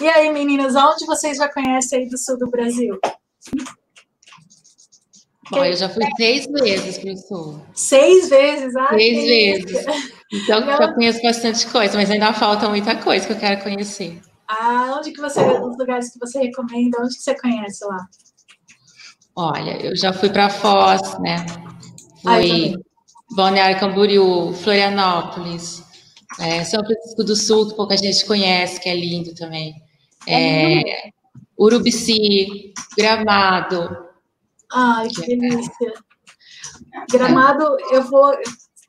E aí, meninas, aonde vocês já conhecem aí do sul do Brasil? Bom, eu já fui seis vezes para o sul. Seis vezes? Ah, seis vezes. Então, eu já conheço bastante coisa, mas ainda falta muita coisa que eu quero conhecer. Ah, onde que você, os lugares que você recomenda, onde que você conhece lá? Olha, eu já fui para Foz, né? Fui Balneário Camboriú, Florianópolis, é, São Francisco do Sul, que pouca gente conhece, que é lindo também. É, Urubici, Gramado. Ai, que delícia. Gramado, eu vou,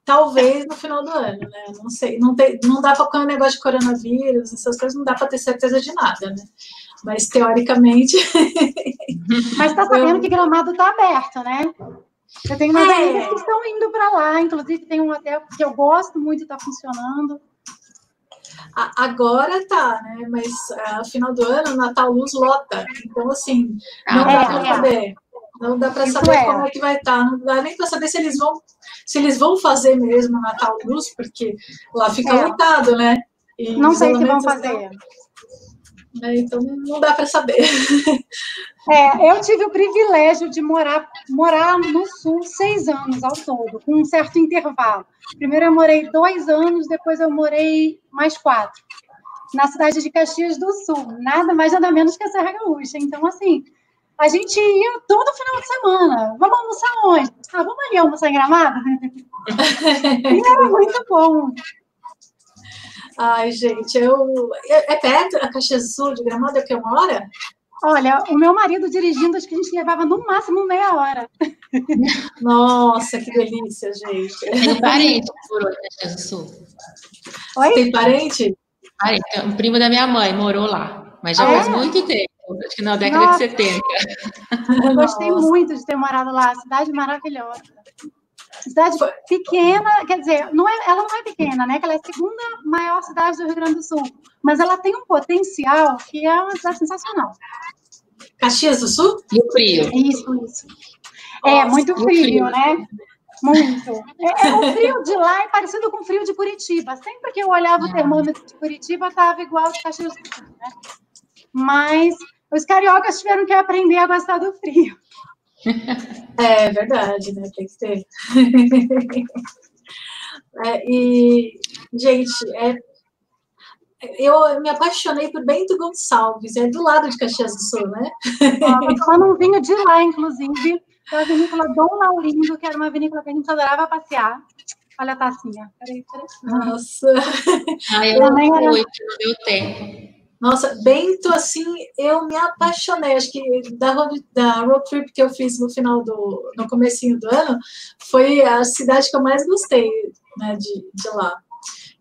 talvez no final do ano, né? Não sei, não, tem, não dá para com o negócio de coronavírus, essas coisas, não dá para ter certeza de nada, né? Mas teoricamente. Mas está sabendo eu... que Gramado está aberto, né? Eu tenho umas é. amigas que estão indo para lá, inclusive tem um hotel que eu gosto muito, está funcionando. Agora tá, né? Mas uh, final do ano, Natal Luz lota. Então, assim, não ah, dá é, para é. saber. Não dá para saber é. como é que vai estar. Tá. Não dá nem para saber se eles vão se eles vão fazer mesmo Natal Luz, porque lá fica é. lotado, né? E não sei se vão fazer. Né? Então não dá para saber. É, eu tive o privilégio de morar, morar no sul seis anos ao todo, com um certo intervalo. Primeiro eu morei dois anos, depois eu morei mais quatro, na cidade de Caxias do Sul, nada mais nada menos que a Serra Gaúcha. Então, assim, a gente ia todo final de semana. Vamos almoçar onde? Ah, vamos ali almoçar em Gramado? e era muito bom. Ai, gente, eu. É, é perto a Caxias do Sul de Gramado, é que eu moro? Olha, o meu marido dirigindo, acho que a gente levava no máximo meia hora. Nossa, que delícia, gente. Tem parente por Caxias do Sul. Oi? Tem parente? Parente, um primo da minha mãe morou lá, mas já ah, faz é? muito tempo. Acho que na década Nossa. de 70. Eu gostei Nossa. muito de ter morado lá, cidade maravilhosa. Cidade pequena, quer dizer, não é, ela não é pequena, né? Ela é a segunda maior cidade do Rio Grande do Sul, mas ela tem um potencial que é uma cidade sensacional. Caxias do Sul? Rio Frio. Isso, isso. É, muito frio, frio, né? Muito. É, é, o frio de lá é parecido com o frio de Curitiba. Sempre que eu olhava o termômetro de Curitiba, estava igual de Caxias do Sul, né? Mas os cariocas tiveram que aprender a gostar do frio. É verdade, né? Tem que ter. É, e, gente, é, eu me apaixonei por Bento Gonçalves, é do lado de Caxias do Sul, né? Ah, tomando um vinho de lá, inclusive, a vinícola Dom Laurindo, que era uma vinícola que a gente adorava passear. Olha a tacinha. Peraí, peraí. Nossa. Ah, eu fui, não deu tempo. Nossa, Bento, assim, eu me apaixonei. Acho que da road, da road trip que eu fiz no final do, no comecinho do ano, foi a cidade que eu mais gostei, né, de, de lá.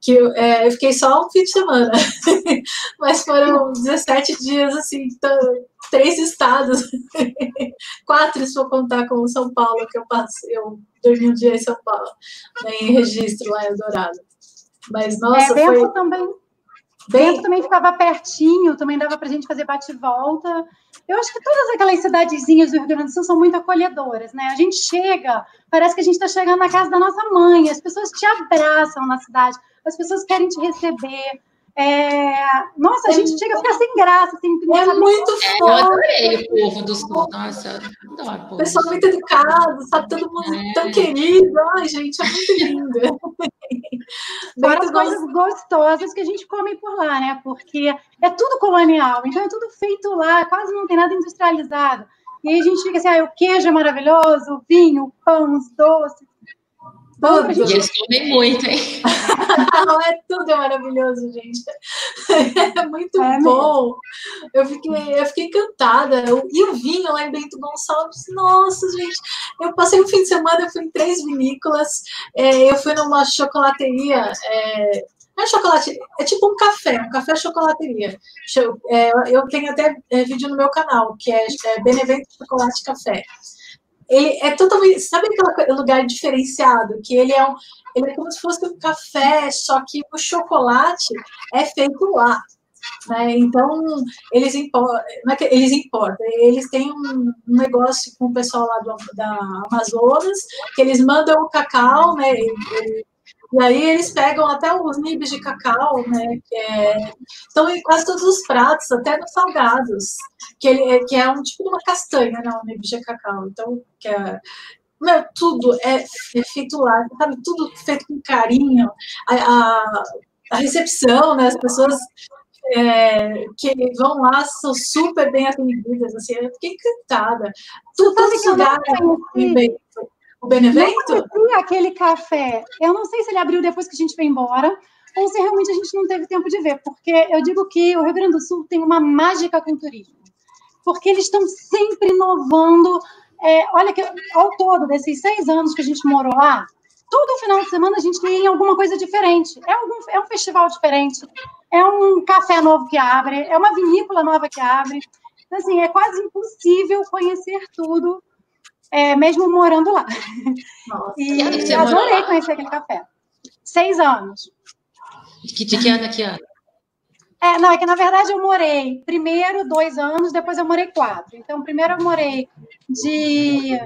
Que eu, é, eu fiquei só um fim de semana, mas foram 17 dias, assim, três estados, quatro se for contar com São Paulo, que eu passei, eu dormi um dia em São Paulo, né, em registro lá em Eldorado. Mas, nossa, é, foi... também Bento também ficava pertinho, também dava para a gente fazer bate-volta. Eu acho que todas aquelas cidadezinhas do Rio Grande do Sul são muito acolhedoras, né? A gente chega, parece que a gente está chegando na casa da nossa mãe, as pessoas te abraçam na cidade, as pessoas querem te receber. É... Nossa, a gente chega a ficar sem graça. Assim, é muito é, Eu adorei o povo do Sul. Nossa, adoro. O pessoal muito educado, sabe? Todo mundo é. tão querido. Ai, gente, é muito lindo. Fora as coisas gostosas que a gente come por lá, né? Porque é tudo colonial, então é tudo feito lá, quase não tem nada industrializado. E aí a gente fica assim, ah, o queijo é maravilhoso, o vinho, o pão, os doces. Tudo. E eles comem muito, hein? Não, é tudo é maravilhoso, gente. É muito é bom. Eu fiquei, eu fiquei encantada. E o vinho lá em Bento Gonçalves, nossa, gente. Eu passei um fim de semana, eu fui em três vinícolas. É, eu fui numa chocolateria. É, é chocolate, é tipo um café, um café chocolateria. É, eu tenho até é, vídeo no meu canal, que é, é Benevento Chocolate Café ele é totalmente. Sabe aquele lugar diferenciado? Que ele é, um, ele é como se fosse um café, só que o chocolate é feito lá. Né? Então, eles importam, é eles importam, eles têm um, negócio com o pessoal lá do, da Amazonas, que eles mandam o cacau, né? Aí eles pegam até os nibs de cacau, né? Que é, estão em quase todos os pratos, até nos salgados, que, ele, que é um tipo de uma castanha, né? O nib de cacau. Então, que é, meu, tudo é, é, feito lá, sabe? Tudo feito com carinho. A, a, a recepção, né? As pessoas é, que vão lá são super bem atendidas, assim, eu fiquei encantada. Tudo, todos os lugares, o Benevento? Aquele café. Eu não sei se ele abriu depois que a gente foi embora, ou se realmente a gente não teve tempo de ver, porque eu digo que o Rio Grande do Sul tem uma mágica com turismo, porque eles estão sempre inovando. É, olha que ao todo desses seis anos que a gente morou lá, todo final de semana a gente ia em alguma coisa diferente. É, algum, é um festival diferente, é um café novo que abre, é uma vinícola nova que abre. Então, assim, é quase impossível conhecer tudo, é, mesmo morando lá. Nossa, e adorei conhecer aquele café. Seis anos. Que, de que ano a que ano? É, não, é que na verdade eu morei primeiro dois anos, depois eu morei quatro. Então, primeiro eu morei de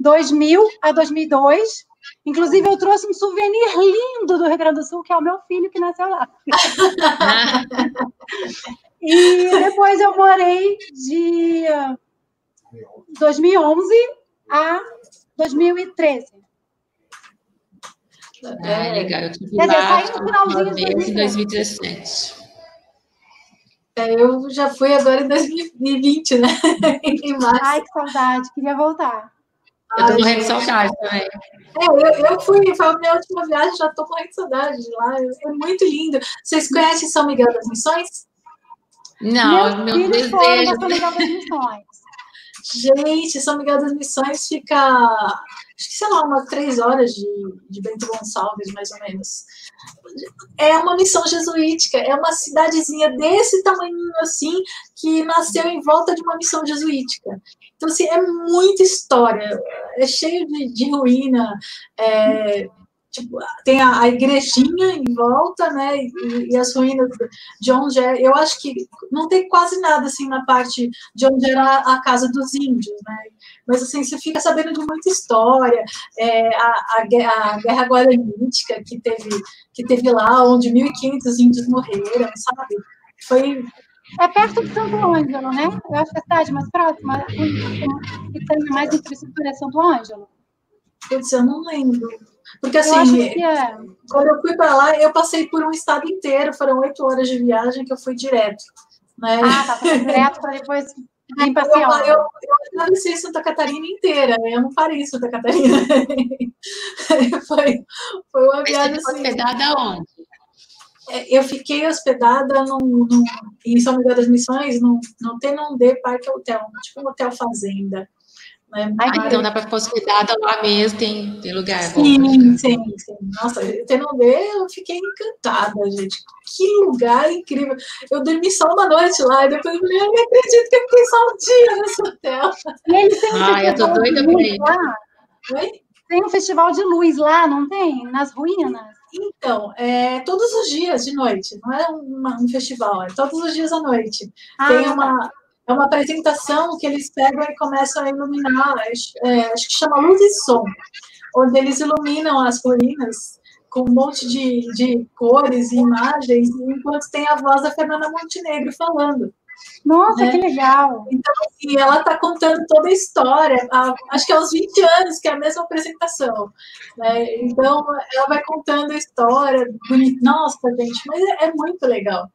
2000 a 2002, Inclusive, eu trouxe um souvenir lindo do Rio Grande do Sul, que é o meu filho que nasceu lá. e depois eu morei de 2011 a 2013. Ah, legal. Eu tive Quer dizer, saí no finalzinho de 2017. É, eu já fui agora em 2020, né? em março. Ai, que saudade, queria voltar. Eu tô morrendo de saudade também. É, eu, eu fui, foi a minha última viagem, já tô morrendo de saudade de lá. É muito lindo. Vocês conhecem São Miguel das Missões? Não, meu, meu desejo. São Miguel das Missões. Gente, São Miguel das Missões fica, acho que sei lá, umas três horas de, de Bento Gonçalves, mais ou menos. É uma missão jesuítica, é uma cidadezinha desse tamanho assim, que nasceu em volta de uma missão jesuítica. Então, assim, é muita história, é cheio de, de ruína, é, tipo, tem a, a, igrejinha em volta, né, e, e, as ruínas de onde é, eu acho que não tem quase nada, assim, na parte de onde era a casa dos índios, né, mas, assim, você fica sabendo de muita história, é, a, a, a guerra guaranítica que teve, que teve lá, onde 1.500 índios morreram, sabe, foi é perto de Santo Ângelo, né? Eu acho que a cidade mais próxima, que tem mais infraestrutura é Santo Ângelo. Putz, eu não lembro. Porque assim, é. quando eu fui para lá, eu passei por um estado inteiro, foram oito horas de viagem que eu fui direto. Né? Ah, tá, foi direto para depois vir para eu, eu, eu atravessei Santa Catarina inteira, né? eu não parei em Santa Catarina. foi, foi uma viagem. Mas você assim, hospedada onde? É, eu fiquei hospedada num, num, em São Miguel das Missões, no, no Tenondê Parque Hotel, tipo um hotel fazenda. Né? Ah, então dá para ficar hospedada lá mesmo, tem, tem lugar sim, bom. Sim, sim, sim. Nossa, Tenondê, eu fiquei encantada, gente. Que lugar incrível. Eu dormi só uma noite lá, e depois eu falei, eu não acredito que eu fiquei só um dia nesse hotel. E eles têm ah, eu tô doida pra ir. Oi? Tem um festival de luz lá, não tem? Nas ruínas? Então, é todos os dias de noite, não é uma, um festival, é todos os dias à noite. Ah, Tem uma, é uma apresentação que eles pegam e começam a iluminar, é, acho que chama Luz e Som, onde eles iluminam as ruínas com um monte de, de cores e imagens, enquanto tem a voz da Fernanda Montenegro falando. Nossa, né? que legal! Então, assim, ela está contando toda a história, há, acho que há uns 20 anos, que é a mesma apresentação. Né? Então, ela vai contando a história, bonita. Nossa, gente, mas é, é muito legal.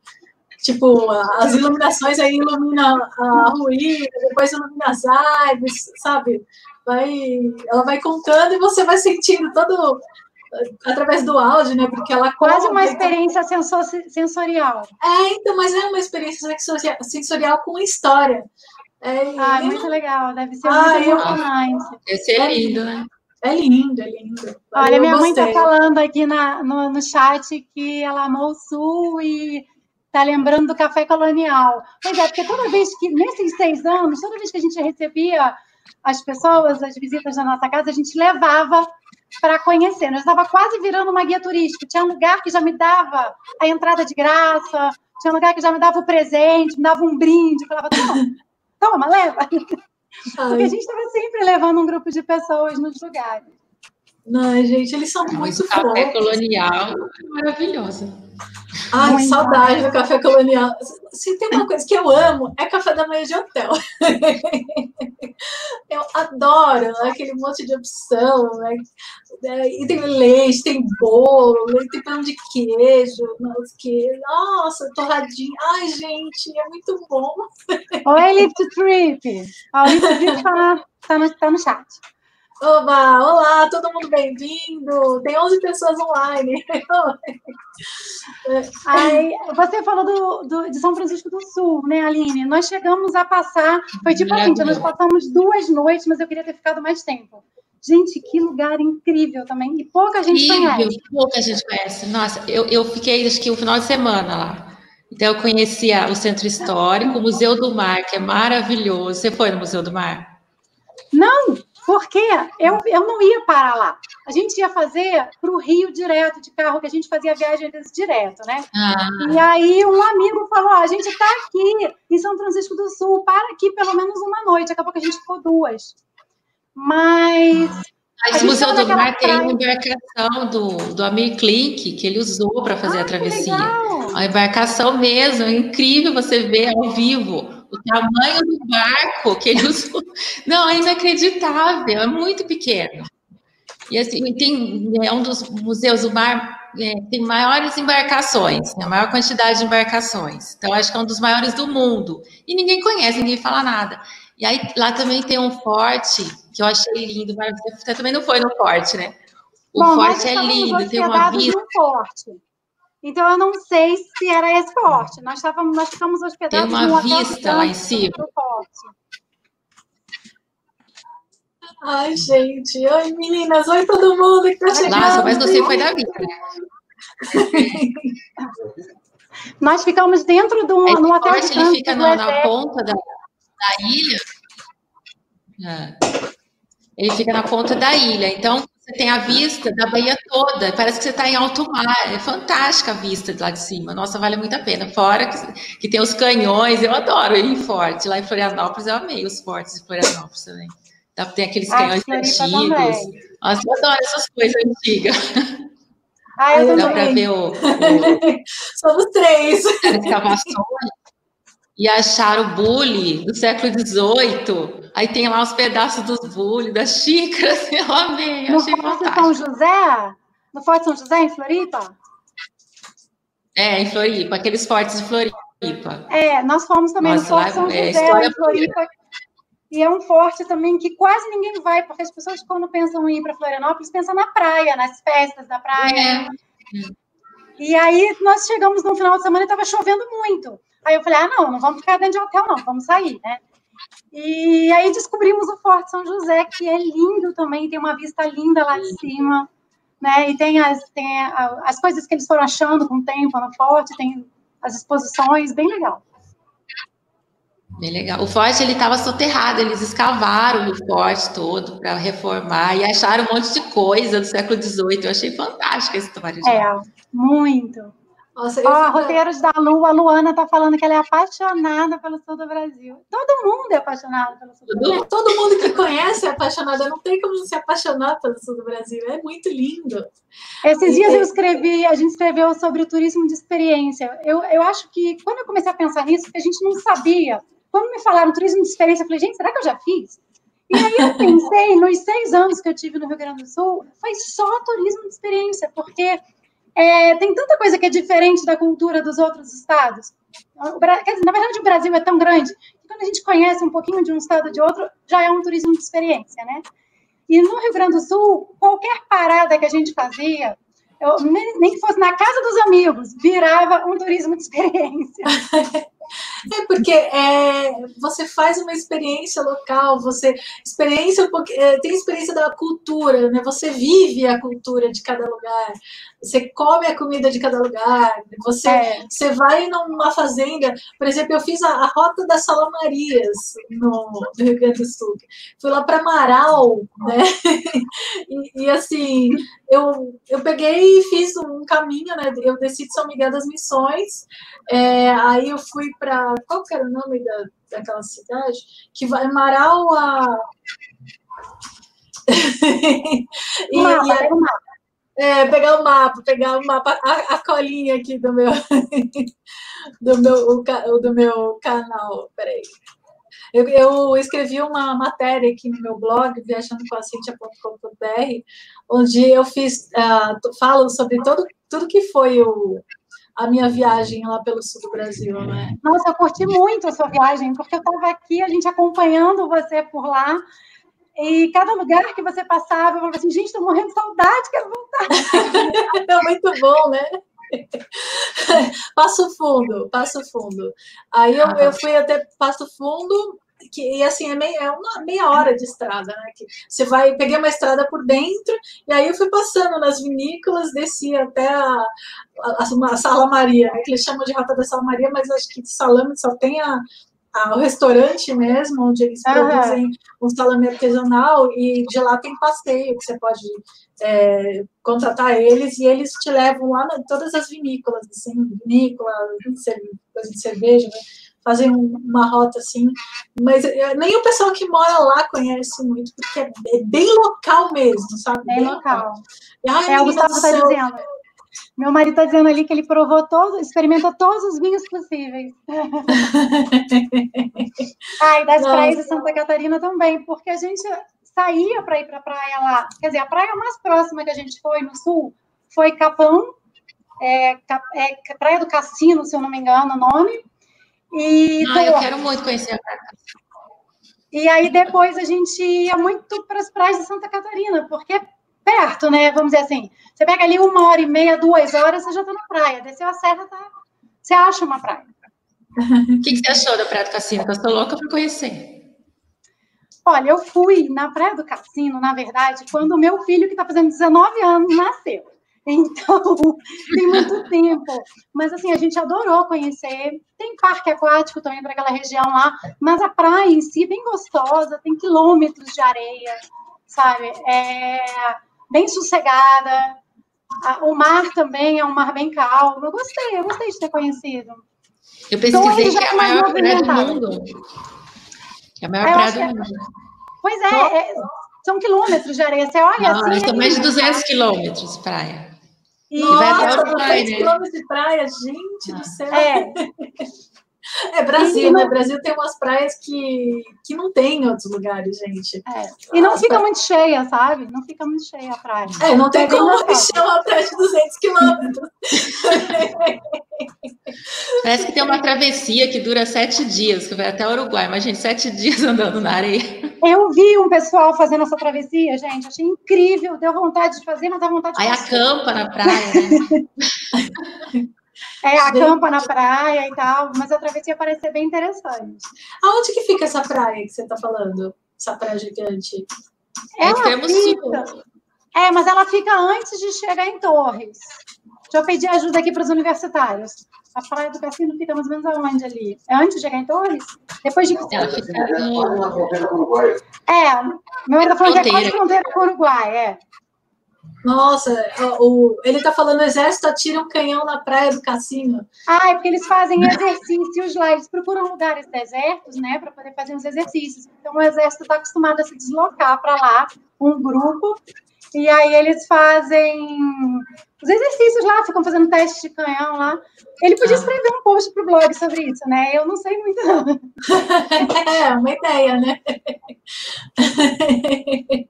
Tipo, as iluminações aí iluminam a ruína, depois ilumina as árvores, sabe? Vai, ela vai contando e você vai sentindo todo através do áudio, né? Porque ela quase uma experiência sensorial. É, então, mas é uma experiência sensorial com história. É, ah, é muito legal, deve ser ah, muito emocionante. Esse é lindo, né? É lindo, é lindo. Olha, eu minha gostei. mãe está falando aqui na, no, no chat que ela amou o Sul e está lembrando do café colonial. Pois é, porque toda vez que, nesses seis anos, toda vez que a gente recebia as pessoas, as visitas da nossa casa, a gente levava para conhecer. Nós estava quase virando uma guia turística. Tinha lugar que já me dava a entrada de graça, tinha lugar que já me dava o presente, me dava um brinde, falava, toma, toma, leva. Ai. Porque a gente estava sempre levando um grupo de pessoas nos lugares. Não, gente, eles são muito. Café colonial é maravilhoso. Ai, Muito saudade do café colonial. Se tem uma coisa que eu amo, é café da manhã de hotel. eu adoro né? aquele monte de opção. Né? E tem leite, tem bolo, tem pão de queijo, nossa, torradinho. Ai, gente, é muito bom. Oi, Lift Trip. O Lift Trip está tá no, tá no chat. Oba, olá, todo mundo bem-vindo. Tem 11 pessoas online. Aí, você falou do, do, de São Francisco do Sul, né, Aline? Nós chegamos a passar, foi tipo assim, nós passamos duas noites, mas eu queria ter ficado mais tempo. Gente, que lugar incrível também. E pouca gente incrível, conhece. Pouca gente conhece. Nossa, eu, eu fiquei, acho que o um final de semana lá. Então, eu conhecia o Centro Histórico, o Museu do Mar, que é maravilhoso. Você foi no Museu do Mar? Não, porque eu, eu não ia parar lá. A gente ia fazer para o Rio direto de carro, que a gente fazia viagem direto, né? Ah. E aí um amigo falou: a gente está aqui em São Francisco do Sul, para aqui pelo menos uma noite. Acabou que a gente ficou duas. Mas. Mas o Museu do Mar tem uma embarcação do, do Amir Klink, que ele usou para fazer ah, a travessia. A embarcação mesmo, é incrível você ver ao vivo o tamanho do barco que ele usou. Não, é inacreditável, é muito pequeno. E assim, tem, é um dos museus do mar, é, tem maiores embarcações, né, a maior quantidade de embarcações. Então, acho que é um dos maiores do mundo. E ninguém conhece, ninguém fala nada. E aí, lá também tem um forte, que eu achei lindo, mas você também não foi no forte, né? O Bom, forte é lindo, tem uma vista. Forte. Então eu não sei se era esse forte. Nós estávamos, nós ficamos hospedados Tem uma vista lá em cima. Ai, gente. Oi, meninas. Oi, todo mundo que está chegando. Nossa, mas você foi da vida. Nós ficamos dentro de um, no hotel de ele fica na, na ponta da, da ilha. É. Ele fica na ponta da ilha. Então, você tem a vista da Bahia toda, parece que você está em alto mar. É fantástica a vista de lá de cima. Nossa, vale muito a pena. Fora que, que tem os canhões, eu adoro ir em forte. Lá em Florianópolis, eu amei os fortes de Florianópolis também. Tem aqueles canhões antigos. Nossa, eu adoro essas coisas antigas. Ah, eu Dá para ver o, o... Somos três. Escavações e acharam o bule do século XVIII. Aí tem lá os pedaços dos bule, das xícaras. Eu amei, no achei Forte fantástico. São José? No Forte São José, em Floripa? É, em Floripa, aqueles fortes de Floripa. É, nós fomos também Nossa, no Forte São é, José, em Floripa. E é um forte também que quase ninguém vai, porque as pessoas, quando pensam em ir para Florianópolis, pensam na praia, nas festas da praia. É. E aí nós chegamos no final de semana e estava chovendo muito. Aí eu falei, ah, não, não vamos ficar dentro de hotel, não, vamos sair, né? E aí descobrimos o Forte São José, que é lindo também, tem uma vista linda lá de cima, né? E tem as, tem as coisas que eles foram achando com o tempo no forte, tem as exposições, bem legal. Bem legal. O forte ele estava soterrado, eles escavaram o forte todo para reformar e acharam um monte de coisa do século XVIII. Eu achei fantástica essa história. É, muito. Nossa, eu oh, Roteiros da Lua, a Luana está falando que ela é apaixonada pelo sul do Brasil. Todo mundo é apaixonado pelo sul do Brasil. Todo mundo que conhece é apaixonado. Não tem como se apaixonar pelo sul do Brasil. É muito lindo. Esses dias eu escrevi, a gente escreveu sobre o turismo de experiência. Eu, eu acho que quando eu comecei a pensar nisso, a gente não sabia. Quando me falaram turismo de experiência, eu falei, gente, será que eu já fiz? E aí eu pensei, nos seis anos que eu tive no Rio Grande do Sul, foi só turismo de experiência, porque é, tem tanta coisa que é diferente da cultura dos outros estados. Dizer, na verdade, o Brasil é tão grande que quando a gente conhece um pouquinho de um estado de outro, já é um turismo de experiência, né? E no Rio Grande do Sul, qualquer parada que a gente fazia, eu, nem que fosse na casa dos amigos, virava um turismo de experiência. É porque é, você faz uma experiência local, você experiência é, tem experiência da cultura, né? Você vive a cultura de cada lugar, você come a comida de cada lugar, você, é. você vai numa fazenda, por exemplo, eu fiz a, a rota das salamarias no, no, Rio Grande do Sul, fui lá para Marau, né? E, e, assim, eu, eu peguei e fiz um caminho, né? Eu desci de São Miguel das Missões, é, aí eu fui para. Qual que era o nome da, daquela cidade? Que vai Marau a. e, mapa, e, mapa. É, pegar o mapa, pegar o mapa, a, a colinha aqui do meu, do meu, do meu canal. Peraí. Eu, eu escrevi uma matéria aqui no meu blog, viajandocomacíntia.com.br, onde eu fiz, uh, falo sobre todo, tudo que foi o, a minha viagem lá pelo sul do Brasil, né? Nossa, eu curti muito a sua viagem, porque eu estava aqui, a gente acompanhando você por lá, e cada lugar que você passava, eu falava assim, gente, estou morrendo de saudade, quero voltar. é muito bom, né? Passo Fundo, Passo Fundo. Aí eu, eu fui até Passo Fundo, que, e assim, é, meia, é uma meia hora de estrada, né? Que você vai, peguei uma estrada por dentro, e aí eu fui passando nas vinícolas, desci até a, a, a Sala Maria, né, que eles chamam de Rota da Sala Maria, mas acho que de salame só tem a, o restaurante mesmo, onde eles uhum. produzem um salame artesanal, e de lá tem passeio, que você pode é, contratar eles, e eles te levam lá em todas as vinícolas, assim, vinícola, coisa de cerveja, né? Fazem uma rota assim, mas nem o pessoal que mora lá conhece muito, porque é, é bem local mesmo, sabe? Bem, bem local. local. Ai, é, o Gustavo está dizendo. Meu marido está dizendo ali que ele provou todo, experimentou todos os vinhos possíveis. e das Nossa. praias de Santa Catarina também, porque a gente saía para ir para a praia lá. Quer dizer, a praia mais próxima que a gente foi no sul foi Capão, é, é, Praia do Cassino, se eu não me engano o nome. E ah, eu quero muito conhecer a praia. E aí depois a gente ia muito para as praias de Santa Catarina, porque é perto, né? Vamos dizer assim. Você pega ali uma hora e meia, duas horas, você já está na praia. Desceu a serra, tá... você acha uma praia. O que, que, você achou da Praia do Cassino? eu estou louca para conhecer. Olha, eu fui na Praia do Cassino, na verdade, quando o meu filho, que está fazendo 19 anos, nasceu. Então, tem muito tempo. Mas, assim, a gente adorou conhecer. Tem parque aquático também para aquela região lá, mas a praia em si é bem gostosa, tem quilômetros de areia, sabe? É bem sossegada. O mar também é um mar bem calmo. Eu gostei, eu gostei de ter conhecido. Eu pesquisei então, que é a maior praia do mundo. É a maior eu praia do é mundo. Pois é, é, são quilômetros de areia. Você olha Não, assim. São mais de 200 quilômetros praia. E Nossa, vai né? quilômetros de praia, gente do ah. céu. É. É Brasil, né? Brasil tem umas praias que, que não tem em outros lugares, gente. É. E não fica muito cheia, sabe? Não fica muito cheia a praia. É, não tem é como encher uma praia de 200 quilômetros. Parece que tem uma travessia que dura sete dias, que vai até o Uruguai. Imagina, sete dias andando na areia. Eu vi um pessoal fazendo essa travessia, gente. Achei incrível. Deu vontade de fazer, mas dá vontade de Aí fazer. Aí acampa na praia, né? É, acampa na praia e tal, mas a travessia parece ser bem interessante. Aonde que fica essa praia que você está falando? Essa praia gigante? Ela fica... É, mas ela fica antes de chegar em Torres. Deixa eu pedir ajuda aqui para os universitários. A praia do Cassino fica mais ou menos aonde ali? É antes de chegar em Torres? Depois de. Ela fica É, meu marido tá falando que é quase fronteira com o Uruguai, é. Nossa, o, ele está falando: o exército atira um canhão na praia do cassino. Ah, é porque eles fazem exercícios lá, eles procuram lugares desertos, né, para poder fazer os exercícios. Então, o exército está acostumado a se deslocar para lá, um grupo, e aí eles fazem os exercícios lá, ficam fazendo teste de canhão lá. Ele podia ah. escrever um post para o blog sobre isso, né? Eu não sei muito. é, uma ideia, né?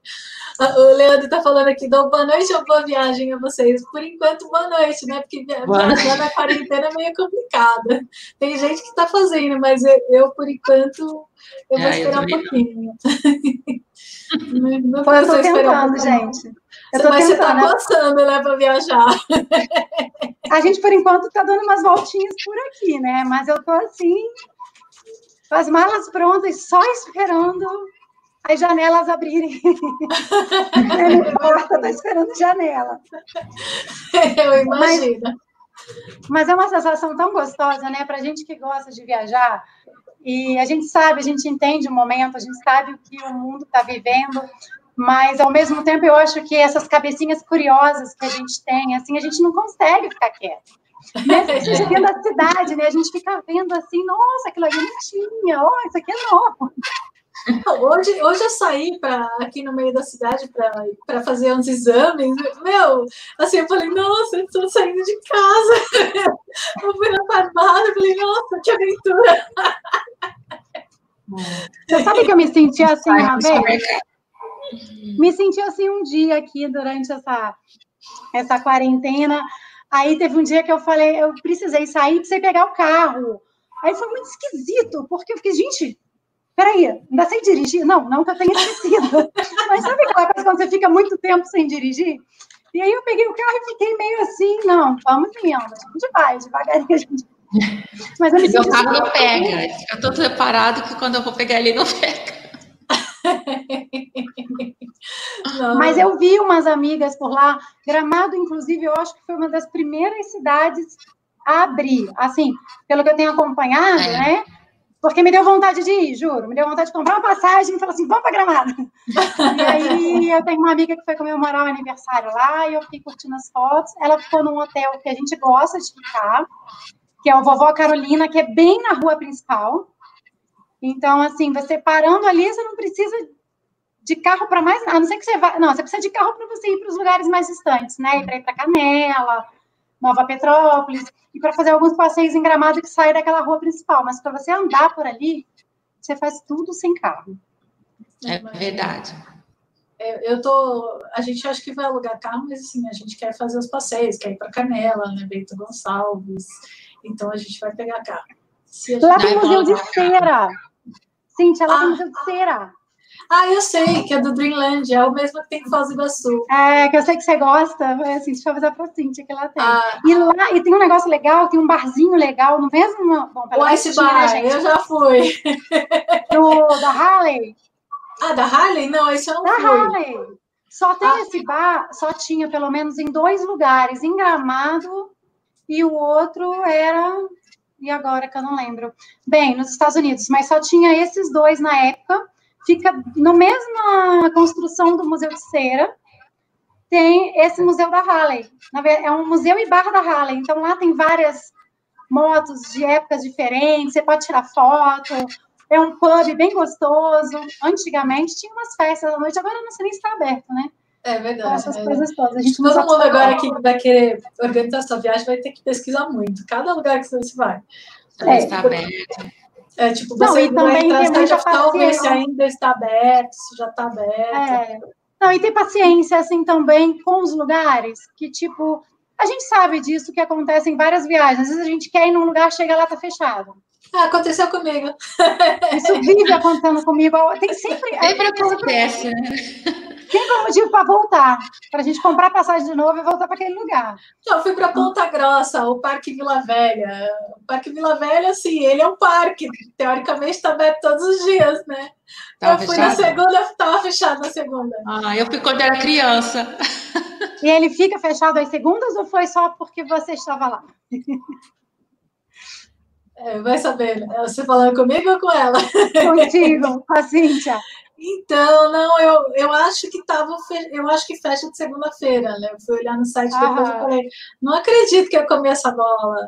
O Leandro está falando aqui, dou boa noite ou boa viagem a vocês. Por enquanto, boa noite, né? Porque viajar na quarentena é meio complicada. Tem gente que está fazendo, mas eu, eu, por enquanto, eu vou ah, esperar um pouquinho. não, não Pô, eu tô tentando, gente. Eu tô mas tentando. você tá gostando, né, para viajar. A gente, por enquanto, tá dando umas voltinhas por aqui, né? Mas eu tô assim, com as malas prontas, só esperando as janelas abrirem. a porta está esperando janela. Eu imagino. Mas, mas, é uma sensação tão gostosa, né? Para gente que gosta de viajar. E a gente sabe, a gente entende o momento, a gente sabe o que o mundo está vivendo, mas ao mesmo tempo eu acho que essas cabecinhas curiosas que a gente tem, assim, a gente não consegue ficar quieto. Mesmo vendo a cidade, né? A gente fica vendo assim, nossa, aquilo ali não tinha, oh, isso aqui é novo. Hoje, hoje eu saí para aqui no meio da cidade para fazer uns exames. Meu, assim, eu falei, nossa, eu estou saindo de casa. Eu fui na farmácia, eu falei, nossa, que aventura. Você sabe que eu me senti assim uma vez? Me senti assim um dia aqui durante essa, essa quarentena. Aí teve um dia que eu falei, eu precisei sair, precisei pegar o carro. Aí foi muito esquisito, porque eu fiquei, gente, peraí, ainda sei dirigir? Não, não que eu tenha esquecido. Mas sabe aquela coisa quando você fica muito tempo sem dirigir? E aí eu peguei o carro e fiquei meio assim, não, vamos indo, a gente vai, devagarinho a gente mas eu me meu carro não pega. Eu estou preparado que quando eu vou pegar ele não pega. Não. Mas eu vi umas amigas por lá. Gramado, inclusive, eu acho que foi uma das primeiras cidades a abrir. Assim, pelo que eu tenho acompanhado, é. né? Porque me deu vontade de ir, juro. Me deu vontade de comprar uma passagem e falar assim, vamos para Gramado. e aí eu tenho uma amiga que foi comemorar o aniversário lá e eu fiquei curtindo as fotos. Ela ficou num hotel que a gente gosta de ficar que é o Vovó Carolina, que é bem na rua principal. Então, assim, você parando ali, você não precisa de carro para mais nada. A não ser que você vá. Não, você precisa de carro para você ir para os lugares mais distantes, né? Para ir para Canela, Nova Petrópolis, e para fazer alguns passeios em gramado que saem daquela rua principal. Mas para você andar por ali, você faz tudo sem carro. É verdade. É, eu tô. A gente acha que vai alugar carro, mas assim, a gente quer fazer os passeios, quer ir para Canela, né? Bento Gonçalves. Então a gente vai pegar carro. Lá tem museu de cera. Cíntia, lá ah, tem museu de cera. Ah, eu sei, que é do Dreamland, é o mesmo que tem em Foz do Iguaçu. É, que eu sei que você gosta, é assim, deixa eu avisar pra Cíntia que lá tem. Ah, e lá, e tem um negócio legal, tem um barzinho legal, no mesmo... Bom, o Ice Bar, né, eu já fui. Do, da Harley. Ah, da Harley? Não, esse eu não da fui. Da Harley. Só tem ah. esse bar, só tinha pelo menos em dois lugares, em Gramado e o outro era. E agora que eu não lembro. Bem, nos Estados Unidos, mas só tinha esses dois na época. Fica na mesma construção do Museu de Cera, tem esse Museu da Harley. É um museu e barra da Harley. Então lá tem várias motos de épocas diferentes, você pode tirar foto. É um pub bem gostoso. Antigamente tinha umas festas à noite, agora não sei nem se está aberto, né? É verdade. Essas é. coisas todas. A gente Todo mundo agora que vai querer organizar sua viagem vai ter que pesquisar muito. Cada lugar que você vai. É, está aberto. É, tipo, você não, e também vai entrar no site ver se ainda está aberto, se já está aberto. É. Não, e ter paciência, assim, também com os lugares, que, tipo, a gente sabe disso que acontece em várias viagens. Às vezes a gente quer ir num lugar, chega lá, tá fechado. Ah, aconteceu comigo. Isso vive acontecendo comigo. Tem sempre. Sempre acontece, né? Sempre um motivo para voltar, para a gente comprar passagem de novo e voltar para aquele lugar. Não, eu fui para Ponta Grossa, o Parque Vila Velha. O Parque Vila Velha, assim, ele é um parque, teoricamente está aberto todos os dias, né? Tava eu fui fechado? na segunda, estava fechado na segunda. Ah, eu fui quando era criança. E ele fica fechado às segundas ou foi só porque você estava lá? É, vai saber, né? Você falando comigo ou com ela? Contigo, com a Cíntia. Então, não, eu, eu acho que tava, eu acho que fecha de segunda-feira, né? Eu fui olhar no site depois e falei, não acredito que eu comi essa bola.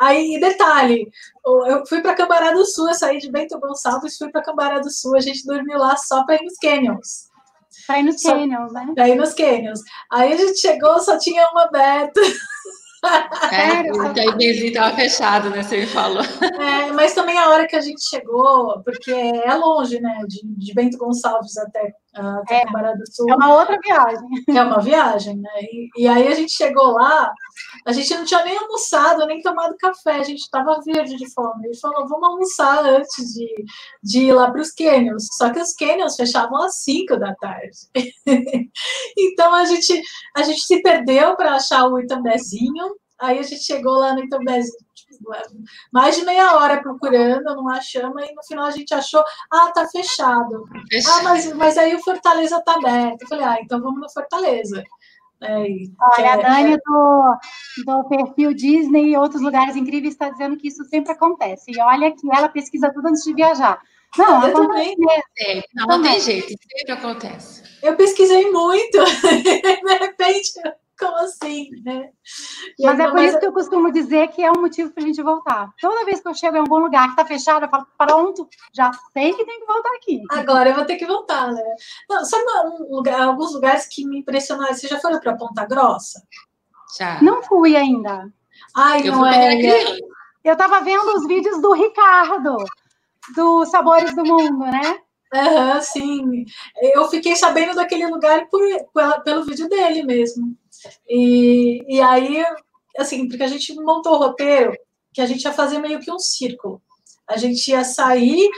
Aí, detalhe, eu fui para Cambará do Sul, eu saí de Bento Gonçalves, fui para Cambará do Sul, a gente dormiu lá só para ir nos canyons. Para ir nos canyons, né? Para ir nos canyons. Aí a gente chegou, só tinha uma aberto. É, o Taibenzinho estava fechado, né? Você me falou. É, mas também a hora que a gente chegou, porque é longe, né? De, de Bento Gonçalves até, até é, do Sul. É uma outra viagem. É uma viagem, né? E, e, aí a gente chegou lá, a gente não tinha nem almoçado, nem tomado café, a gente estava verde de fome. Ele falou, vamos almoçar antes de, de ir lá para os cânions. Só que os cânions fechavam às 5 da tarde. então a gente, a gente se perdeu para achar o Itambezinho. Aí a gente chegou lá no Itambezinho, tipo, mais de meia hora procurando, não achamos, e no final a gente achou, ah, tá fechado. Ah, mas, mas aí o Fortaleza tá aberto. Eu falei, ah, então vamos no Fortaleza. É, Olha, a é, Dani é... do, do perfil Disney e outros lugares incríveis está dizendo que isso sempre acontece. E olha que ela pesquisa tudo antes de viajar. Não, eu também. É, não, não tem jeito, sempre acontece. Eu pesquisei muito, de repente como assim, né? Mas é por isso que eu costumo dizer que é um motivo para a gente voltar. Toda vez que eu chego em algum lugar que está fechado, eu falo, pronto, já sei que tem que voltar aqui. Agora eu vou ter que voltar, né? Não, sabe um lugar, alguns lugares que me impressionaram? Você já foi para Ponta Grossa? Já. Não fui ainda. Ai, eu não é. Eu estava vendo os vídeos do Ricardo, do Sabores do Mundo, né? Uhum, sim. Eu fiquei sabendo daquele lugar por, por, pelo vídeo dele mesmo. E, e aí, assim, porque a gente montou o roteiro que a gente ia fazer meio que um círculo. A gente ia sair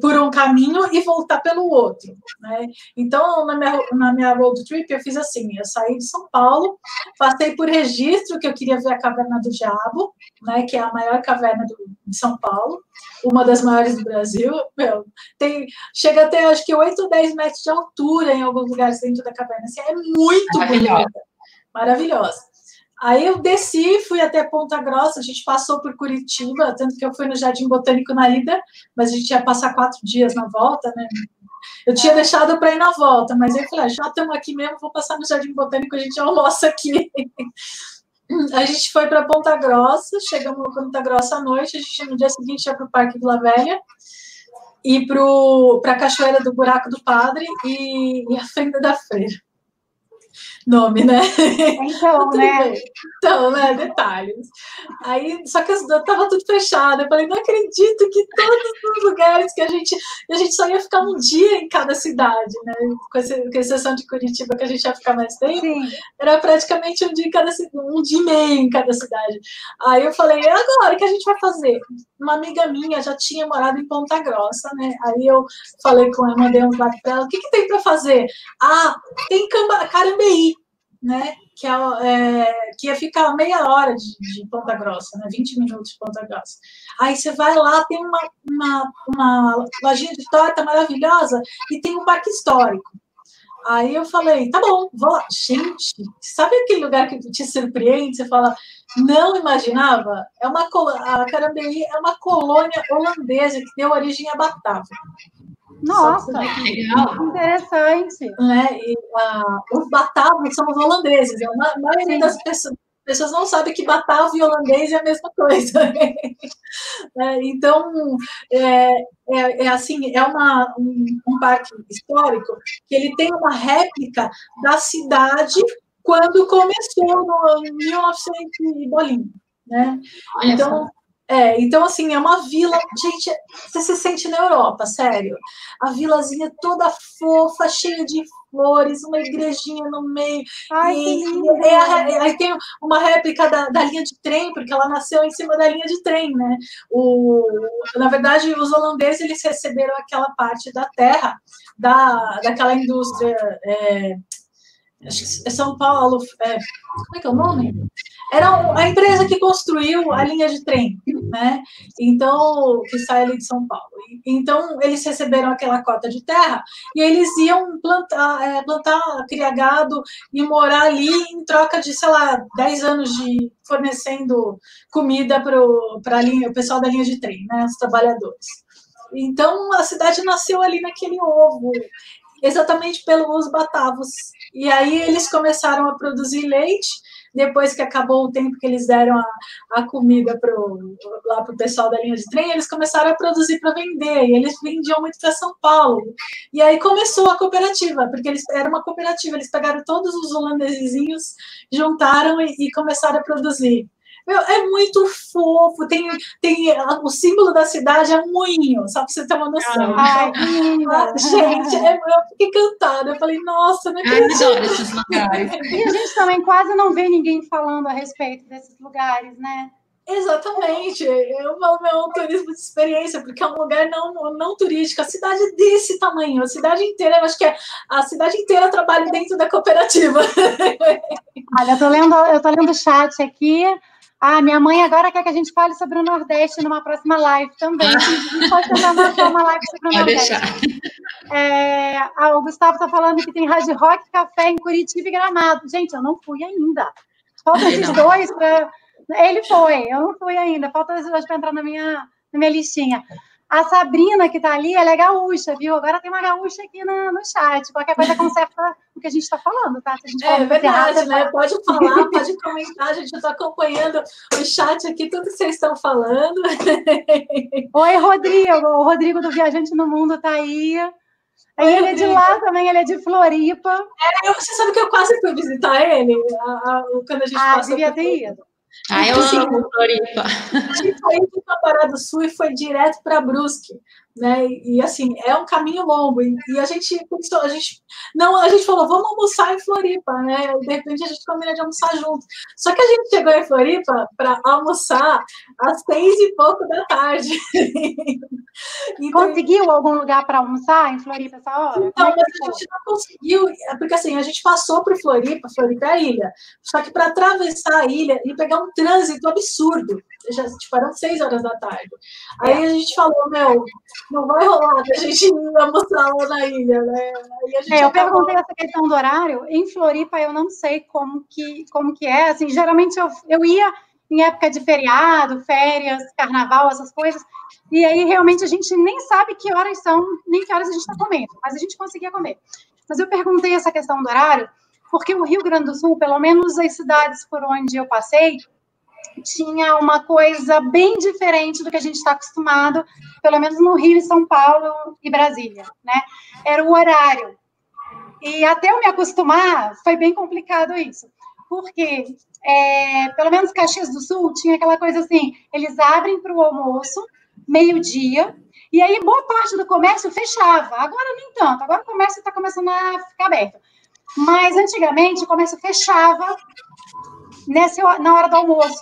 por um caminho e voltar pelo outro, né? Então, na minha, na minha road trip, eu fiz assim, eu saí de São Paulo, passei por registro, que eu queria ver a Caverna do Diabo, né, que é a maior caverna do, de São Paulo, uma das maiores do Brasil, meu, tem, chega até, acho que 8 ou 10 metros de altura em alguns lugares dentro da caverna, assim, é muito bonita, maravilhosa. Aí eu desci, fui até Ponta Grossa, a gente passou por Curitiba, tanto que eu fui no Jardim Botânico na ida, mas a gente ia passar quatro dias na volta, né? Eu tinha deixado para ir na volta, mas eu falei, ah, já estamos aqui mesmo, vou passar no Jardim Botânico, a gente almoça aqui. A gente foi para Ponta Grossa, chegamos em Ponta Grossa à noite, a gente no dia seguinte ia para o Parque Vila Velha e para a Cachoeira do Buraco do Padre e, e a Fenda da Freira nome, né? Então, né? Então, né? Detalhes. Aí, só que tava tudo fechado. Eu falei, não acredito que todos os lugares que a gente. A gente só ia ficar um dia em cada cidade, né? Com, exceção de Curitiba, que a gente ia ficar mais tempo. Sim. Era praticamente um dia em cada um dia e meio em cada cidade. Aí eu falei, agora o que a gente vai fazer? Uma amiga minha já tinha morado em Ponta Grossa, né? Aí eu falei com ela, mandei um zap pra ela, o que, que tem para fazer? Ah, tem Carambeí né? Que, é, é, que ia ficar meia hora de, de, Ponta Grossa, né? 20 minutos de Ponta Grossa. Aí você vai lá, tem uma, uma, uma lojinha de torta maravilhosa e tem um parque histórico. Aí eu falei, tá bom, vou lá. Gente, sabe aquele lugar que te surpreende? Você fala, não imaginava? É uma a Carambeí é uma colônia holandesa que deu origem a Batávia. Nossa, legal. interessante. Né? E, uh, os batavos são os holandeses. A maioria Sim. das pessoas, pessoas não sabem que batavo e holandês é a mesma coisa. é, então, é, é, é, assim, é uma, um, um, parque histórico que ele tem uma réplica da cidade quando começou no 1900 e bolinho. Né? Então, é, então, assim, é uma vila. Gente, você se sente na Europa, sério. A vilazinha toda fofa, cheia de flores, uma igrejinha no meio. Ai, e, e é, aí tem uma réplica da, da, linha de trem, porque ela nasceu em cima da linha de trem, né? O, na verdade, os holandeses eles receberam aquela parte da terra da, daquela indústria. É, acho que é São Paulo. É, como é que é o nome? era a empresa que construiu a linha de trem, né? Então, que sai ali de São Paulo. Então, eles receberam aquela cota de terra e eles iam plantar, é, plantar criar gado e morar ali em troca de, sei lá, 10 anos de fornecendo comida para o pessoal da linha de trem, né? Os trabalhadores. Então, a cidade nasceu ali naquele ovo, exatamente pelos batavos. E aí eles começaram a produzir leite depois que acabou o tempo que eles deram a, a comida pro, lá para o pessoal da linha de trem, eles começaram a produzir para vender, e eles vendiam muito para São Paulo. E aí começou a cooperativa, porque eles era uma cooperativa, eles pegaram todos os holandesezinhos, juntaram e, e começaram a produzir. Meu, é muito fofo. Tem, tem o símbolo da cidade é um moinho, só para você ter uma noção. Ai, ah, gente, é, eu fiquei encantada. Eu falei, nossa, não acredito. Ai, esses lugares. E a gente também quase não vê ninguém falando a respeito desses lugares, né? Exatamente, eu falo meu turismo de experiência, porque é um lugar não, não turístico, a cidade é desse tamanho, a cidade inteira, eu acho que é, a cidade inteira trabalha dentro da cooperativa. Olha, eu tô lendo, eu tô lendo o chat aqui, ah, minha mãe agora quer que a gente fale sobre o Nordeste numa próxima live também. A gente pode tentar marcar uma live sobre o Nordeste. É, ah, o Gustavo está falando que tem Rádio Rock Café em Curitiba e Gramado. Gente, eu não fui ainda. Falta esses dois para. Ele foi, eu não fui ainda. Falta esses dois para entrar na minha, na minha listinha. A Sabrina, que está ali, ela é gaúcha, viu? Agora tem uma gaúcha aqui no, no chat. Qualquer coisa conserta o que a gente está falando, tá? é verdade, né? Pode falar, pode comentar. A gente está acompanhando o chat aqui, tudo que vocês estão falando. Oi, Rodrigo. O Rodrigo do Viajante no Mundo está aí. Aí ele é de lá também, ele é de Floripa. É, eu, você sabe que eu quase fui visitar ele a, a, quando a gente ah, passou. Ah, devia ter ido. Ah, eu amo Floripa. A gente saiu do Cambará do Sul e foi direto para Brusque né? E assim, é um caminho longo. E, e, a gente pensou, a gente não, a gente falou, vamos almoçar em Floripa, né? E de repente a gente combina de almoçar junto. Só que a gente chegou em Floripa para almoçar às seis e pouco da tarde. então, conseguiu algum lugar para almoçar em Floripa essa hora? Não, mas a gente não conseguiu, é porque assim, a gente passou por Floripa, Floripa é a ilha. Só que para atravessar a ilha e pegar um trânsito absurdo, já tipo, eram seis horas da tarde. Aí a gente falou, meu, não vai rolar que a gente ir almoçar lá na ilha, né? É, eu perguntei essa questão do horário. Em Floripa, eu não sei como que, como que é. Assim, geralmente eu, eu ia em época de feriado, férias, carnaval, essas coisas. E aí, realmente, a gente nem sabe que horas são, nem que horas a gente está comendo. Mas a gente conseguia comer. Mas eu perguntei essa questão do horário, porque o Rio Grande do Sul, pelo menos as cidades por onde eu passei, tinha uma coisa bem diferente do que a gente está acostumado, pelo menos no Rio, São Paulo e Brasília, né? Era o horário. E até eu me acostumar, foi bem complicado isso. Porque, é, pelo menos Caxias do Sul, tinha aquela coisa assim, eles abrem para o almoço, meio-dia, e aí boa parte do comércio fechava. Agora nem tanto, agora o comércio está começando a ficar aberto. Mas antigamente o comércio fechava nessa, na hora do almoço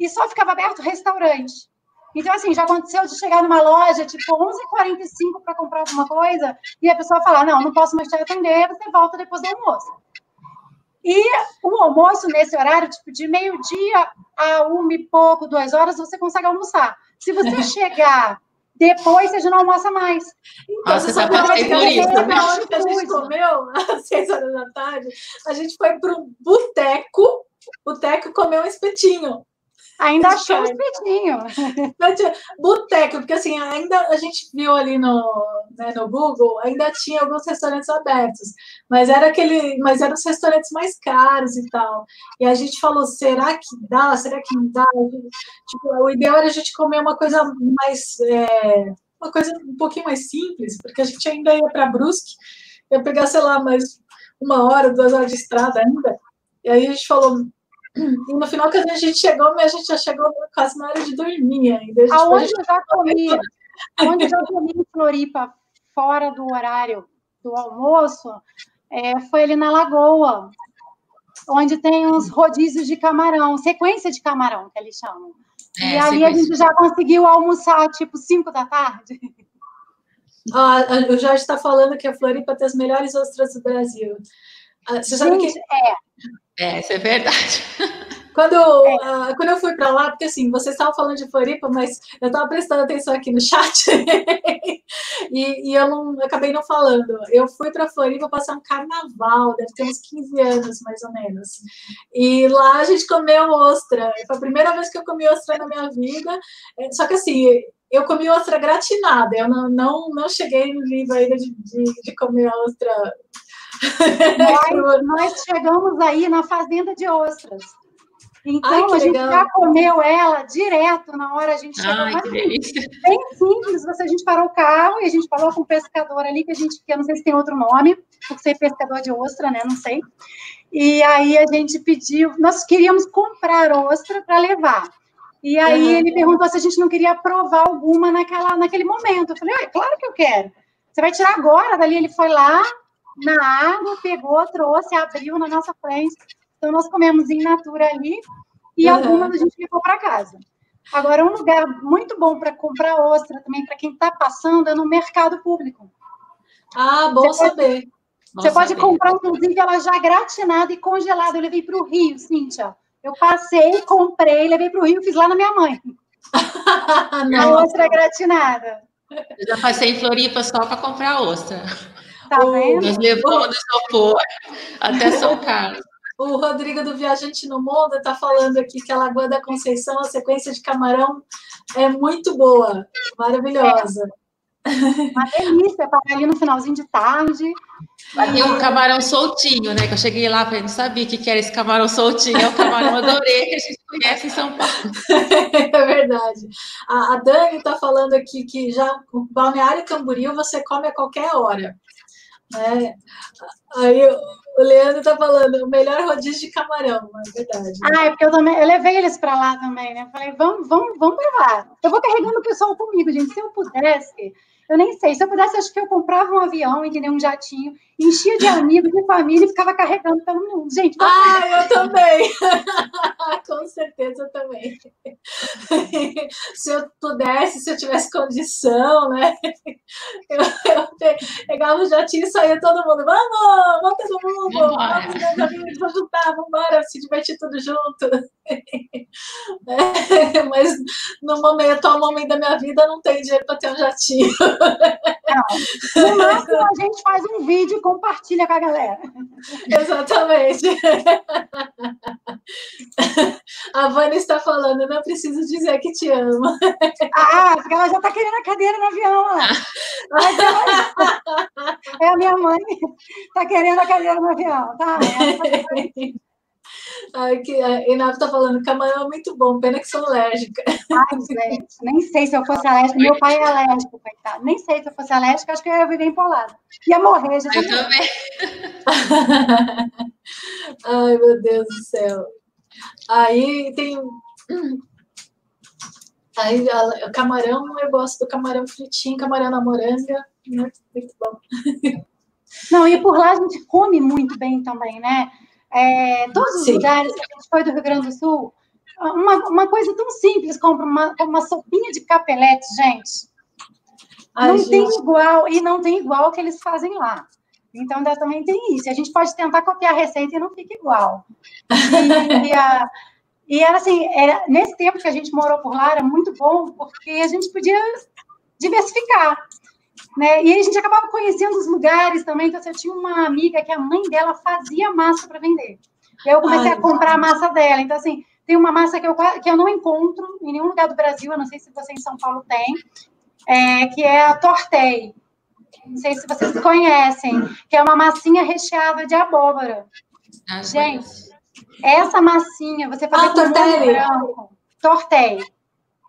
e só ficava aberto restaurante. Então, assim, já aconteceu de chegar numa loja, tipo, 11h45 para comprar alguma coisa, e a pessoa falar, não, não posso mais te atender, você volta depois do almoço. E o almoço, nesse horário, tipo, de meio-dia a uma e pouco, duas horas, você consegue almoçar. Se você chegar depois, você já não almoça mais. Então, Nossa, você sabe isso. Na hora que a gente comeu, às seis horas da tarde, a gente foi para um boteco, boteco comeu um espetinho. Ainda achou um espetinho. Boteco, porque assim, ainda a gente viu ali no, né, no Google, ainda tinha alguns restaurantes abertos, mas era aquele, mas eram os restaurantes mais caros e tal. E a gente falou, será que dá? Será que não dá? Tipo, o ideal era a gente comer uma coisa mais é, uma coisa um pouquinho mais simples, porque a gente ainda ia para Brusque, ia pegar, sei lá, mais uma hora, duas horas de estrada ainda. E aí a gente falou, e no final, que a gente chegou, mas a gente já chegou quase na hora de dormir ainda. Aonde eu já comi, aonde eu já comi em Floripa, fora do horário do almoço, é, foi ali na Lagoa, onde tem uns rodízios de camarão, sequência de camarão, que eles chamam. É, e ali a gente já conseguiu almoçar, tipo, 5 da tarde. Ah, o Jorge está falando que a Floripa tem as melhores ostras do Brasil. Ah, você sabe gente, que... É. É, isso é verdade. Quando, é. uh, quando eu fui para lá, porque assim, vocês estavam falando de Floripa, mas eu estava prestando atenção aqui no chat e, e, eu não acabei não falando. Eu fui para Floripa passar um carnaval, deve ter uns 15 anos mais ou menos. E lá a gente comeu ostra. Foi a primeira vez que eu comi ostra na minha vida. É, só que assim, eu comi ostra gratinada, eu não, não, não cheguei no nível ainda de, de, de comer ostra nós, nós, chegamos aí na fazenda de ostras. Então, Ai, a gente legal. já comeu ela direto na hora a gente chegou. Ai, bem simples, você, a gente parou o carro e a gente falou com o pescador ali, que a gente, que eu não sei se tem outro nome, por ser pescador de ostra, né? Não sei. E aí a gente pediu, nós queríamos comprar ostra para levar. E aí uhum. ele perguntou se a gente não queria provar alguma naquela, naquele momento. Eu falei, ah, claro que eu quero. Você vai tirar agora? Dali ele foi lá, na água, pegou, trouxe, abriu na nossa frente. Então, nós comemos em natura ali e uhum. algumas a gente levou para casa. Agora, um lugar muito bom para comprar ostra também, para quem está passando, é no mercado público. Ah, bom você saber. Pode, você pode comprar, inclusive, ela já gratinada e congelada. Eu levei para o Rio, Cíntia. Eu passei, comprei, levei para o Rio, fiz lá na minha mãe. a ostra gratinada. Eu já passei em Floripa só para comprar ostra. Tá vendo? Nós levamos do isopor até São Carlos. O Rodrigo do Viajante no Mundo está falando aqui que a Lagoa da Conceição, a sequência de camarão É muito boa, maravilhosa. Uma delícia, para ali no finalzinho de tarde. Aqui o camarão soltinho, né? Que eu cheguei lá, falei, não sabia o que era esse camarão soltinho. É o camarão adorei que a gente conhece em São Paulo. é verdade. A, a Dani está falando aqui que já o Balneário Camboriú você come a qualquer hora. É. Aí o Leandro tá falando, o melhor rodízio de camarão, é verdade. Ah, é porque eu também, eu levei eles para lá também, né? Falei, vamos, vamos, vamos provar. Eu vou carregando o pessoal comigo, gente. Se eu pudesse, eu nem sei. Se eu pudesse, acho que eu comprava um avião, entendeu? Um jatinho, enchia de amigos, de família e ficava carregando pelo mundo. Gente, ah, eu também. Com certeza eu também. se eu pudesse, se eu tivesse condição, né? Eu, eu pegava o jatinho e saía todo mundo. Vamos, vamos todo mundo. Vamos, meus amigos, vamos juntar, vamos embora, se divertir tudo junto. Mas no momento, atual momento da minha vida, não tem dinheiro para ter um jatinho. Não. No máximo, a gente faz um vídeo e compartilha com a galera. Exatamente. A Vânia está falando, não preciso dizer que te ama. Ah, porque ela já está querendo a cadeira no avião lá. É a minha mãe, está querendo a cadeira no avião, tá? Ai, que, a Renato está falando, camarão é muito bom, pena que sou alérgica. Ai, gente, nem sei se eu fosse alérgica. Meu pai é alérgico, coitado. Nem sei se eu fosse alérgica, acho que eu ia viver empolada. Ia morrer, já. Eu também. Ai, meu Deus do céu. Aí tem. Aí, o camarão, eu gosto do camarão fritinho, camarão na moranga, né? muito bom. Não, e por lá a gente come muito bem também, né? É, todos os Sim. lugares que a gente foi do Rio Grande do Sul, uma, uma coisa tão simples como uma, uma sopinha de capelete, gente. Ai, não gente. tem igual, e não tem igual que eles fazem lá. Então, também tem isso. A gente pode tentar copiar a receita e não fica igual. E, e, a, e era assim, era, nesse tempo que a gente morou por lá, era muito bom, porque a gente podia diversificar. Né? E aí a gente acabava conhecendo os lugares também. Então, assim, eu tinha uma amiga que a mãe dela fazia massa para vender. E aí eu comecei Ai, a comprar a massa dela. Então, assim, tem uma massa que eu, que eu não encontro em nenhum lugar do Brasil, eu não sei se você em São Paulo tem, é, que é a tortei. Não sei se vocês conhecem, que é uma massinha recheada de abóbora. Ah, Gente, essa massinha, você faz ah, com molho branco. Tortei.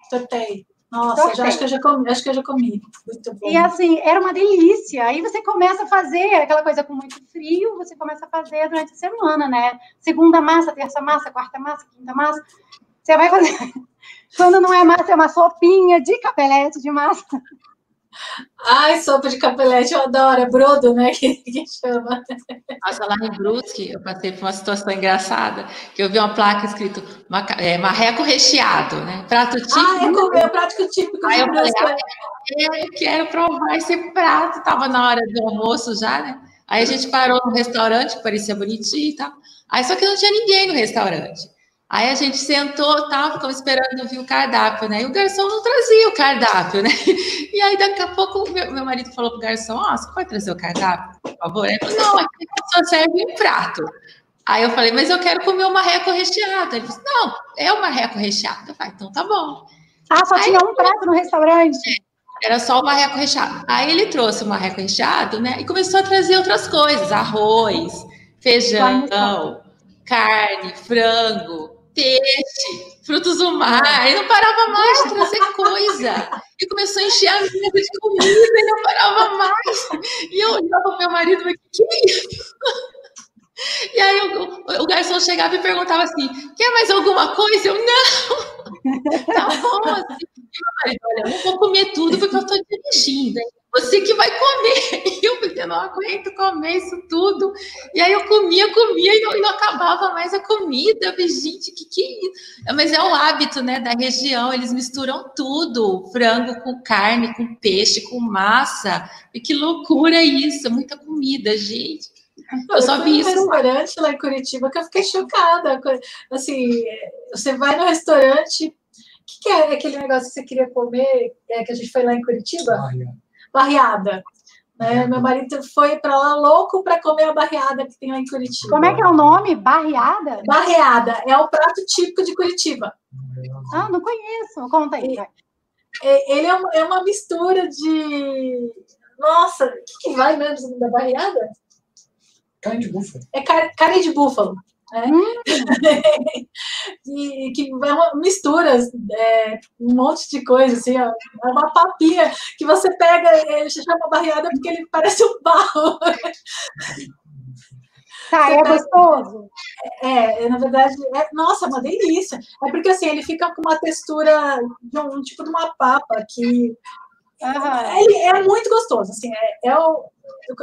Tortei. Nossa, já, acho, que eu já comi, acho que eu já comi. Muito bom. E assim, era uma delícia. Aí você começa a fazer aquela coisa com muito frio, você começa a fazer durante a semana, né? Segunda massa, terça massa, quarta massa, quinta massa. Você vai fazer. Quando não é massa, é uma sopinha de capelete de massa. Ai, sopa de capelete, eu adoro. É brodo, né? Que, que chama. Nossa, lá em Brusque, eu passei por uma situação engraçada, que eu vi uma placa escrito é, marreco recheado, né? Prato típico. Ah, é comer o prato típico Aí eu falei, ah, eu quero provar esse prato. Tava na hora do almoço já, né? Aí a gente parou no restaurante, que parecia bonitinho e tal. Aí só que não tinha ninguém no restaurante. Aí a gente sentou, tava, ficamos esperando vir o cardápio, né? E o garçom não trazia o cardápio, né? E aí daqui a pouco meu, meu marido falou pro garçom: Ó, oh, você pode trazer o cardápio, por favor? Ele falou: Não, aqui só serve um prato. Aí eu falei: Mas eu quero comer o marreco recheado. Ele falou: Não, é o marreco recheado. Eu falei: Então tá bom. Ah, só aí, tinha um prato no restaurante? Era só o marreco recheado. Aí ele trouxe o marreco recheado, né? E começou a trazer outras coisas: arroz, feijão, carne, frango peixe, frutos do mar, e não parava mais de trazer coisa. E começou a encher a mesa de comida e não parava mais. E eu olhava para meu marido e que é isso? E aí o, o, garçom chegava e perguntava assim: quer mais alguma coisa? Eu não! Tá bom, assim. Meu marido, olha, eu vou comer tudo porque eu estou dirigindo. Hein? Você que vai comer. E eu não aguento comer isso tudo. E aí eu comia, comia e não, e não acabava mais a comida. Eu falei, gente, que que é isso? Mas é o hábito, né, da região. Eles misturam tudo. Frango com carne, com peixe, com massa. E que loucura isso. Muita comida, gente. Eu só vi isso. um restaurante lá em Curitiba que eu fiquei chocada. Assim, você vai no restaurante... O que, que é aquele negócio que você queria comer, é, que a gente foi lá em Curitiba? Ah, yeah barriada. Né? Meu marido foi para lá louco para comer a barriada que tem lá em Curitiba. Como é que é o nome? Barriada? Barriada. É o prato típico de Curitiba. Ah, não conheço. Conta aí. é, ele é uma, é uma mistura de. Nossa, o que, que vai mesmo da barriada? Carne de búfalo. É car carne de búfalo. Né? Hum. e que é uma misturas, é, um monte de coisa, assim, ó, é uma papinha que você pega, ele se chama barriada porque ele parece um barro. Tá, é gostoso? É, é, na verdade, é, nossa, é uma delícia. É porque assim, ele fica com uma textura de um, um tipo de uma papa que uhum. ele é muito gostoso, assim, é, é o,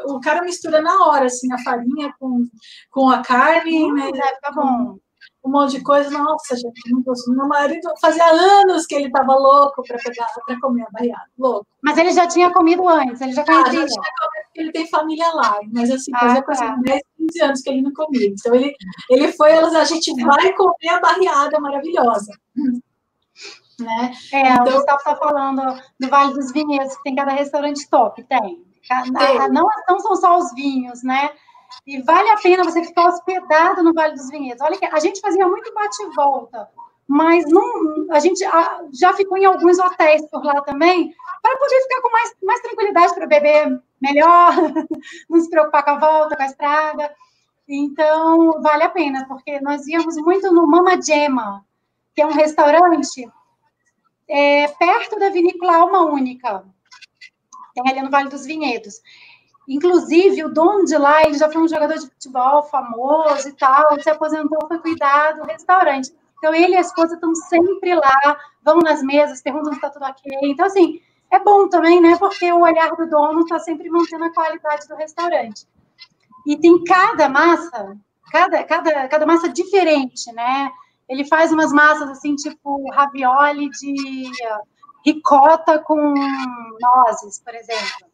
o cara mistura na hora, assim, a farinha com, com a carne, hum, né? Deve ficar bom um monte de coisa. Nossa, gente, gostoso. Meu marido fazia anos que ele estava louco para pegar, para comer a baiana, louco. Mas ele já tinha comido antes, ele já conhecia. Ah, já tinha comido, ele tem família lá, mas assim, ah, fazia quase tá. 10, 15 anos que ele não comia. Então ele, ele foi, a gente vai comer a barriada maravilhosa. Né? É, então, o Gustavo está falando do Vale dos Vinhedos, que tem cada restaurante top, tem. Não, não são só os vinhos, né? E vale a pena você ficar hospedado no Vale dos Vinhedos. Olha que a gente fazia muito bate-volta, mas não, a gente já ficou em alguns hotéis por lá também, para poder ficar com mais, mais tranquilidade para beber melhor, não se preocupar com a volta, com a estrada. Então, vale a pena, porque nós íamos muito no Mama Gemma, que é um restaurante é, perto da vinícola Alma Única, tem ali no Vale dos Vinhedos. Inclusive, o dono de lá, ele já foi um jogador de futebol famoso e tal, se aposentou, foi cuidar do restaurante. Então, ele e a esposa estão sempre lá, vão nas mesas, perguntam se está tudo ok. Então, assim, é bom também, né? Porque o olhar do dono está sempre mantendo a qualidade do restaurante. E tem cada massa, cada, cada, cada massa diferente, né? Ele faz umas massas assim, tipo ravioli de ricota com nozes, por exemplo.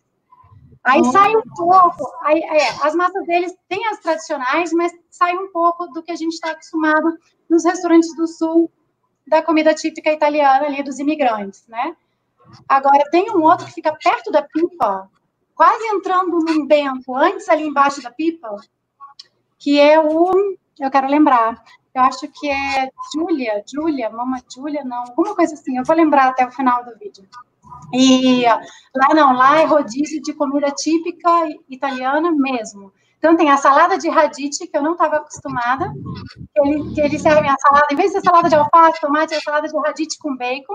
Aí oh. sai um pouco, aí, é, as massas deles têm as tradicionais, mas sai um pouco do que a gente está acostumado nos restaurantes do sul da comida típica italiana ali dos imigrantes, né? Agora tem um outro que fica perto da pipa, quase entrando num bento, antes ali embaixo da pipa, que é o, eu quero lembrar, eu acho que é Júlia, Júlia, Mama Júlia, não, alguma coisa assim, eu vou lembrar até o final do vídeo. E lá não, lá é rodízio de comida típica italiana mesmo. Então tem a salada de radite, que eu não estava acostumada, que, ele, que eles servem a salada, em vez de ser salada de alface, tomate, é salada de radite com bacon.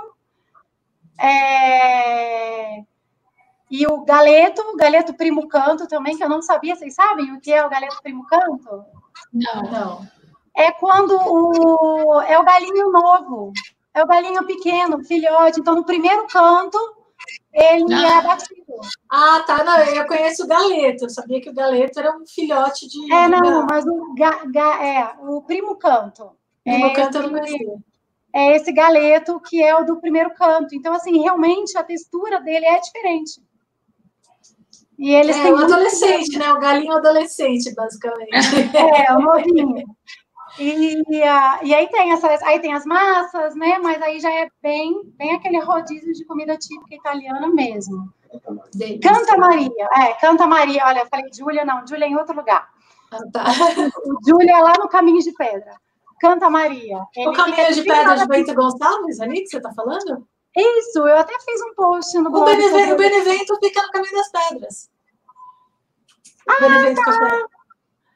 É... E o galeto, o galeto primo canto também, que eu não sabia, vocês sabem o que é o galeto primo canto? Não, não. É quando o é o galinho novo, é o galinho pequeno, filhote. Então no primeiro canto ele ah. é batido. Ah, tá. Não, eu conheço o galeto. Eu sabia que o galeto era um filhote de. É, não, mas o, ga, ga, é, o primo canto. Primo é canto eu não conhecia. É esse galeto que é o do primeiro canto. Então, assim, realmente a textura dele é diferente. E eles é, têm. o adolescente, né? O galinho adolescente, basicamente. É, o novinho. E, e aí tem essas, aí tem as massas, né? Mas aí já é bem, bem aquele rodízio de comida típica italiana mesmo. Canta Maria, é, Canta Maria. Olha, eu falei Júlia, não, Júlia é em outro lugar. Ah, tá. Júlia é lá no Caminho de Pedra. Canta Maria. Ele o Caminho de Pedra de Bento Gonçalves, ali que você está falando? Isso, eu até fiz um post no blog. O Benevento, o Benevento fica no Caminho das Pedras. O ah, Benevento tá.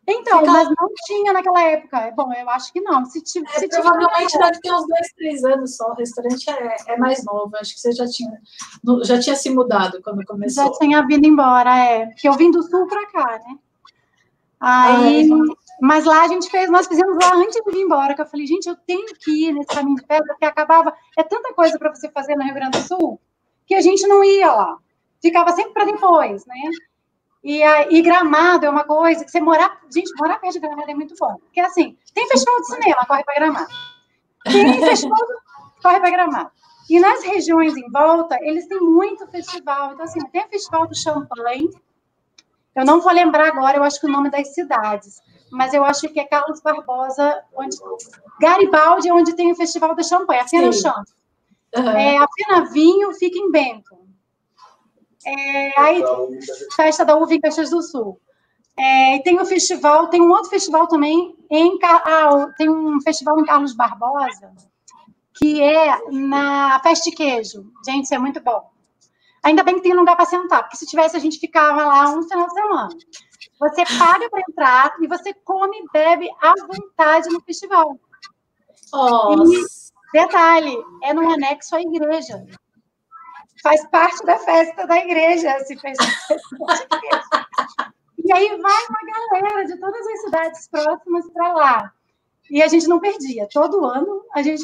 Então, Fica... mas não tinha naquela época. Bom, eu acho que não. Se, é, se provavelmente deve ter uns dois, três anos só. O restaurante é, é, mais novo. Acho que você já tinha, já tinha se mudado quando começou. Já tinha vindo embora, é. Porque eu vim do sul para cá, né? Aí, ah, mas lá a gente fez, nós fizemos lá antes de vir embora, que eu falei, gente, eu tenho que ir nesse caminho de pedra, porque acabava, é tanta coisa para você fazer no Rio Grande do Sul, que a gente não ia lá. Ficava sempre para depois, né? E, e Gramado é uma coisa que você morar. Gente, morar perto de Gramado é muito bom. Porque assim, tem festival de cinema, corre para Gramado. Tem festival, corre para Gramado. E nas regiões em volta, eles têm muito festival. Então, assim, tem o Festival do Champlain. Eu não vou lembrar agora, eu acho que o nome das cidades. Mas eu acho que é Carlos Barbosa, onde. Garibaldi é onde tem o Festival do Champanhe, a Fena Champ. Uhum. É, a Fena Vinho fica em Bento. É, aí, Festa da Uva em Caxias do Sul. É, tem o festival, tem um outro festival também em ah, tem um festival em Carlos Barbosa, que é na Festa de Queijo. Gente, isso é muito bom. Ainda bem que tem lugar para sentar, porque se tivesse a gente ficava lá um final de semana. Você paga para entrar e você come e bebe à vontade no festival. Nossa. E, detalhe, é no anexo à igreja. Faz parte da festa da igreja esse festival. e aí vai uma galera de todas as cidades próximas para lá. E a gente não perdia. Todo ano a gente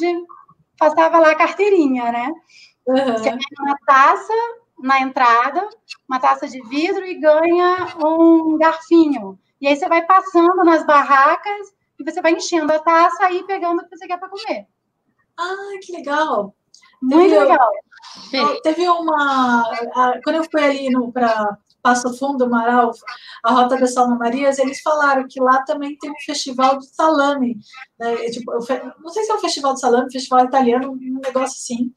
passava lá a carteirinha, né? Uhum. Você ganha uma taça na entrada, uma taça de vidro e ganha um garfinho. E aí você vai passando nas barracas e você vai enchendo a taça e pegando o que você quer para comer. Ah, que legal. Muito Teve- legal. Ó, Teve uma. a- quando eu fui ali para Passo Fundo, Marau, a Rota da Salma Marias, eles falaram que lá também tem um festival de salame. Né? Tipo, não sei se é um festival de salame, festival italiano, um negócio assim.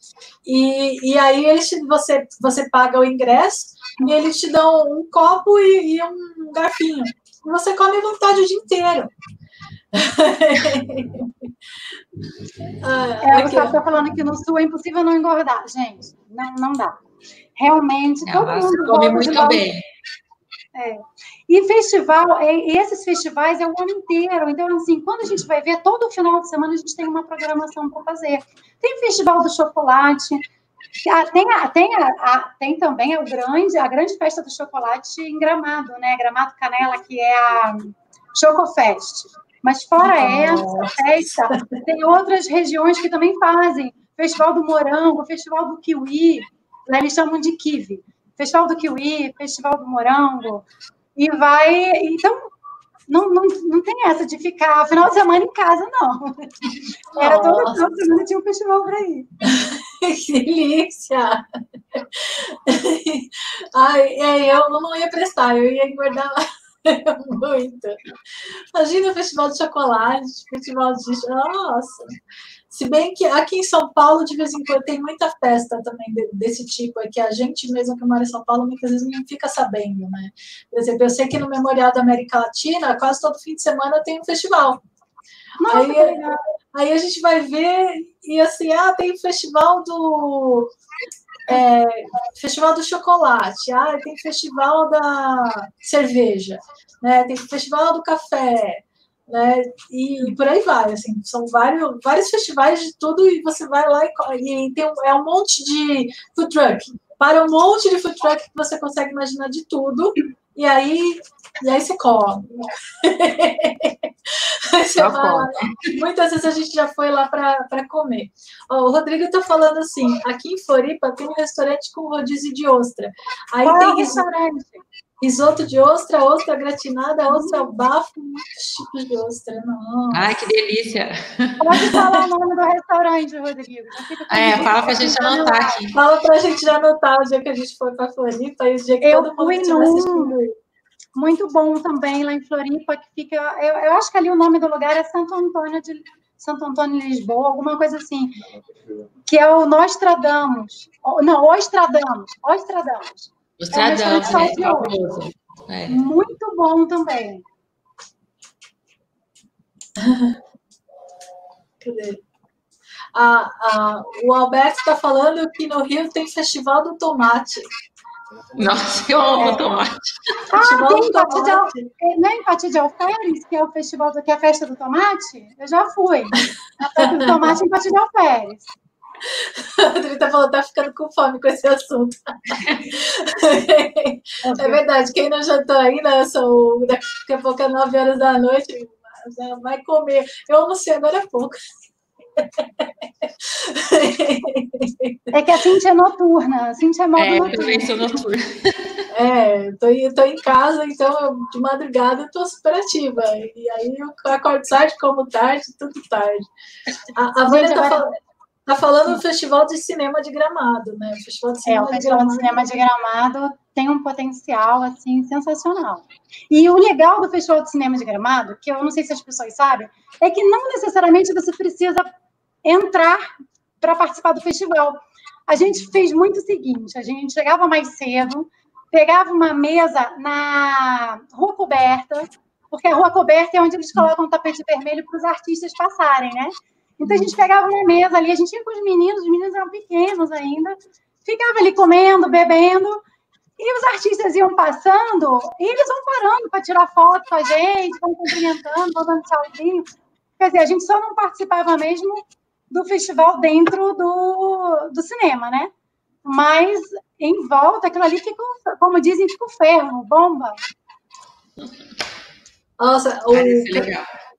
E, e aí eles te- você, você paga o ingresso e eles te dão um copo e, e um garfinho. E você come à vontade o dia inteiro. Ah, É. Gustavo está falando que no sul é impossível não engordar. Gente, não, não dá. Realmente, todo Ela se mundo come muito bem. E festival, é, esses festivais é o ano inteiro. Então, assim, quando a gente vai ver, todo final de semana a gente tem uma programação para fazer. Tem festival do chocolate, ah, tem, a- tem, a- a- tem também o grande, a grande festa do chocolate em Gramado, né? Gramado Canela, que é a Chocofest. Mas fora essa festa, tem outras regiões que também fazem. Festival do Morango, Festival do Kiwi, lá eles chamam de Kiwi. Festival do Kiwi, Festival do Morango. E vai. Então, não, não, não tem essa de ficar final de semana em casa, não. Era todo Nossa. final de semana tinha um festival para ir. Que delícia! Ai, é, eu não ia prestar, eu ia engordar muito. Imagina o festival de chocolate, festival de. Nossa! Se bem que aqui em São Paulo, de vez em quando, tem muita festa também de- desse tipo, é que a gente mesmo que mora em São Paulo muitas vezes não fica sabendo, né? Por exemplo, eu sei que no Memorial da América Latina, quase todo fim de semana tem um festival. Nossa, Aí. Aí a gente vai ver e assim, ah, tem o festival do é, festival do chocolate, ah, tem festival da cerveja, né? Tem festival do café, né? E, por aí vai, assim, são vários, vários festivais de tudo e você vai lá e, e tem um, é um monte de food truck. Para um monte de food truck que você consegue imaginar de tudo. E aí, e aí você come. Você lá. Muitas vezes a gente já foi lá para comer. Ó, o Rodrigo está falando assim: aqui em Floripa tem um restaurante com rodízio de ostra. Aí Qual é tem riso- restaurante? Risoto de ostra, ostra gratinada, ostra ao bafo, muitos tipos de ostra. Não. Ai, que delícia. Pode falar o nome do restaurante, Rodrigo. É, fala pra gente anotar aqui. Fala para a gente já anotar o dia que a gente for para Floripa e o dia que Eu todo mundo estiver assistindo. Muito bom também lá em Floripa, que fica. Eu, eu acho que ali o nome do lugar é Santo Antônio de Santo Antônio de Lisboa, alguma coisa assim. Que é o Nostradamus. O- Não, Ostradamus. Stradão, né? É. Muito bom também. Cadê? Ah, ah, o Alberto está falando que no Rio tem Festival do Tomate. Nossa, eu amo tomate. Ah, Festival tem do empate de, Tomate. é, é empate de alferes, que é o festival do, que é a festa do tomate? Eu já fui. A festa do tomate é empate de alferes. Ele tá falando, tá ficando com fome com esse assunto. É verdade, quem não jantou ainda, são daqui a pouco é 9 horas da noite, já vai comer. Eu almocei agora há pouco. É que a Cintia é noturna. A Cintia é modo É, eu noturno. também sou noturna. É, tô, em- tô em casa, então eu, de madrugada eu tô super ativa. E aí eu acordo tarde, como tarde, tudo tarde. A, a Vânia tá, agora- fal- tá falando do Festival de Cinema de Gramado, né? O Festival de É, Cinema o Festival de Gramado. Cinema de Gramado tem um potencial, assim, sensacional. E o legal do Festival de Cinema de Gramado, que eu não sei se as pessoas sabem, é que não necessariamente você precisa entrar para participar do festival. A gente fez muito o seguinte, a gente chegava mais cedo, pegava uma mesa na Rua Coberta, porque a Rua Coberta é onde eles colocam o tapete vermelho para os artistas passarem, né? Então a gente pegava uma mesa ali, a gente ia com os meninos, os meninos eram pequenos ainda, ficava ali comendo, bebendo, e os artistas iam passando, e eles vão parando para tirar foto com a gente, vão cumprimentando, vão dando tchauzinho. Quer dizer, a gente só não participava mesmo do festival dentro do, do cinema, né? Mas em volta, aquilo ali fica, como dizem, fica o ferro, bomba. Nossa, o, o,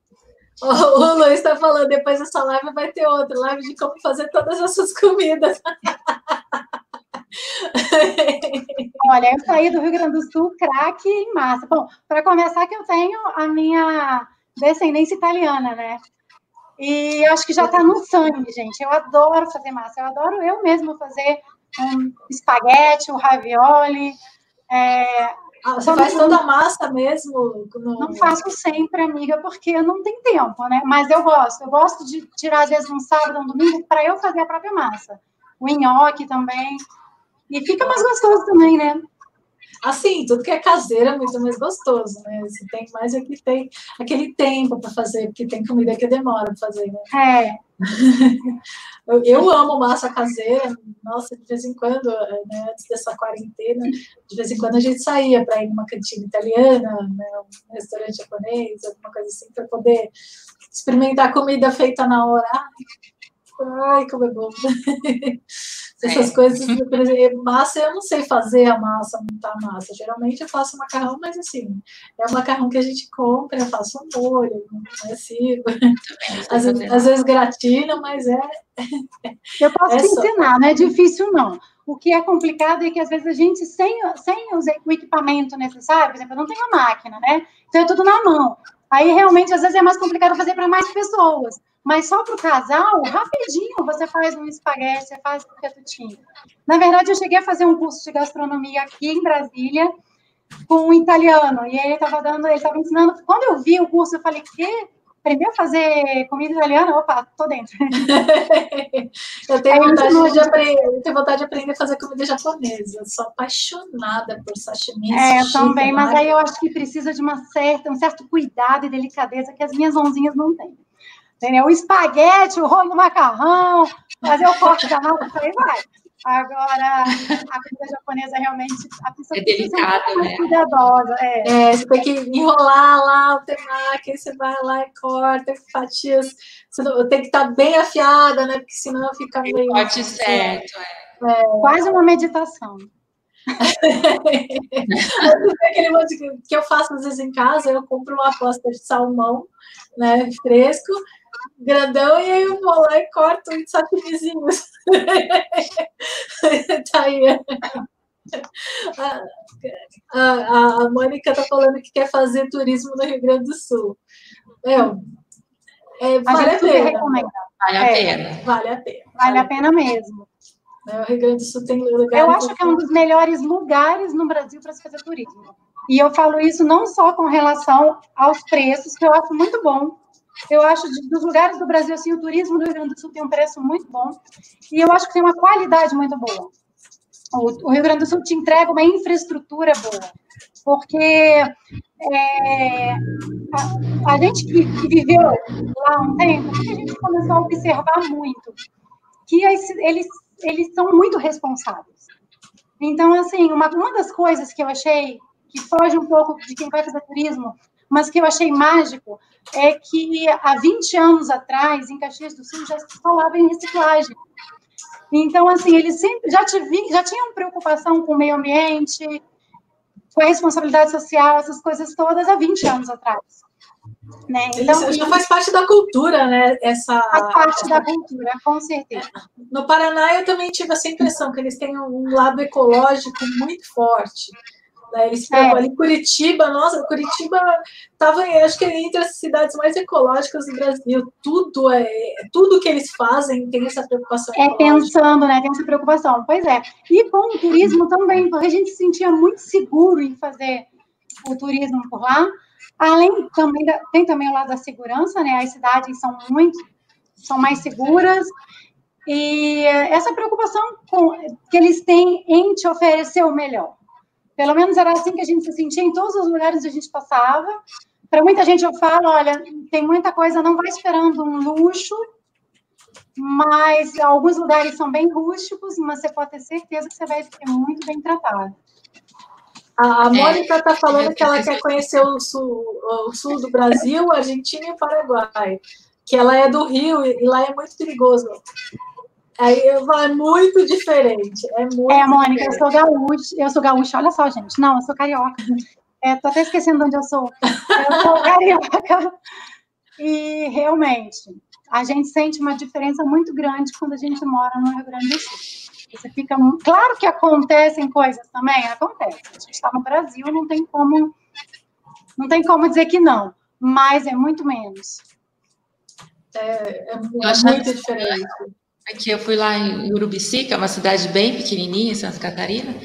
o Luiz está falando, depois dessa live vai ter outra live de como fazer todas essas comidas. Olha, eu saí do Rio Grande do Sul, craque em massa. Bom, para começar, que eu tenho a minha descendência italiana, né? E acho que já está no sangue, gente. Eu adoro fazer massa. Eu adoro eu mesma fazer um espaguete, um ravioli. É, ah, você faz toda a massa mesmo? No... Não faço sempre, amiga, porque eu não tenho tempo, né? Mas eu gosto. Eu gosto de tirar, às vezes, um sábado, um domingo, para eu fazer a própria massa. O nhoque também. E fica mais gostoso também, né? Assim, tudo que é caseiro é muito mais gostoso, né? Se tem mais é que tem aquele tempo para fazer, porque tem comida que demora para fazer, né? É. eu, amo massa caseira, nossa, de vez em quando, né, antes dessa quarentena, de vez em quando a gente saía para ir numa cantina italiana, né, um restaurante japonês, alguma coisa assim, para poder experimentar comida feita na hora. Ai, como é bom. Essas é. coisas, por exemplo, massa eu não sei fazer a massa, montar a massa. Geralmente eu faço macarrão, mas assim, é o macarrão que a gente compra, eu faço um molho, não é assim. Às, vezes, às vezes gratina, mas é. Eu posso é te só... ensinar, não é difícil, não. O que é complicado é que às vezes a gente, sem, sem o equipamento necessário, por exemplo, eu não tenho máquina, né? Então é tudo na mão. Aí realmente às vezes é mais complicado fazer para mais pessoas. Mas só para o casal, rapidinho, você faz um espaguete, você faz um fettuccine. Na verdade, eu cheguei a fazer um curso de gastronomia aqui em Brasília com um italiano. E ele estava dando, ele estava ensinando. Quando eu vi o curso, eu falei, que? Aprender a fazer comida italiana? Opa, tô dentro. eu, tenho vontade de aprender, eu tenho vontade de aprender a fazer comida japonesa. Eu sou apaixonada por sashimi. É, eu também, mas aí eu acho que precisa de uma certa, um certo cuidado e delicadeza que as minhas mãozinhas não têm. Entendeu? O espaguete, o rolo do macarrão, fazer o corte da massa, isso aí vai. Agora, a comida japonesa realmente a pessoa é delicada, né? Cuidadosa, é. é. Você tem que enrolar lá o temaki, você vai lá e corta fatias. Você tem que estar tá bem afiada, né? Porque senão fica meio. Corte certo, é. é. Quase uma meditação. Aquele monte que eu faço às vezes em casa, eu compro uma pasta de salmão, né, fresco, grandão, e aí eu vou lá e corto em sashimizinhos. tá aí. A, a, a Mônica tá falando que quer fazer turismo no Rio Grande do Sul. Meu, é, vale a, a pena. Vale a é, pena. Vale a pena. Vale a pena mesmo. É, o Rio Grande do Sul tem lugar. Eu acho que é um dos melhores lugares no Brasil para se fazer turismo. E eu falo isso não só com relação aos preços, que eu acho muito bom, eu acho de, dos lugares do Brasil, assim, o turismo do Rio Grande do Sul tem um preço muito bom e eu acho que tem uma qualidade muito boa. O, o Rio Grande do Sul te entrega uma infraestrutura boa, porque é, a, a, gente que, que, viveu lá um tempo, a gente começou a observar muito que eles, eles são muito responsáveis. Então, assim, uma, uma das coisas que eu achei que foge um pouco de quem vai fazer turismo, mas que eu achei mágico, é que há 20 anos atrás, em Caxias do Sul, já se falava em reciclagem. Então, assim, eles sempre já, tive, já tinham preocupação com o meio ambiente, com a responsabilidade social, essas coisas todas há 20 anos atrás. Né? Então, Isso já faz parte da cultura, né? Essa, faz parte da cultura, com certeza. No Paraná, eu também tive essa impressão que eles têm um lado ecológico muito forte. Né? Eles pegam é. ali Curitiba, nossa, Curitiba estava, acho que entre as cidades mais ecológicas do Brasil. Tudo é, tudo que eles fazem tem essa preocupação. É pensando, né? Tem essa preocupação. Pois é. E com o turismo também, porque a gente se sentia muito seguro em fazer o turismo por lá. Além também da, tem também o lado da segurança, né? As cidades são muito são mais seguras e essa preocupação com, que eles têm em te oferecer o melhor. Pelo menos era assim que a gente se sentia em todos os lugares onde a gente passava. Para muita gente eu falo, olha, tem muita coisa, não vai esperando um luxo, Mas alguns lugares são bem rústicos, mas você pode ter certeza que você vai ser muito bem tratado. A, a Mônica está é, falando que ela quer conhecer o sul, o sul do Brasil, Argentina e Paraguai. Que ela é do Rio e lá é muito perigoso. Aí eu falo, é muito diferente. É, muito é Mônica, diferente. eu sou gaúcha, eu sou gaúcha, olha só, gente. Não, eu sou carioca. É, tô até esquecendo onde eu sou. Eu sou carioca. E realmente, a gente sente uma diferença muito grande quando a gente mora no Rio Grande do Sul. Você fica. Claro que acontecem coisas também, acontece. A gente está no Brasil, não tem como. Não tem como dizer que não, mas é muito menos. É, é, é muito diferente. Aqui eu fui lá em Urubici, que é uma cidade bem pequenininha, em Santa Catarina,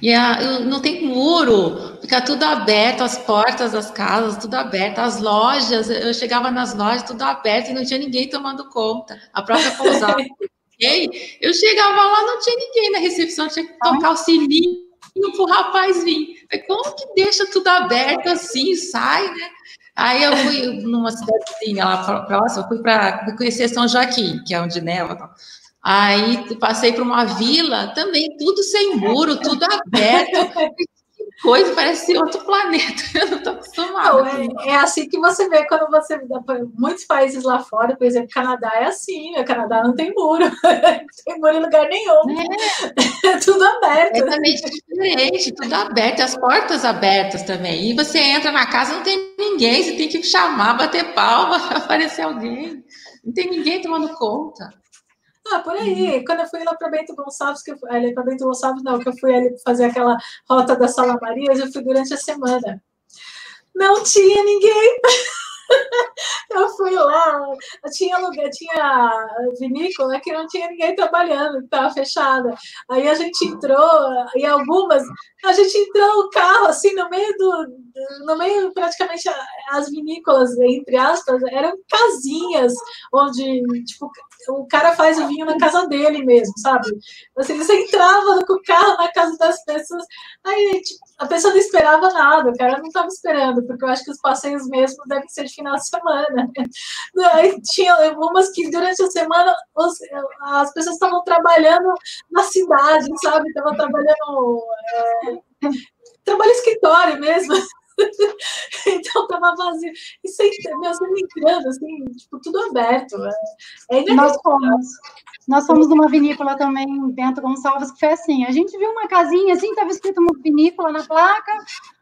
e a, não tem muro, fica tudo aberto, as portas das casas, tudo aberto, as lojas, eu chegava nas lojas, tudo aberto e não tinha ninguém tomando conta, a própria pousada. eu chegava lá, não tinha ninguém na recepção, tinha que tocar o sininho para o rapaz vir. Como que deixa tudo aberto assim, sai, né? Aí eu fui numa cidadezinha lá próxima, fui para conhecer São Joaquim, que é onde neva. Aí passei por uma vila, também tudo sem muro, tudo aberto. Coisa, parece outro planeta. Eu não estou acostumada. Não, é, é, assim que você vê quando você. Muitos países lá fora, por exemplo, Canadá é assim, o Canadá não tem muro, não tem muro em lugar nenhum. É, é tudo aberto. É totalmente diferente, tudo aberto, as portas abertas também. E você entra na casa, não tem ninguém, você tem que chamar, bater palma, aparecer alguém. Não tem ninguém tomando conta. Ah, por aí. Uhum. Quando eu fui lá para Bento Gonçalves, que eu, ali para Bento Gonçalves, não, que eu fui ali fazer aquela rota da Sala Marias, eu fui durante a semana. Não tinha ninguém. eu fui lá, tinha lugar, tinha vinícola que não tinha ninguém trabalhando, que estava fechada. Aí a gente entrou, e algumas, a gente entrou o carro assim no meio do, no meio praticamente as vinícolas, entre aspas, eram casinhas onde tipo o cara faz o vinho na casa dele mesmo, sabe? Assim, você entrava com o carro na casa das pessoas, aí tipo, a pessoa não esperava nada, o cara não estava esperando, porque eu acho que os passeios mesmo devem ser de final de semana. Aí tinha umas que durante a semana os, as pessoas estavam trabalhando na cidade, sabe? Estavam trabalhando. É, trabalho escritório mesmo. então tava vazio. E sem, meu, você entrando, assim, tipo, tudo aberto. É, é nós fomos. Nós fomos numa vinícola também, Bento Gonçalves, que foi assim, a gente viu uma casinha, assim, estava escrito uma vinícola na placa,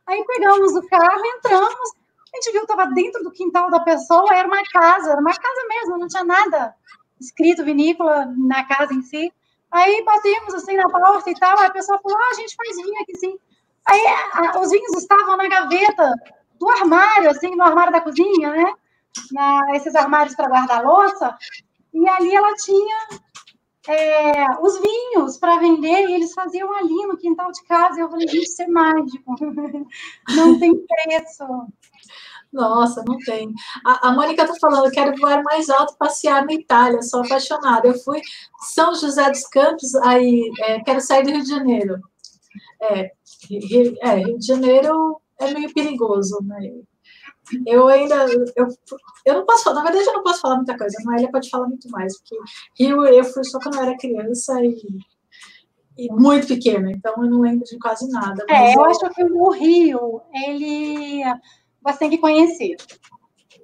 aí pegamos o carro, entramos, a gente viu estava dentro do quintal da pessoa, era uma casa, era uma casa mesmo, não tinha nada escrito vinícola na casa em si. Aí batemos assim na porta e tal, aí a pessoa falou, ah, a gente faz vinho aqui sim. Aí a, os vinhos estavam na gaveta do armário, assim, no armário da cozinha, né? Na, esses armários para guardar louça. E ali ela tinha é, os vinhos para vender e eles faziam ali no quintal de casa. E eu falei, gente, isso é mágico. Não tem preço. Nossa, não tem. A, a Mônica está falando, quero voar mais alto, passear na Itália, sou apaixonada. Eu fui São José dos Campos, aí é, quero sair do Rio de Janeiro. É, é, Rio de Janeiro é meio perigoso, né? Eu ainda. Eu, eu não posso falar, na verdade, eu não posso falar muita coisa. A Noélia pode falar muito mais, porque Rio eu fui só quando eu era criança e, e muito pequena, então eu não lembro de quase nada. É, eu, eu acho que o Rio, ele. Você tem que conhecer.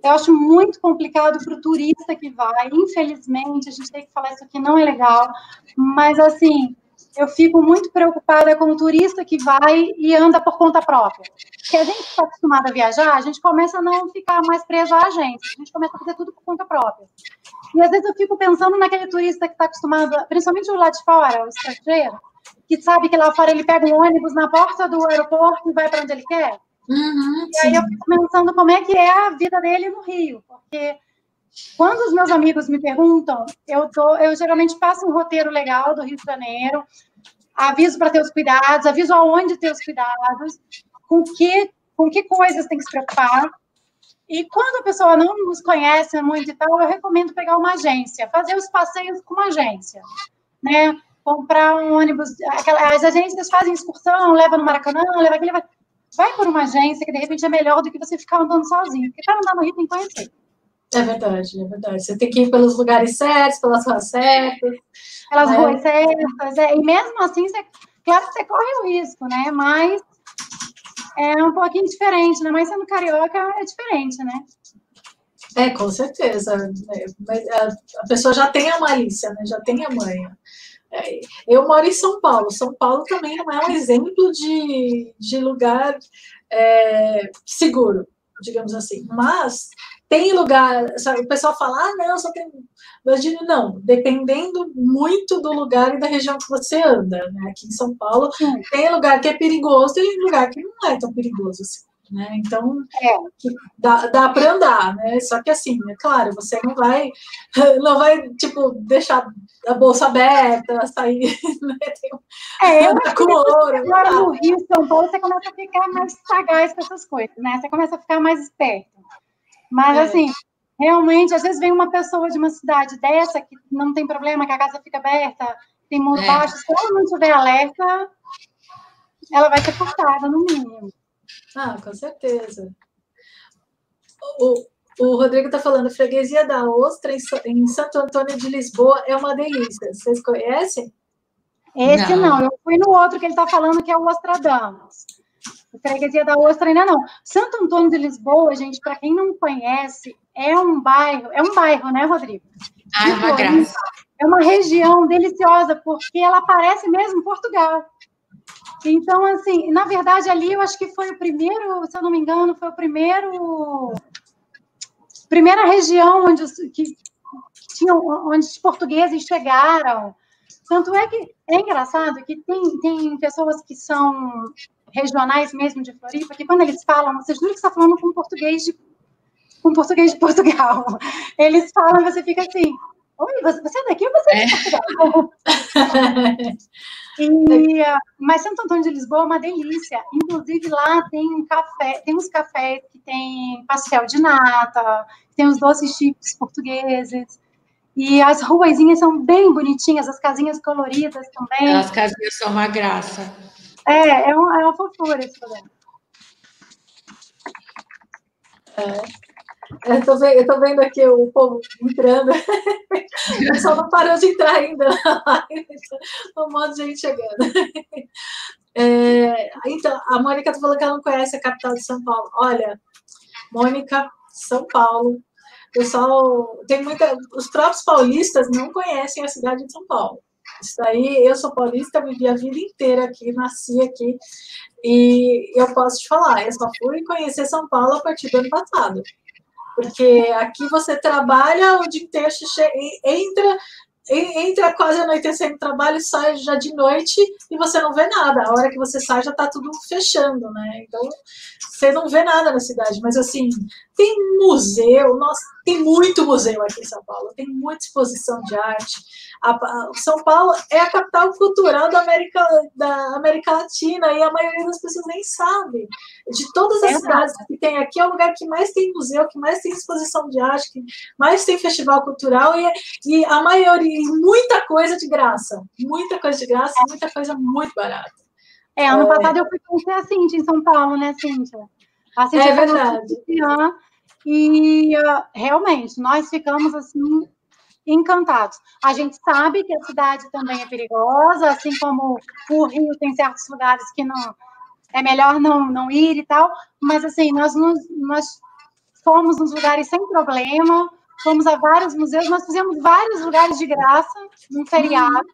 Eu acho muito complicado para o turista que vai. Infelizmente, a gente tem que falar isso aqui, não é legal. Mas, assim, eu fico muito preocupada com o turista que vai e anda por conta própria. Porque a gente está acostumado a viajar, a gente começa a não ficar mais preso à agência, a gente começa a fazer tudo por conta própria. E às vezes eu fico pensando naquele turista que está acostumado, principalmente o lá de fora, o estrangeiro, que sabe que lá fora ele pega um ônibus na porta do aeroporto e vai para onde ele quer. Uhum, e aí eu fico pensando como é que é a vida dele no Rio, porque quando os meus amigos me perguntam, eu, tô, eu geralmente faço um roteiro legal do Rio de Janeiro, aviso para ter os cuidados, aviso aonde ter os cuidados, com que, com que coisas tem que se preocupar. E quando a pessoa não nos conhece muito e tal, eu recomendo pegar uma agência, fazer os passeios com uma agência, né? Comprar um ônibus, as agências fazem excursão, leva no Maracanã, leva aquele, vai por uma agência que de repente é melhor do que você ficar andando sozinho, porque para andar no Rio tem que conhecer. É verdade, é verdade. Você tem que ir pelos lugares certos, pelas ruas certas. Pelas né? ruas certas, é. E mesmo assim, você, claro que você corre o risco, né? Mas é um pouquinho diferente, né? Mas sendo carioca é diferente, né? É, com certeza. É, a pessoa já tem a malícia, né? Já tem a manha. É, eu moro em São Paulo. São Paulo também não é um exemplo de, de lugar é, seguro, digamos assim. Mas tem lugar, sabe, o pessoal fala, ah, não, só tem. Imagina, não, dependendo muito do lugar e da região que você anda, né? Aqui em São Paulo, Sim. tem lugar que é perigoso, tem lugar que não é tão perigoso assim. Né? Então, é. dá, dá para andar, né? Só que assim, é claro, você não vai, não vai, tipo, deixar a bolsa aberta, sair, né? Tem é, eu acho com ouro. Agora no Rio, São Paulo, você começa a ficar mais sagaz com essas coisas, né? Você começa a ficar mais esperto. Mas, é. assim, realmente, às vezes vem uma pessoa de uma cidade dessa que não tem problema, que a casa fica aberta, tem muros é. baixos, se ela não estiver alerta, ela vai ser cortada, no mínimo. Ah, com certeza. O, o Rodrigo está falando, freguesia da Ostra, em Santo Antônio de Lisboa, é uma delícia. Vocês conhecem? Esse não, não. eu fui no outro que ele está falando, que é o Ostradamus. Freguesia da Ostra ainda não. Santo Antônio de Lisboa, gente, para quem não conhece, é um bairro, é um bairro, né, Rodrigo? Ah, é uma graça. É uma região deliciosa, porque ela parece mesmo Portugal. Então, assim, na verdade, ali eu acho que foi o primeiro, se eu não me engano, foi o primeiro. Primeira região onde, que, tinham, onde os portugueses chegaram. Tanto é que é engraçado que tem, tem pessoas que são regionais mesmo de Floripa, que quando eles falam, vocês juram que está falando com português de com português de Portugal. Eles falam, você fica assim, oi, você é daqui ou você é de é. Portugal? e, mas Santo Antônio de Lisboa é uma delícia. Inclusive lá tem um café, tem uns cafés que tem pastel de nata, tem os doces típicos portugueses. E as ruazinhas são bem bonitinhas, as casinhas coloridas também. As casinhas são uma graça. É, é uma, é uma fofura esse programa. É. Eu tô, vendo, eu tô vendo aqui o povo entrando. O pessoal não parou de entrar ainda. Um monte de gente chegando. É, então, a Mônica tá falando que ela não conhece a capital de São Paulo. Olha, Mônica, São Paulo. Pessoal, tem muita. Os próprios paulistas não conhecem a cidade de São Paulo. Isso daí, eu sou paulista, vivi a vida inteira aqui, nasci aqui, e eu posso te falar, eu só fui conhecer São Paulo a partir do ano passado. Porque aqui você trabalha o dia inteiro, entra, entra quase anoitecendo no trabalho, sai já de noite e você não vê nada. A hora que você sai já está tudo fechando, né? Então você não vê nada na cidade. Mas assim, tem museu, nossa, tem muito museu aqui em São Paulo, tem muita exposição de arte. A, São Paulo é a capital cultural da América, da América Latina e a maioria das pessoas nem sabe. De todas as é cidades que tem aqui, é o lugar que mais tem museu, que mais tem exposição de arte, que mais tem festival cultural e, e a maioria, muita coisa de graça. Muita coisa de graça, muita coisa muito barata. É, ano é. passado eu fui conhecer a Cintia em São Paulo, né, Cintia? A Cintia é verdade. E realmente, nós ficamos assim encantados. A gente sabe que a cidade também é perigosa, assim como o Rio tem certos lugares que não é melhor não, não ir e tal, mas assim, nós, nos, nós fomos nos lugares sem problema, fomos a vários museus, nós fizemos vários lugares de graça, num feriado,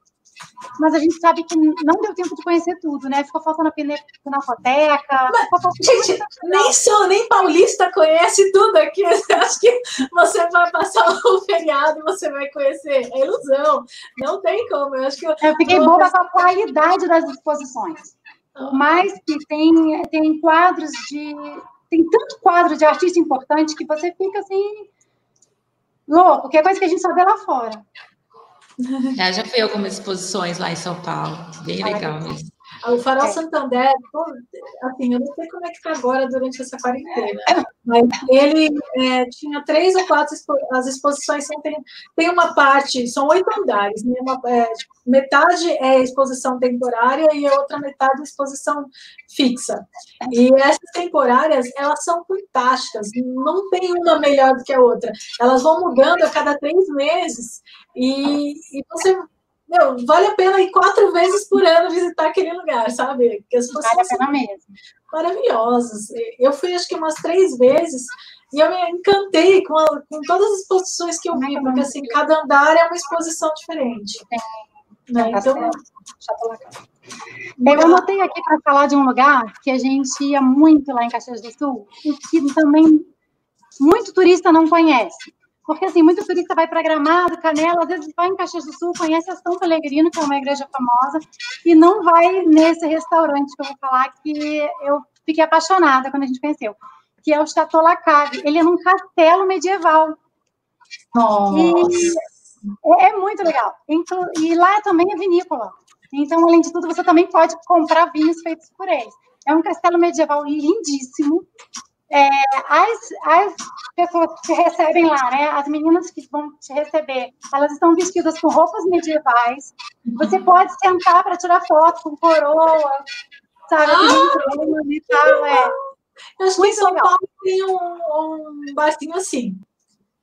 mas a gente sabe que não deu tempo de conhecer tudo, né? Ficou faltando a pinacoteca. gente, nem sou, nem paulista conhece tudo aqui. Acho que você vai passar o feriado e você vai conhecer. É ilusão. Não tem como. Eu acho que eu, eu fiquei eu... boba com a qualidade das exposições. Mas que tem, tem quadros de. Tem tanto quadro de artista importante que você fica assim. Louco, que é coisa que a gente só vê lá fora. Já, já fui algumas exposições lá em São Paulo, bem legal mesmo. O Farol é. Santander, assim, eu não sei como é que está agora durante essa quarentena, mas ele é, tinha três ou quatro, as exposições são, tem, tem uma parte, são oito andares, né? uma, é, metade é exposição temporária e a outra metade é exposição fixa. E essas temporárias, elas são fantásticas, não tem uma melhor do que a outra. Elas vão mudando a cada três meses e, e você meu, vale a pena ir quatro vezes por ano visitar aquele lugar, sabe? Porque as pessoas vale a pena mesmo. maravilhosas. Eu fui acho que umas três vezes e eu me encantei com, a, com todas as exposições que eu vi, porque assim, cada andar é uma exposição diferente. É. Né? Então, eu anotei aqui para falar de um lugar que a gente ia muito lá em Caxias do Sul e que também muito turista não conhece. Porque, assim, muito turista vai para Gramado, Canela, às vezes vai em Caxias do Sul, conhece a São Pellegrino, que é uma igreja famosa, e não vai nesse restaurante que eu vou falar, que eu fiquei apaixonada quando a gente conheceu, que é o Chateau Lacave. Ele é num castelo medieval. Nossa. E é, é muito legal. E lá também é vinícola. Então, além de tudo, você também pode comprar vinhos feitos por eles. É um castelo medieval lindíssimo é, as, as pessoas que te recebem lá, né, as meninas que vão te receber, elas estão vestidas com roupas medievais. Você pode sentar para tirar foto com coroa, sabe? Ah, e tal, é. Eu acho que em São Paulo tem um, um barzinho assim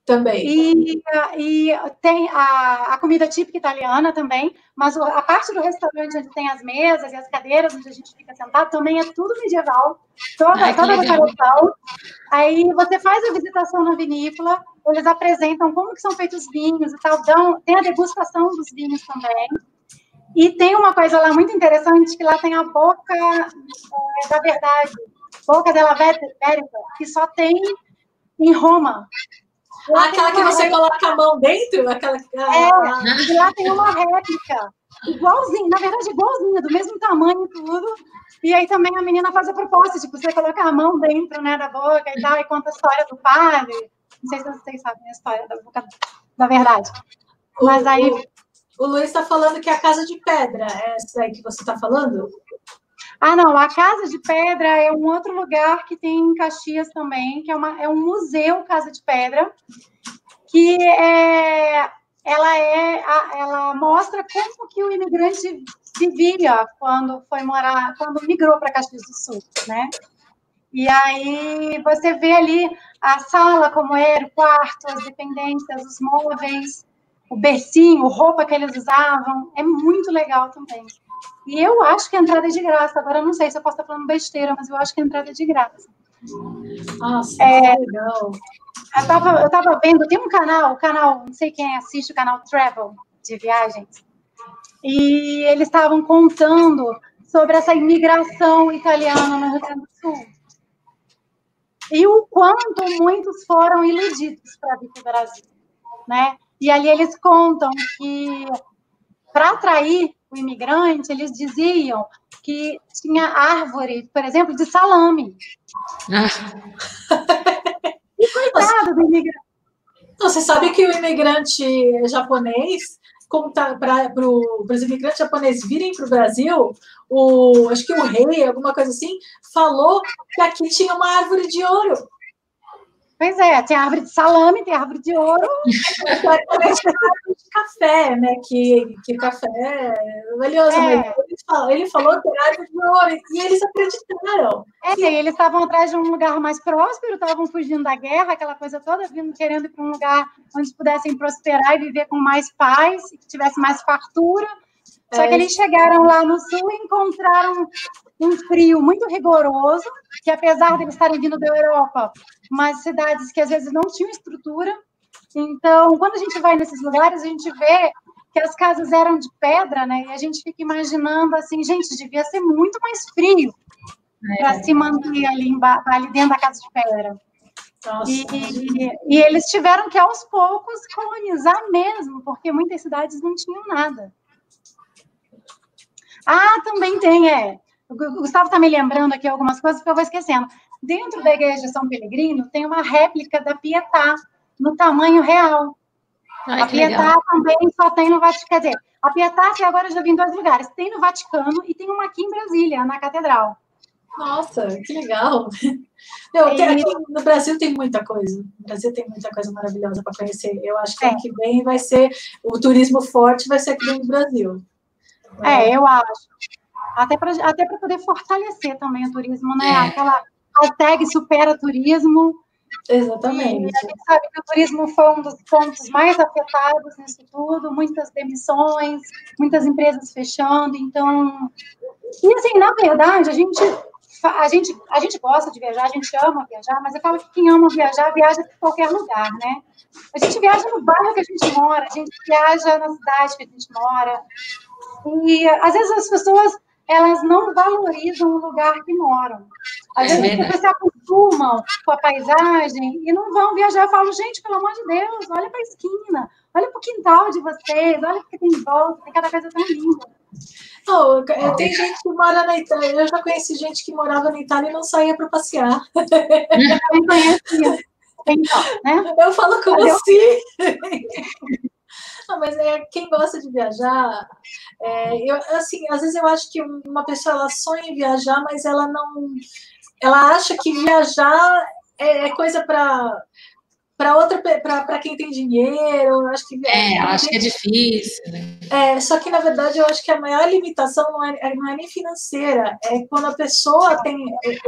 também. E, e tem a, a, comida típica italiana também, mas a parte do restaurante onde tem as mesas e as cadeiras onde a gente fica sentado também é tudo medieval, toda, Ai, toda a decoração. Aí você faz a visitação na vinícola, eles apresentam como que são feitos os vinhos e tal, dão, tem a degustação dos vinhos também. E tem uma coisa lá muito interessante, que lá tem a boca é, da verdade, boca della verita, que só tem em Roma. Lá aquela que você réplica. coloca a mão dentro? Aquela... É, e lá tem uma réplica. Igualzinho, na verdade, igualzinha, do mesmo tamanho e tudo. E aí também a menina faz a proposta, tipo, você coloca a mão dentro né, da boca e tal, e conta a história do padre. Não sei se vocês sabem a história da boca da verdade. Mas aí. O, o Luiz está falando que é a casa de pedra, é essa aí que você está falando? Ah, não, a Casa de Pedra é um outro lugar que tem em Caxias também, que é, uma, é um museu Casa de Pedra, que é, ela, é, ela mostra como que o imigrante vivia quando foi morar, quando migrou para Caxias do Sul, né? E aí você vê ali a sala como era, o quarto, as dependências, os móveis, o bercinho, roupa que eles usavam, é muito legal também. E eu acho que a entrada é de graça. Agora, eu não sei se eu posso estar falando besteira, mas eu acho que a entrada é de graça. Nossa, é, legal. Eu estava eu tava vendo, tem um canal, o canal, não sei quem assiste, o canal Travel, de viagens, e eles estavam contando sobre essa imigração italiana no Rio Grande do Sul. E o quanto muitos foram iludidos para vir para o Brasil, né? E ali eles contam que para atrair o imigrante, eles diziam que tinha árvore, por exemplo, de salame. Ah. e coitado do imigrante. Você sabe que o imigrante japonês, para os imigrantes japoneses virem para o Brasil, o, acho que o rei, alguma coisa assim, falou que aqui tinha uma árvore de ouro. Pois é, tem árvore de salame, tem árvore de ouro. de café, né? Que, que café é valioso. É. Mas ele falou, ele falou que era árvore de ouro e eles acreditaram. É, e eles estavam atrás de um lugar mais próspero, estavam fugindo da guerra, aquela coisa toda, vindo, querendo ir para um lugar onde pudessem prosperar e viver com mais paz, que tivesse mais fartura. Só que é. eles chegaram lá no sul e encontraram um frio muito rigoroso, que apesar de eles estarem vindo da Europa, mas cidades que às vezes não tinham estrutura. Então, quando a gente vai nesses lugares, a gente vê que as casas eram de pedra, né? E a gente fica imaginando assim, gente, devia ser muito mais frio é. para se manter ali, ali dentro da casa de pedra. E, e, e, eles tiveram que, aos poucos, colonizar mesmo, porque muitas cidades não tinham nada. Ah, também tem, é. O Gustavo está me lembrando aqui algumas coisas que eu vou esquecendo. Dentro da igreja de São Pellegrino tem uma réplica da Pietà, no tamanho real. Ai, a Pietà legal. também só tem no Vaticano. Quer dizer, A Pietà até agora eu já vi em dois lugares. Tem no Vaticano e tem uma aqui em Brasília, na Catedral. Nossa, que legal! Não, tem, aqui no Brasil tem muita coisa. No Brasil tem muita coisa maravilhosa para conhecer. Eu acho que é. ano que vem vai ser o turismo forte, vai ser aqui no Brasil. É, eu acho. Até para até poder fortalecer também o turismo, né? É. Aquela hashtag supera turismo. Exatamente. E a gente sabe que o turismo foi um dos pontos mais afetados nisso tudo, muitas demissões, muitas empresas fechando, então. E assim, na verdade, a gente a gente, a gente gosta de viajar, a gente ama viajar, mas eu falo que quem ama viajar, viaja para qualquer lugar, né? A gente viaja no bairro que a gente mora, a gente viaja na cidade que a gente mora. E às vezes as pessoas elas não valorizam o lugar que moram. Às é vezes as se acostumam com a paisagem e não vão viajar. Eu falo, gente, pelo amor de Deus, olha para a esquina, olha para o quintal de vocês, olha o que tem em volta, tem cada coisa tão linda. Oh, tem gente que mora na Itália. Eu já conheci gente que morava na Itália e não saía para passear. Eu conhecia. Então, né? Eu falo como assim. Não, mas é quem gosta de viajar, é, eu, assim, às vezes eu acho que uma pessoa ela sonha em viajar, mas ela não, ela acha que viajar é, é coisa para para outra para quem tem dinheiro, acho que é, acho que é difícil. Né? É, só que na verdade eu acho que a maior limitação não é, é, não é nem financeira, é quando a pessoa tem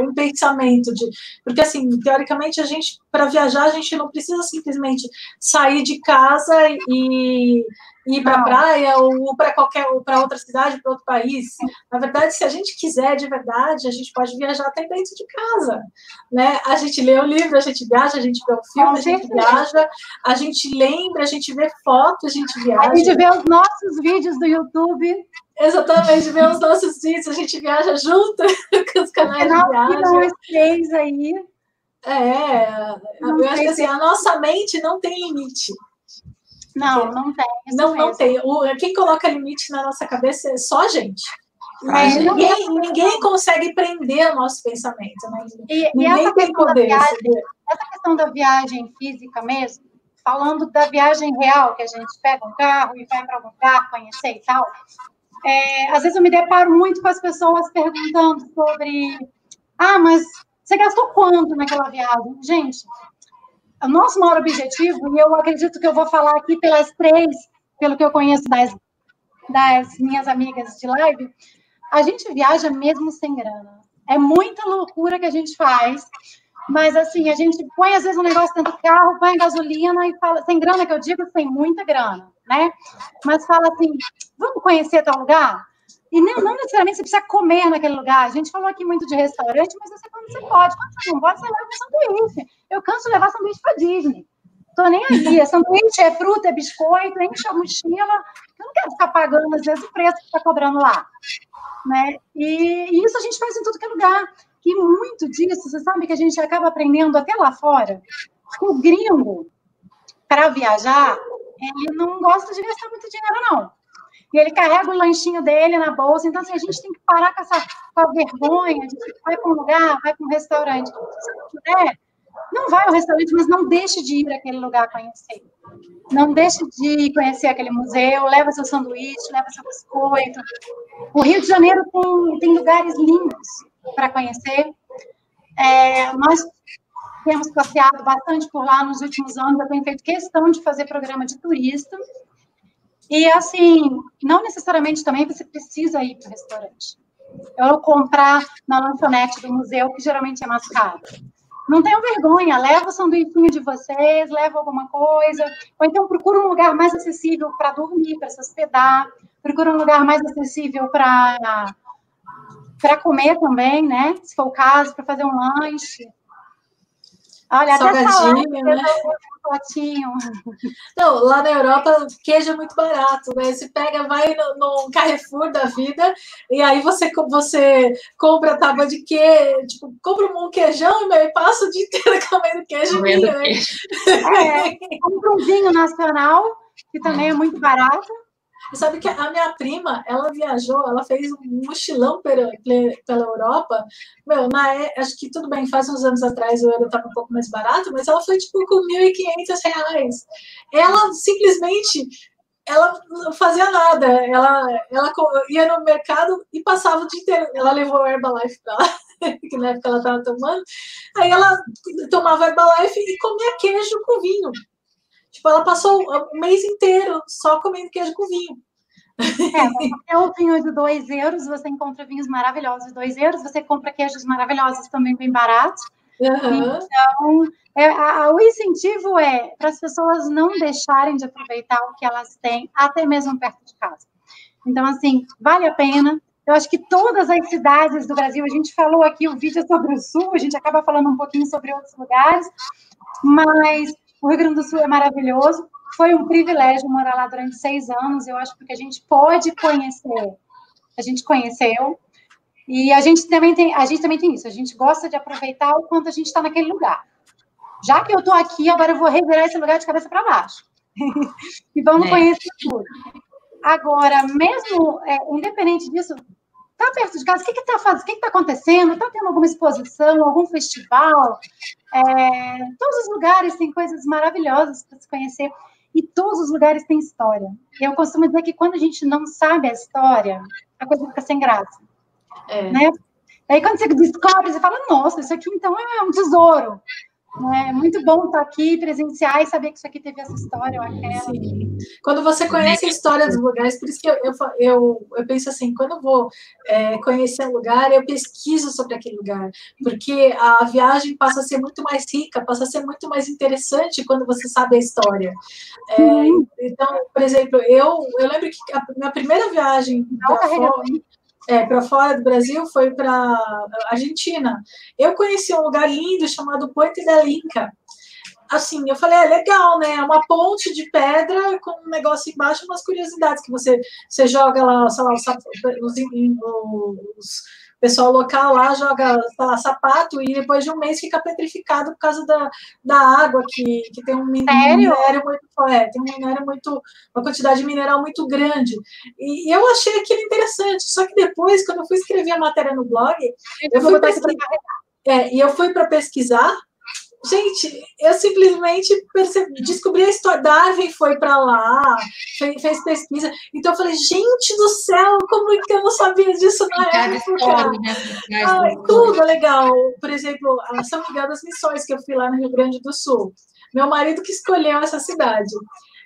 um pensamento de, porque assim teoricamente a gente para viajar a gente não precisa simplesmente sair de casa e ir para a praia ou para qualquer para outra cidade, para outro país. Na verdade, se a gente quiser de verdade, a gente pode viajar até dentro de casa, né? A gente lê o livro, a gente viaja, a gente vê o filme, a gente viaja, a gente lembra, a gente vê fotos, a gente viaja. A gente vê os nossos vídeos do YouTube. Exatamente, vê os nossos vídeos, a gente viaja junto com os canais de viagem. Três aí. É, eu acho que assim, a nossa mente não tem limite. Não, não tem. Não, não tem. O, quem coloca limite na nossa cabeça é só a gente. Mas ninguém, ninguém consegue prender o nosso pensamento. Né? E, ninguém e essa, tem questão poder, viagem, essa questão da viagem física mesmo, falando da viagem real, que a gente pega um carro e vai para um lugar conhecer e tal, é, às vezes eu me deparo muito com as pessoas perguntando sobre ah, mas você gastou quanto naquela viagem? Gente, o nosso maior objetivo, e eu acredito que eu vou falar aqui pelas três, pelo que eu conheço das, das minhas amigas de live, a gente viaja mesmo sem grana. É muita loucura que a gente faz, mas assim, a gente põe às vezes um negócio dentro do carro, põe gasolina e fala, sem grana que eu digo, sem muita grana, né? Mas fala assim, vamos conhecer tal lugar? E não, não, necessariamente você precisa comer naquele lugar. A gente falou aqui muito de restaurante, mas você quando você pode. Quando você não pode, você leva um sanduíche. Eu canso de levar sanduíche para Disney. Tô nem aí. É sanduíche, é fruta, é biscoito, enche a mochila. Eu não quero ficar pagando, às vezes, o preço que está cobrando lá. Né? E, e, isso a gente faz em tudo que é lugar. E muito disso, você sabe que a gente acaba aprendendo até lá fora. O gringo, para viajar, ele não gosta de gastar muito dinheiro, não e ele carrega o lanchinho dele na bolsa. Então, assim, a gente tem que parar com essa com a vergonha. A gente vai para um lugar, vai para um restaurante. Se não puder, não vai ao restaurante, mas não deixe de ir àquele lugar conhecer. Não deixe de conhecer aquele museu, leva seu sanduíche, leva seu biscoito. O Rio de Janeiro tem, tem lugares lindos para conhecer. É, nós temos passeado bastante por lá nos últimos anos, eu tenho feito questão de fazer programa de turista, e assim, não necessariamente também você precisa ir para o restaurante. Eu comprar na lanchonete do museu, que geralmente é mais caro. Não tenham vergonha, leva o sanduíchinho de vocês, leva alguma coisa, ou então procura um lugar mais acessível para dormir, para se hospedar, procura um lugar mais acessível para para comer também, né? Se for o caso, para fazer um lanche. Olha, até salada, né? potinho. Não, lá na Europa, queijo é muito barato, né? Você pega, vai no, no Carrefour da vida, e aí você, você compra tábua de queijo, tipo, compra um queijão e passa o dia inteiro comendo queijo. Comendo né? queijo. É, compra um vinho nacional, que também é muito barato. E sabe que a minha prima, ela viajou, ela fez um mochilão pela, pela Europa. Meu, na, é, acho que tudo bem, faz uns anos atrás o euro estava um pouco mais barato, mas ela foi tipo com 1.500 reais. Ela simplesmente ela não fazia nada. Ela, ela ia no mercado e passava o dia inteiro. Ela levou o Herbalife para lá, que na época ela estava tomando. Aí ela tomava Herbalife e comia queijo com vinho. Tipo, ela passou o mês inteiro só comendo queijo com vinho. É, o vinho de 2 euros, você encontra vinhos maravilhosos de 2 euros, você compra queijos maravilhosos também bem baratos. Uhum. Então, é, a, o incentivo é para as pessoas não deixarem de aproveitar o que elas têm, até mesmo perto de casa. Então, assim, vale a pena. Eu acho que todas as cidades do Brasil, a gente falou aqui o vídeo sobre o Sul, a gente acaba falando um pouquinho sobre outros lugares, mas o Rio Grande do Sul é maravilhoso. Foi um privilégio morar lá durante seis anos. Eu acho que a gente pode conhecer. A gente conheceu. E a gente também tem, a gente também tem isso. A gente gosta de aproveitar o quanto a gente está naquele lugar. Já que eu estou aqui, agora eu vou revirar esse lugar de cabeça para baixo. e vamos é. conhecer tudo. Agora, mesmo é, independente disso, tá perto de casa, o que está fazendo? O que está acontecendo? Está tendo alguma exposição, algum festival? É, todos os lugares têm coisas maravilhosas para se conhecer e todos os lugares têm história. Eu costumo dizer que quando a gente não sabe a história, a coisa fica sem graça. É. Né? Aí quando você descobre, você fala, nossa, isso aqui então é um tesouro. É muito bom estar aqui, presenciar e saber que isso aqui teve essa história ou aquela. Sim. Quando você conhece a história dos lugares, por isso que eu, eu, eu, eu penso assim, quando eu vou é, conhecer um lugar, eu pesquiso sobre aquele lugar, porque a viagem passa a ser muito mais rica, passa a ser muito mais interessante quando você sabe a história. É, então, por exemplo, eu, eu lembro que a minha primeira viagem para fora, é, para fora do Brasil foi para Argentina. Eu conheci um lugar lindo chamado Puente da Inca. Assim, eu falei, é legal, né? É uma ponte de pedra com um negócio embaixo, umas curiosidades que você, você joga lá, sei lá, os, os, os pessoal local lá joga, lá, sapato e depois de um mês fica petrificado por causa da, da água, que, que tem um minério muito, é, tem um minério muito, uma quantidade de mineral muito grande. E, e eu achei aquilo interessante, só que depois, quando eu fui escrever a matéria no blog, eu fui pesquisar, é, e eu fui para pesquisar Gente, eu simplesmente percebi, descobri a história. Darwin foi para lá, fez, fez, pesquisa. Então eu falei, gente do céu, como é que eu não sabia disso na época? né? Ai, tudo é legal. Por exemplo, a São Miguel das Missões, que eu fui lá no Rio Grande do Sul. Meu marido que escolheu essa cidade.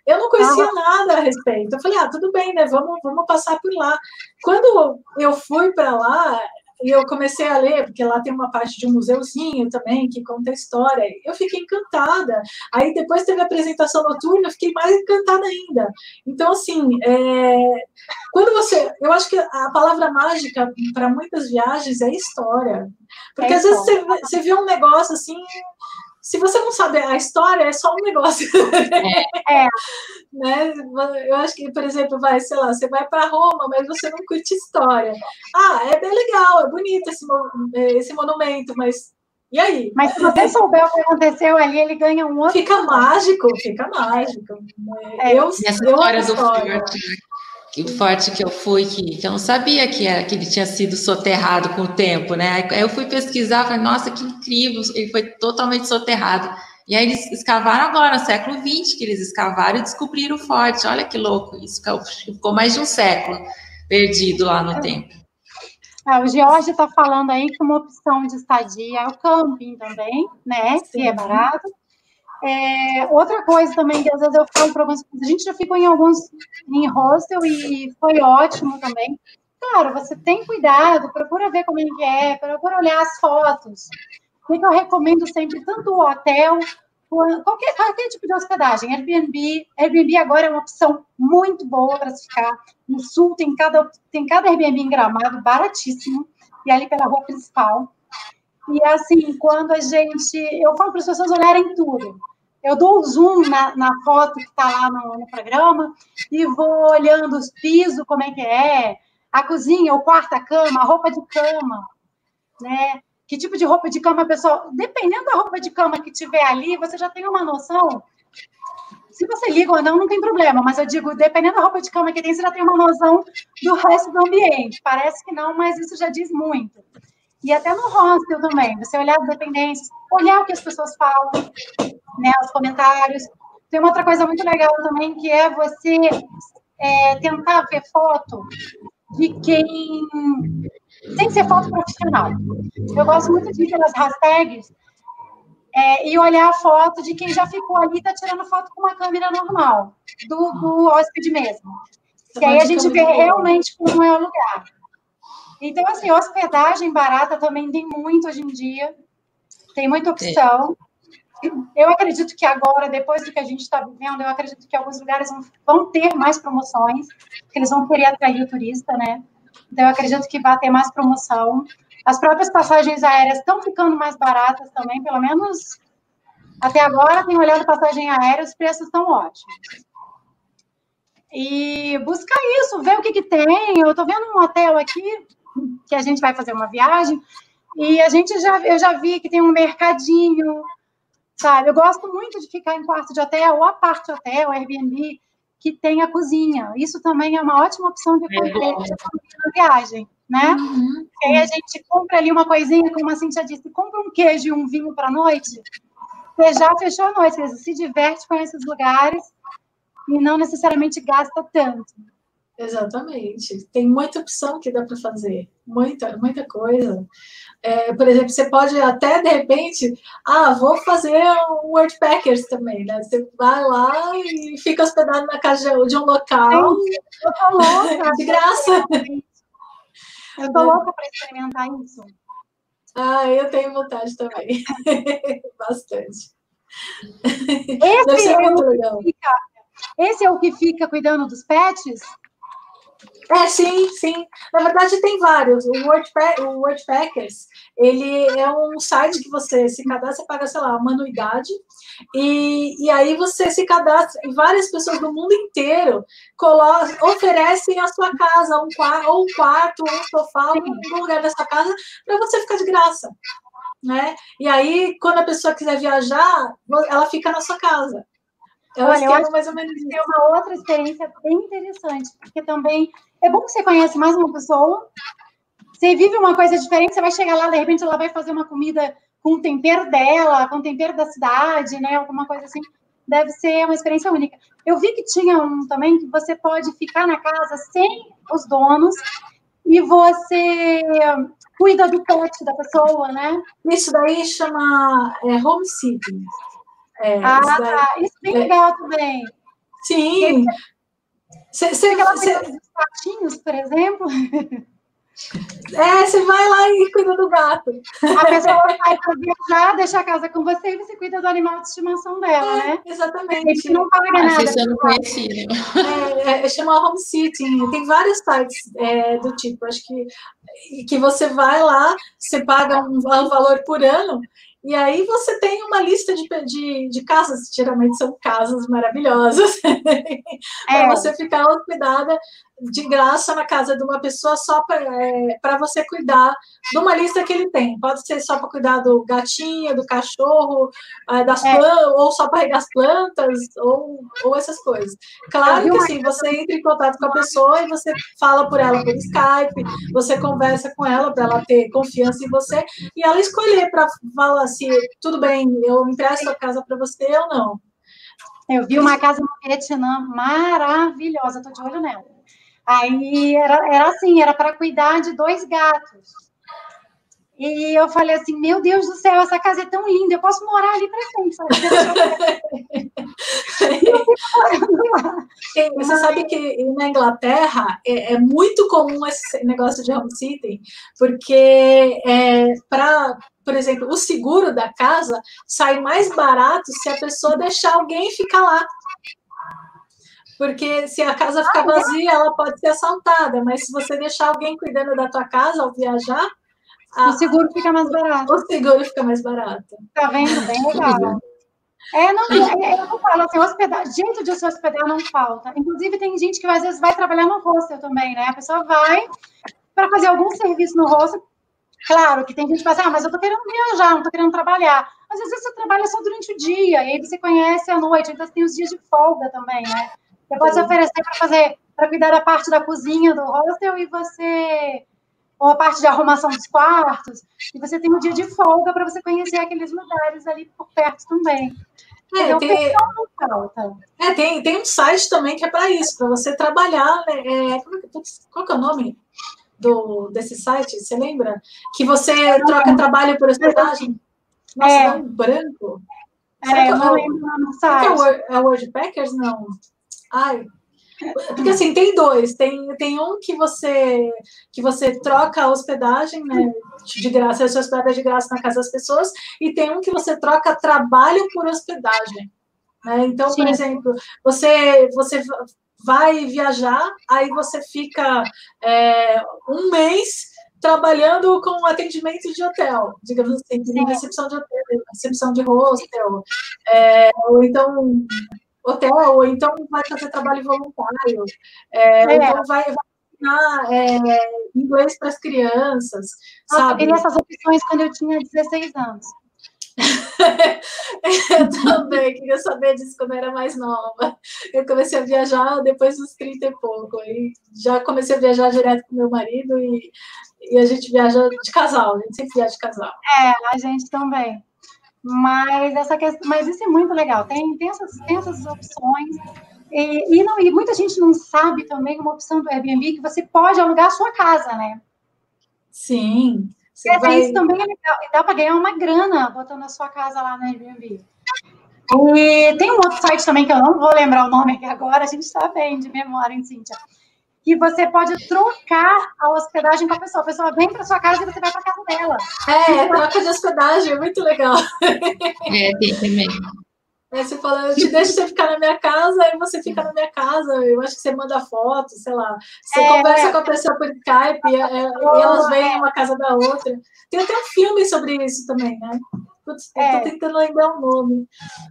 Eu não conhecia ah. nada a respeito. Eu falei, ah, tudo bem, né? Vamos, vamos passar por lá. Quando eu fui para lá, e eu comecei a ler, porque lá tem uma parte de um museuzinho também que conta a história. Eu fiquei encantada. Aí depois teve a apresentação noturna, eu fiquei mais encantada ainda. Então, assim, é... quando você. Eu acho que a palavra mágica para muitas viagens é história. Porque é às vezes você, você vê um negócio assim se você não sabe a história, é só um negócio. É. é. né? Eu acho que, por exemplo, vai, sei lá, você vai para Roma, mas você não curte história. Ah, é bem legal, é bonito esse, esse monumento, mas e aí? Mas se você souber o que aconteceu ali, ele ganha um outro. Fica mágico, fica mágico. É. Eu, Essa eu história do história que forte que eu fui, que, que eu não sabia que, era, que ele tinha sido soterrado com o tempo, né? Aí eu fui pesquisar, falei, nossa, que incrível, ele foi totalmente soterrado. E aí eles escavaram agora, no século XX, que eles escavaram e descobriram o forte. Olha que louco, isso ficou mais de um século perdido lá no é. tempo. É, o George está falando aí que uma opção de estadia é o camping também, né? Sim. Que é barato. É, outra coisa também que às vezes eu falo para algumas a gente já ficou em alguns em hostel e foi ótimo também. Claro, você tem cuidado, procura ver como ele é, procura olhar as fotos. O que eu recomendo sempre, tanto o hotel, qualquer, qualquer tipo de hospedagem. Airbnb, Airbnb agora é uma opção muito boa para se ficar. No sul tem cada, tem cada Airbnb em gramado, baratíssimo, e ali pela rua principal. E assim, quando a gente. Eu falo para as pessoas olharem tudo. Eu dou o zoom na, na foto que está lá no, no, programa e vou olhando os pisos, como é que é, a cozinha, o quarto, a cama, a roupa de cama, né? Que tipo de roupa de cama, pessoal? Dependendo da roupa de cama que tiver ali, você já tem uma noção. Se você liga ou não, não tem problema, mas eu digo, dependendo da roupa de cama que tem, você já tem uma noção do resto do ambiente. Parece que não, mas isso já diz muito. E até no hostel também, você olhar as dependências, olhar o que as pessoas falam, né, os comentários. Tem uma outra coisa muito legal também, que é você é, tentar ver foto de quem. sem ser foto profissional. Eu gosto muito de ir pelas hashtags é, e olhar a foto de quem já ficou ali, está tirando foto com uma câmera normal, do, do hóspede mesmo. E aí a gente vê realmente como é o lugar. Então, assim, hospedagem barata também tem muito hoje em dia, tem muita opção. Eu acredito que agora, depois do que a gente está vivendo, eu acredito que alguns lugares vão, vão ter mais promoções, porque eles vão querer atrair o turista, né? Então, eu acredito que vai ter mais promoção. As próprias passagens aéreas estão ficando mais baratas também, pelo menos até agora, tenho olhado passagem aérea, os preços estão ótimos. E buscar isso, ver o que, que tem. Eu estou vendo um hotel aqui, que a gente vai fazer uma viagem, e a gente já, eu já vi que tem um mercadinho, sabe? Eu gosto muito de ficar em quarto de hotel, ou a parte hotel, Airbnb, que tem a cozinha. Isso também é uma ótima opção de é na viagem, né? Uhum. E aí a gente compra ali uma coisinha, como a Cintia disse, compra um queijo e um vinho para a noite, você já fechou a noite, você se diverte com esses lugares e não necessariamente gasta tanto. Exatamente. Tem muita opção que dá para fazer, muita, muita coisa. É, por exemplo, você pode até, de repente, ah, vou fazer um Wordpackers também, né? Você vai lá e fica hospedado na casa de um local. Eu tô louca. de graça. Eu tô louca para experimentar isso. Ah, eu tenho vontade também. Bastante. Esse é, fica, esse é o que fica cuidando dos pets? É, sim, sim. Na verdade, tem vários. O, WordPack, o WordPackers, ele é um site que você se cadastra, paga, sei lá, uma anuidade, e, e aí você se cadastra, e várias pessoas do mundo inteiro colocam, oferecem a sua casa, um quarto, ou um quarto, ou um sofá, um lugar da sua casa, para você ficar de graça. Né? E aí, quando a pessoa quiser viajar, ela fica na sua casa. Eu Olha, eu acho mais ou menos tem uma outra experiência bem interessante, porque também é bom que você conhece mais uma pessoa, você vive uma coisa diferente, você vai chegar lá, de repente ela vai fazer uma comida com o tempero dela, com o tempero da cidade, né? Alguma coisa assim. Deve ser uma experiência única. Eu vi que tinha um também que você pode ficar na casa sem os donos e você cuida do pet da pessoa, né? Isso daí chama é, home sitting. É, ah, isso, daí, isso é bem é, legal também. Sim. Você, você, dos patinhos, por exemplo? É, você vai lá e cuida do gato. A pessoa vai para viajar, deixa a casa com você e você cuida do animal de estimação dela, é, né? Exatamente. não paga ah, nada. Isso eu não conhecia. É, é, chama home sitting. Tem vários sites é, do tipo. Acho que, que você vai lá, você paga um, um valor por ano e aí você tem uma lista de, de, de casas, geralmente são casas maravilhosas, para é. você ficar hospedada de graça na casa de uma pessoa só para é, você cuidar de uma lista que ele tem. Pode ser só para cuidar do gatinho, do cachorro, é, das é. plantas, ou só para regar as plantas, ou, ou essas coisas. Claro que assim, você entra em contato com a pessoa e você fala por ela por Skype, você conversa com ela para ela ter confiança em você e ela escolher para falar se tudo bem, eu empresto a casa para você ou não. Eu vi uma casa no Vietnã maravilhosa, estou de olho nela. Aí era, era assim, era para cuidar de dois gatos. E eu falei assim, meu Deus do céu, essa casa é tão linda, eu posso morar ali para sempre. Você sabe que na Inglaterra é, é, muito comum esse negócio de home sitting, porque é, para, por exemplo, o seguro da casa sai mais barato se a pessoa deixar alguém ficar lá. Porque se a casa ficar é? vazia, ela pode ser assaltada, mas se você deixar alguém cuidando da tua casa ao viajar, a, o seguro fica mais barato. O seguro fica mais barato. Tá vendo? Bem legal. É, não, é, é, eu falo assim, hospedar, jeito de se hospedar não falta. Inclusive, tem gente que às vezes vai trabalhar no hostel também, né? A pessoa vai para fazer algum serviço no hostel. Claro que tem gente que fala assim, ah, mas eu tô querendo viajar, não tô querendo trabalhar. Mas às vezes você trabalha só durante o dia, e aí você conhece à noite, então tem os dias de folga também, né? Você pode se oferecer para fazer, para cuidar da parte da cozinha do hostel e você ou a parte de arrumação dos quartos, e você tem um dia de folga para você conhecer aqueles lugares ali por perto também. É, tem, é tem, tem um site também que é para isso, para você trabalhar. Né, é, qual que é o nome do, desse site? Você lembra? Que você troca trabalho por hospedagem? Nossa, é. um branco. É, eu não lembro o site. É o Wordpackers? Não. Ai, porque assim, tem dois. Tem, tem um que você que você troca a hospedagem, né? De graça, a sua hospedagem de graça na casa das pessoas, e tem um que você troca trabalho por hospedagem. Né? Então, Sim. por exemplo, você, você vai viajar, aí você fica é, um mês trabalhando com atendimento de hotel, digamos assim, de recepção de hotel, recepção de hostel, é, ou então hotel, ou então vai fazer trabalho voluntário, é, é. então vai, vai ensinar é, inglês para as crianças. Nossa, sabe? eu essas opções quando eu tinha 16 anos. eu também queria saber disso quando eu era mais nova. Eu comecei a viajar depois dos 30 e pouco. E já comecei a viajar direto com meu marido e, e a gente viaja de casal, a gente sempre viaja de casal. É, a gente também. Mas, essa questão, mas isso é muito legal. Tem, tem, essas, tem essas opções. E, e, não, e muita gente não sabe também uma opção do Airbnb que você pode alugar a sua casa, né? Sim. Você vai... Isso também é legal. E dá para ganhar uma grana botando a sua casa lá no Airbnb. E tem um outro site também que eu não vou lembrar o nome aqui agora, a gente está bem de memória, hein, Cíntia? Que você pode trocar a hospedagem com a pessoa. A pessoa vem para sua casa e você vai para casa dela. É, troca de hospedagem, é muito legal. É, tem também. É, você fala, eu te deixo você ficar na minha casa, aí você fica na minha casa. Eu acho que você manda foto, sei lá. Você é, conversa com a pessoa por Skype e, é, e elas vêm uma casa da outra. Tem até um filme sobre isso também, né? Putz, é. tô tentando lembrar o nome.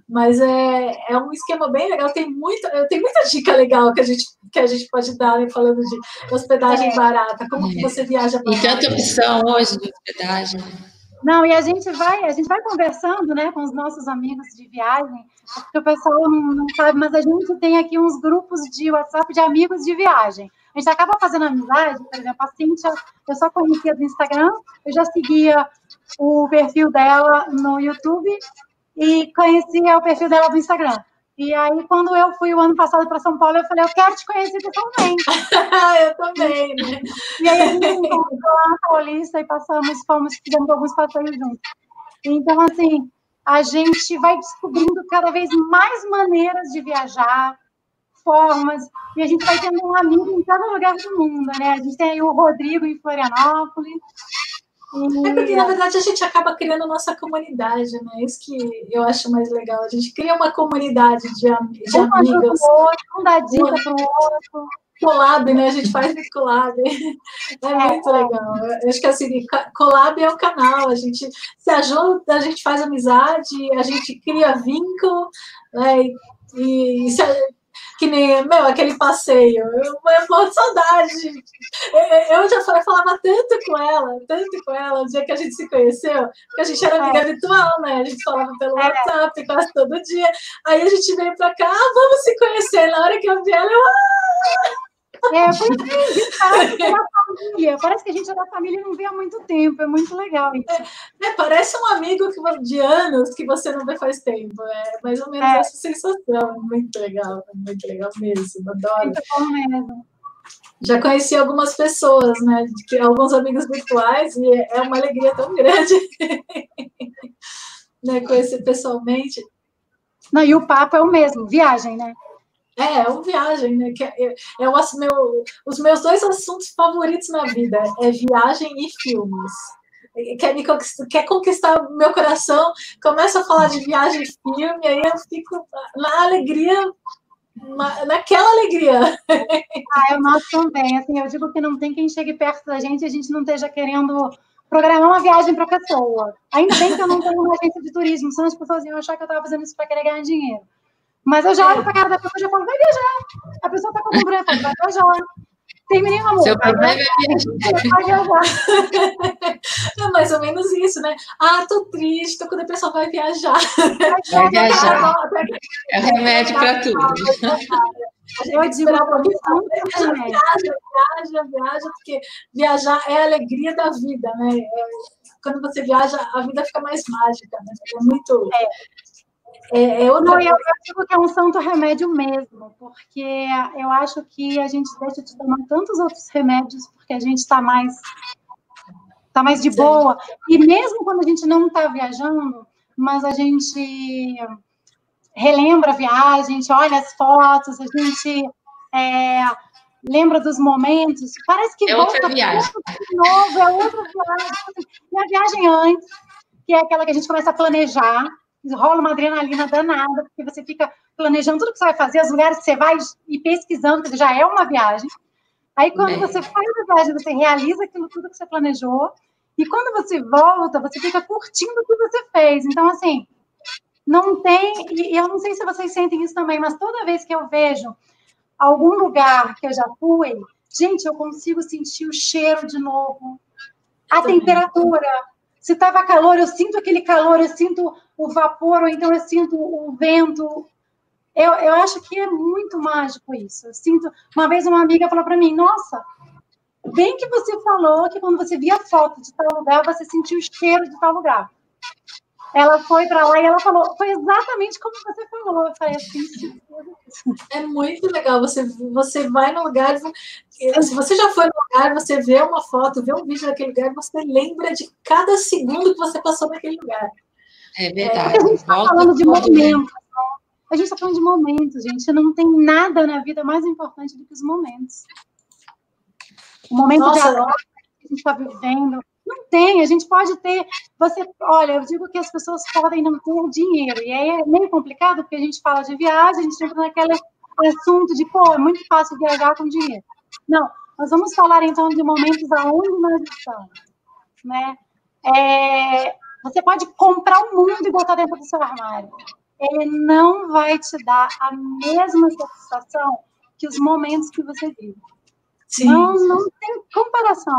Mas é, é um esquema bem legal. Tem muita, tem muita dica legal que a gente, que a gente pode dar né, falando de hospedagem é. barata. Como que você viaja para E tanta opção hoje de hospedagem. Não, e a gente vai, a gente vai conversando, né, com os nossos amigos de viagem, porque o pessoal não, não sabe, mas a gente tem aqui uns grupos de WhatsApp de amigos de viagem. A gente acaba fazendo amizade, por exemplo, a Cíntia, eu só conhecia do Instagram, eu já seguia o perfil dela no YouTube e conhecia o perfil dela do Instagram. E aí, quando eu fui o ano passado para São Paulo, eu falei, eu quero te conhecer pessoalmente. eu também, né? E aí a gente encontrou lá na Paulista e passamos, fomos, fizemos alguns passeios juntos. Então, assim, a gente vai descobrindo cada vez mais maneiras de viajar, formas, e a gente vai tendo um amigo em cada lugar do mundo, né? A gente tem aí o Rodrigo em Florianópolis, é porque, na verdade, a gente acaba criando nossa comunidade, né? Isso que eu acho mais legal. A gente cria uma comunidade de, am de um amigos. Outro, um dá dica para o outro. Collab, né? A gente faz collab. É, é muito legal. Eu acho que assim, collab é o canal. A gente se ajuda, a gente faz amizade, a gente cria vínculo, né? E, e se, que nem, meu, aquele passeio. Eu, eu morro de saudade. Eu, eu já falava tanto com ela, tanto com ela, o dia que a gente se conheceu, porque a gente era amiga é. virtual, né? A gente falava pelo é. WhatsApp quase todo dia. Aí a gente veio pra cá, ah, vamos se conhecer. Na hora que eu vi ela, eu. Ah! É, foi parece que é da família. Parece que a gente é da família e não vê há muito tempo. É muito legal isso. É, é, parece um amigo que, de anos que você não vê faz tempo. É mais ou menos é. essa sensação. Muito legal, muito legal mesmo. Adoro. Muito bom mesmo. Já conheci algumas pessoas, né? Alguns amigos virtuais, e é uma alegria tão grande né, conhecer pessoalmente. Não, e o papo é o mesmo, viagem, né? É, é uma viagem, né? Que é, é, é o meu, os meus dois assuntos favoritos na vida é viagem e filmes. Quer, me conquistar, quer conquistar meu coração, começa a falar de viagem e filme, aí eu fico na alegria, na, naquela alegria. Ah, eu nosso também. Assim, eu digo que não tem quem chegue perto da gente e a gente não esteja querendo programar uma viagem para a pessoa. Ainda bem que eu não tenho uma agência de turismo, senão as pessoas iam achar que eu estava fazendo isso para querer ganhar dinheiro. Mas eu já olho para a cara da pessoa e já falo, vai viajar. A pessoa está com o branco, vai viajar. Terminei o amor. Seu pai vai viajar. É mais ou menos isso, né? Ah, tô triste, tô com depressão, vai viajar. Vai viajar. É remédio para tudo. Eu digo, viaja, viaja, viaja, porque viajar é a alegria da vida, né? É, quando você viaja, a vida fica mais mágica, né? É muito. É é, outra Não, eu acho que é um santo remédio mesmo, porque eu acho que a gente deixa de tomar tantos outros remédios porque a gente está mais tá mais de boa. E mesmo quando a gente não está viajando, mas a gente relembra a viagem, a gente olha as fotos, a gente é, lembra dos momentos, parece que é volta outra viagem. de novo, é outra viagem. E a viagem antes, que é aquela que a gente começa a planejar, rola uma adrenalina danada, porque você fica planejando tudo que você vai fazer, os lugares que você vai e pesquisando, que já é uma viagem. Aí, quando Bem. você faz a viagem, você realiza aquilo tudo que você planejou, e quando você volta, você fica curtindo o que você fez. Então, assim, não tem. E eu não sei se vocês sentem isso também, mas toda vez que eu vejo algum lugar que eu já fui, gente, eu consigo sentir o cheiro de novo, a temperatura. Se estava calor, eu sinto aquele calor, eu sinto o vapor, ou então eu sinto o vento. Eu, eu acho que é muito mágico isso. Eu sinto. Uma vez uma amiga falou para mim: Nossa, bem que você falou que quando você via foto de tal lugar, você sentiu o cheiro de tal lugar. Ela foi para lá e ela falou, foi exatamente como você falou. Eu falei assim, é muito legal. Você, você vai no lugar, se você já foi no lugar, você vê uma foto, vê um vídeo daquele lugar, você lembra de cada segundo que você passou naquele lugar. É verdade. É, a gente está falando de momentos. Né? A gente está falando de momentos, gente. Não tem nada na vida mais importante do que os momentos. O momento Nossa, de agora que a gente está vivendo. Não tem, a gente pode ter. Você, olha, eu digo que as pessoas podem não ter dinheiro, e aí é meio complicado, porque a gente fala de viagem, a gente entra naquele assunto de, pô, é muito fácil viajar com dinheiro. Não, nós vamos falar então de momentos aonde nós estamos, né? É, você pode comprar o mundo e botar dentro do seu armário. Ele não vai te dar a mesma satisfação que os momentos que você vive. Sim. Não, não tem comparação.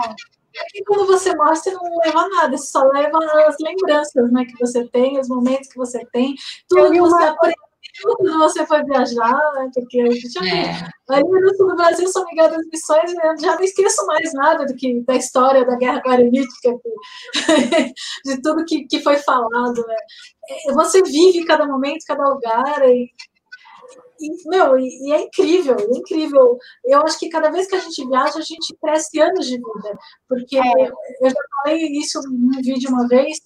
E quando você morre, você não leva nada, você só leva as lembranças né, que você tem, os momentos que você tem, tudo que você aprendeu quando você foi viajar, né, porque a gente é. ali no sul do Brasil são ligadas às missões, eu já não esqueço mais nada do que da história da guerra guaranítica, de tudo que, que foi falado. Né. É, você vive cada momento, cada lugar, e e, meu, e, é incrível, é incrível. Eu acho que cada vez que a gente viaja, a gente cresce anos de vida. Porque é. eu já falei isso num vídeo uma vez,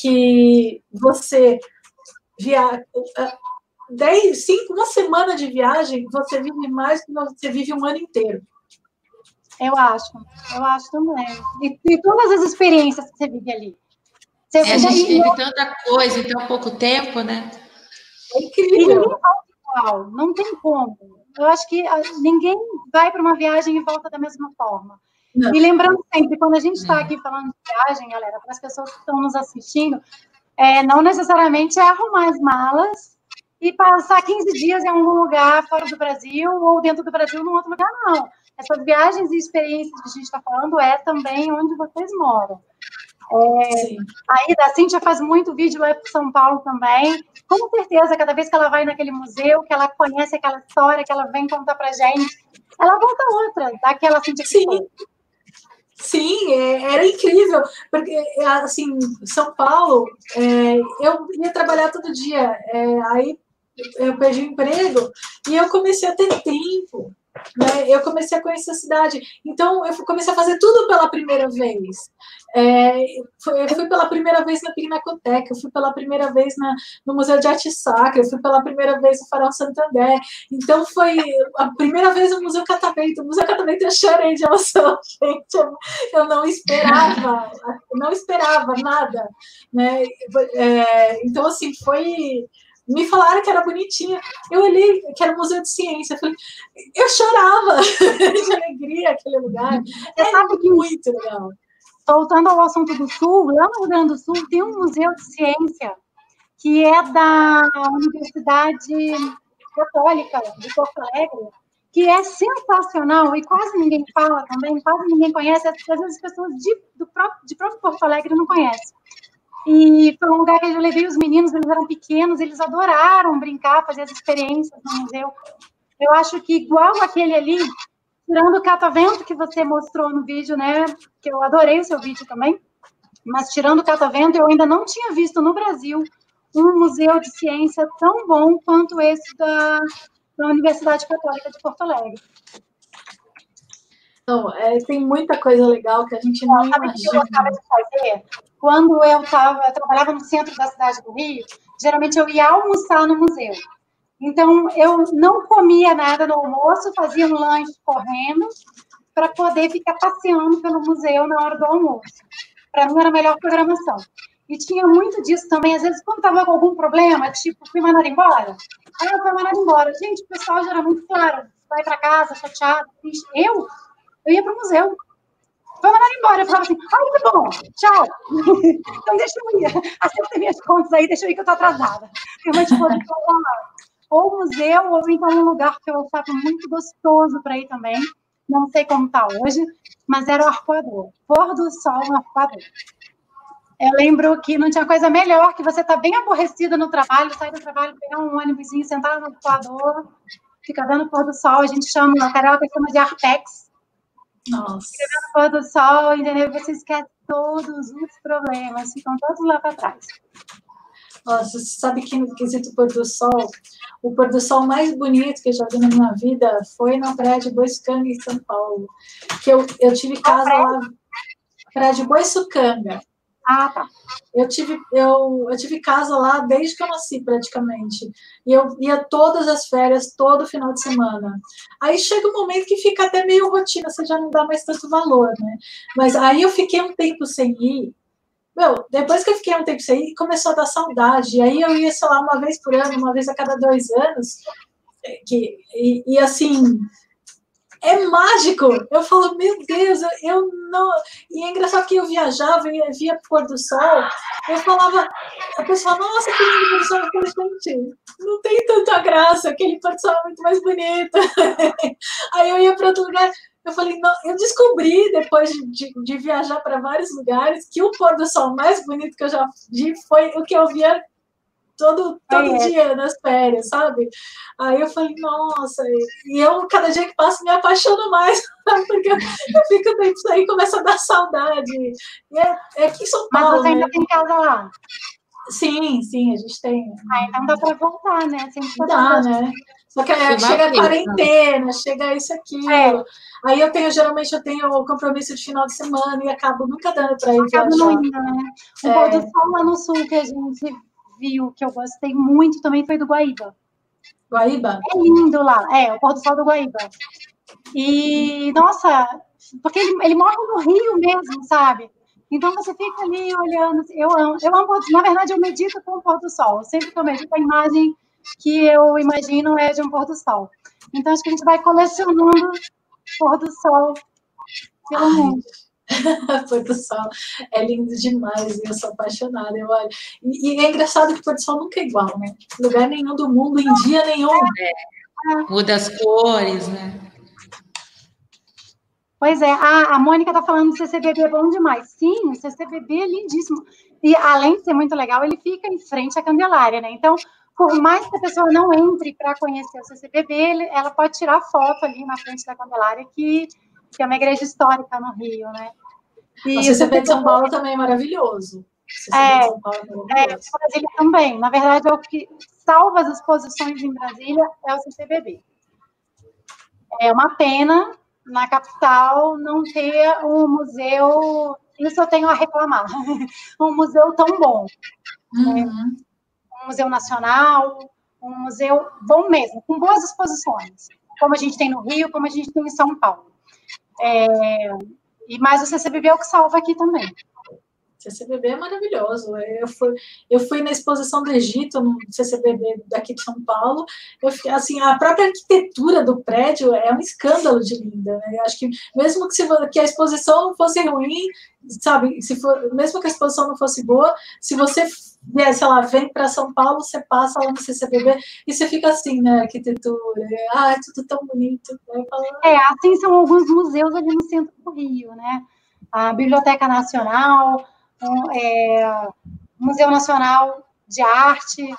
que você viaja. Dez, cinco, uma semana de viagem, você vive mais do que você vive um ano inteiro. Eu acho, eu acho também. E, e todas as experiências que você vive ali. Você, é, a gente vive tanta coisa em tão pouco tempo, né? É incrível. E igual, não tem como. Eu acho que ah, ninguém vai para uma viagem e volta da mesma forma. Não. E lembrando sempre, quando a gente está aqui falando de viagem, galera, para as pessoas que estão nos assistindo, é, não necessariamente é arrumar as malas e passar 15 dias em algum lugar fora do Brasil ou dentro do Brasil num outro lugar, não. Essas viagens e experiências que a gente está falando é também onde vocês moram. É, a Ida, a Cíntia faz muito vídeo lá para São Paulo também. Com certeza, cada vez que ela vai naquele museu, que ela conhece aquela história, que ela vem contar para gente, ela volta outra, daquela Cíntia que Sim. Foi. Sim, é, era incrível, porque, assim, São Paulo, é, eu ia trabalhar todo dia, é, aí eu perdi o emprego e eu comecei a ter tempo né, eu comecei a conhecer a cidade. Então, eu comecei a fazer tudo pela primeira vez. É, eu fui pela primeira vez na Pinacoteca, eu fui pela primeira vez na, no Museu de Arte Sacra, eu fui pela primeira vez no Farol Santander. Então, foi a primeira vez no Museu Catavento. O Museu Catavento eu chorei de emoção, gente. Eu, eu não esperava, eu não esperava nada. Né? É, então, assim, foi me falaram que era bonitinha. Eu olhei que era um museu de ciência. Eu falei, eu chorava de alegria aquele lugar. É sabe que muito legal. Voltando ao assunto do Sul, lá no Rio Grande do Sul tem um museu de ciência que é da Universidade Católica de Porto Alegre, que é sensacional e quase ninguém fala também, quase ninguém conhece, às vezes as pessoas de, do próprio, de próprio Porto Alegre não conhecem. E foi um lugar que eu levei os meninos, eles eram pequenos, eles adoraram brincar, fazer as experiências no museu. Eu acho que igual aquele ali, tirando o catavento que você mostrou no vídeo, né? Que eu adorei o seu vídeo também. Mas tirando o catavento, eu ainda não tinha visto no Brasil um museu de ciência tão bom quanto esse da, da Universidade Católica de Porto Alegre. Então, é, tem muita coisa legal que a gente não, sabe imagina. Que eu gostava de fazer? Quando eu, tava, eu trabalhava no centro da cidade do Rio, geralmente eu ia almoçar no museu. Então, eu não comia nada no almoço, fazia um lanche correndo para poder ficar passeando pelo museu na hora do almoço. Para mim, era a melhor programação. E tinha muito disso também. Às vezes, quando estava com algum problema, tipo, fui mandada embora, aí eu fui mandada embora. Gente, o pessoal já era muito claro, vai para casa chateado. Eu? Eu ia para o museu. Foi mandada embora. Eu falava assim, ai, tá bom, tchau. então, deixa eu ir. Acerta minhas contas aí, deixa eu ir que eu tô atrasada. Minha mãe, tipo, ou museu, ou então um lugar que eu achava muito gostoso para ir também. Não sei como está hoje, mas era o arcoador. Pôr do sol no arcoador. Eu lembro que não tinha coisa melhor que você estar tá bem aborrecida no trabalho, sair do trabalho, pegar um ônibus, sentar no arcoador, ficar vendo o pôr do sol. A gente chama, a carioca chama de arpex. Nossa. Pôr do sol, entendeu? Você esquece todos os problemas, ficam todos lá para trás. Nossa, você sabe que no quesito pôr do sol, o pôr do sol mais bonito que eu já vi na minha vida foi na praia de Boiçucanga, em São Paulo. Que eu, eu tive casa lá, praia de Boiçucanga. Ah, tá. Eu tive, eu, eu tive casa lá desde que eu nasci, praticamente. E eu ia todas as férias, todo final de semana. Aí chega um momento que fica até meio rotina, você já não dá mais tanto valor, né? Mas aí eu fiquei um tempo sem ir, meu, depois que eu fiquei um tempo sem ir, começou a dar saudade. E aí eu ia, sei lá, uma vez por ano, uma vez a cada dois anos. Que, e, e assim, é mágico. Eu falo, meu Deus, eu não. E é engraçado que eu viajava e via pôr do sol. Eu falava, a pessoa, nossa, que lindo pôr do sol. Eu falei, gente, não tem tanta graça, aquele pôr do sol é muito mais bonito. Aí eu ia para outro lugar. Eu falei, não, eu descobri depois de, de, de viajar para vários lugares que o pôr do sol mais bonito que eu já vi foi o que eu via todo, todo é. dia nas férias, sabe? Aí eu falei, nossa, e eu, cada dia que passa, me apaixono mais, porque eu, eu fico dentro aí começa a dar saudade. E é, é aqui em São Paulo. Mas você ainda né? tem casa lá? Sim, sim, a gente tem. Ah, então dá para voltar, né? Sempre dá, né? Só que aí chega a quarentena, chega isso aqui. É. Aí eu tenho, geralmente, eu tenho o compromisso de final de semana e acabo nunca dando para ir viajar. Não indo, né? O é. pôr do sol lá no sul que a gente viu, que eu gostei muito, também foi do Guaíba. Guaíba? É lindo lá, é, o pôr do sol do Guaíba. E, nossa, porque ele, ele morre no rio mesmo, sabe? Então você fica ali olhando, eu amo, eu amo, na verdade eu medito com o pôr do sol, sempre que eu medito a imagem que eu imagino é de um pôr do sol. Então, acho que a gente vai colecionando pôr do sol pelo mundo. pôr do sol é lindo demais e eu sou apaixonada. Eu olho. E, e, é engraçado que o pôr do sol nunca é igual, né? Lugar nenhum do mundo, em dia nenhum. É. Muda as cores, né? Pois é, a, a Mônica está falando do CCBB bom demais. Sim, o CCBB é lindíssimo. E além de ser muito legal, ele fica em frente à Candelária, né? Então, por mais que a pessoa não entre para conhecer o CCBB, ela pode tirar foto ali na frente da Candelária, que, que é uma igreja histórica no Rio, né? E o CCBB de São Paulo também é maravilhoso. É, é, é, Brasília também. Na verdade, é o que salva as exposições em Brasília é o CCBB. É uma pena na capital não ter um museu, isso eu tenho a reclamar, um museu tão bom. Uhum. Né? um museu nacional, um museu bom mesmo, com boas exposições, como a gente tem no Rio, como a gente tem em São Paulo. É, e mais o CCBB é o que salva aqui também. CCBB é maravilhoso. Eu fui, eu fui na exposição do Egito, no CCBB daqui de São Paulo. Eu, assim, a própria arquitetura do prédio é um escândalo de linda. Né? Eu acho que mesmo que, se, que a exposição fosse ruim, sabe, se for, mesmo que a exposição não fosse boa, se você sei lá, vem para São Paulo, você passa lá no CCBB e você fica assim, né, arquitetura, ah, é tudo tão bonito. Né? Falo, é, assim são alguns museus ali no centro do Rio, né? A Biblioteca Nacional, é, Museu Nacional de Arte,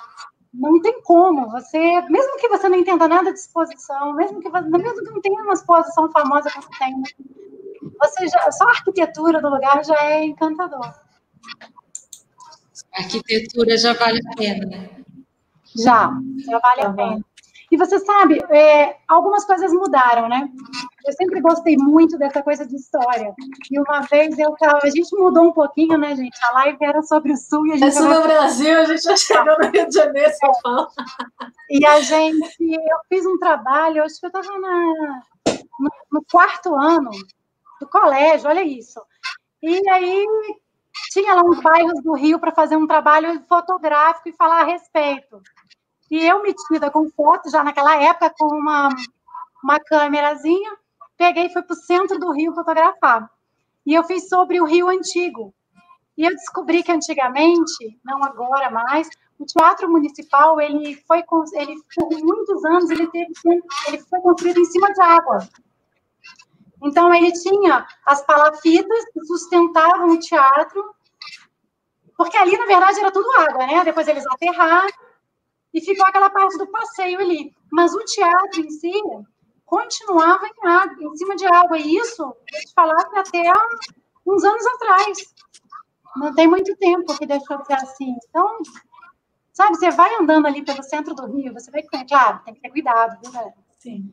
não tem como. Você, mesmo que você não entenda nada de exposição, mesmo que você, mesmo que não tenha uma exposição famosa que você tem, você já, só a arquitetura do lugar já é encantador. A arquitetura já vale a pena? Já, já vale a pena. E você sabe, é, algumas coisas mudaram, né? Eu sempre gostei muito dessa coisa de história. E uma vez eu tava, a gente mudou um pouquinho, né, gente? A live era sobre o Sul e a gente. É sobre o Brasil, a gente já chegou no Rio de Janeiro, São Paulo. E a gente, eu fiz um trabalho, acho que eu estava no, no quarto ano do colégio, olha isso. E aí tinha lá uns bairros do Rio para fazer um trabalho fotográfico e falar a respeito. E eu metida com foto, já naquela época, com uma, uma câmerazinha, peguei e fui para o centro do Rio fotografar. E eu fiz sobre o Rio Antigo. E eu descobri que antigamente, não agora mais, o teatro municipal ele foi ele por muitos anos ele teve ele foi construído em cima de água. Então ele tinha as palafitas que sustentavam o teatro, porque ali na verdade era tudo água, né? Depois eles aterraram e ficou aquela parte do passeio ali. Mas o teatro em si continuava em água, em cima de água. E isso, vou te falar que até uns anos atrás. Não tem muito tempo que deixou de ser assim. Então, sabe, você vai andando ali pelo centro do Rio, você vai, claro, tem que ter cuidado, viu, galera? Sim.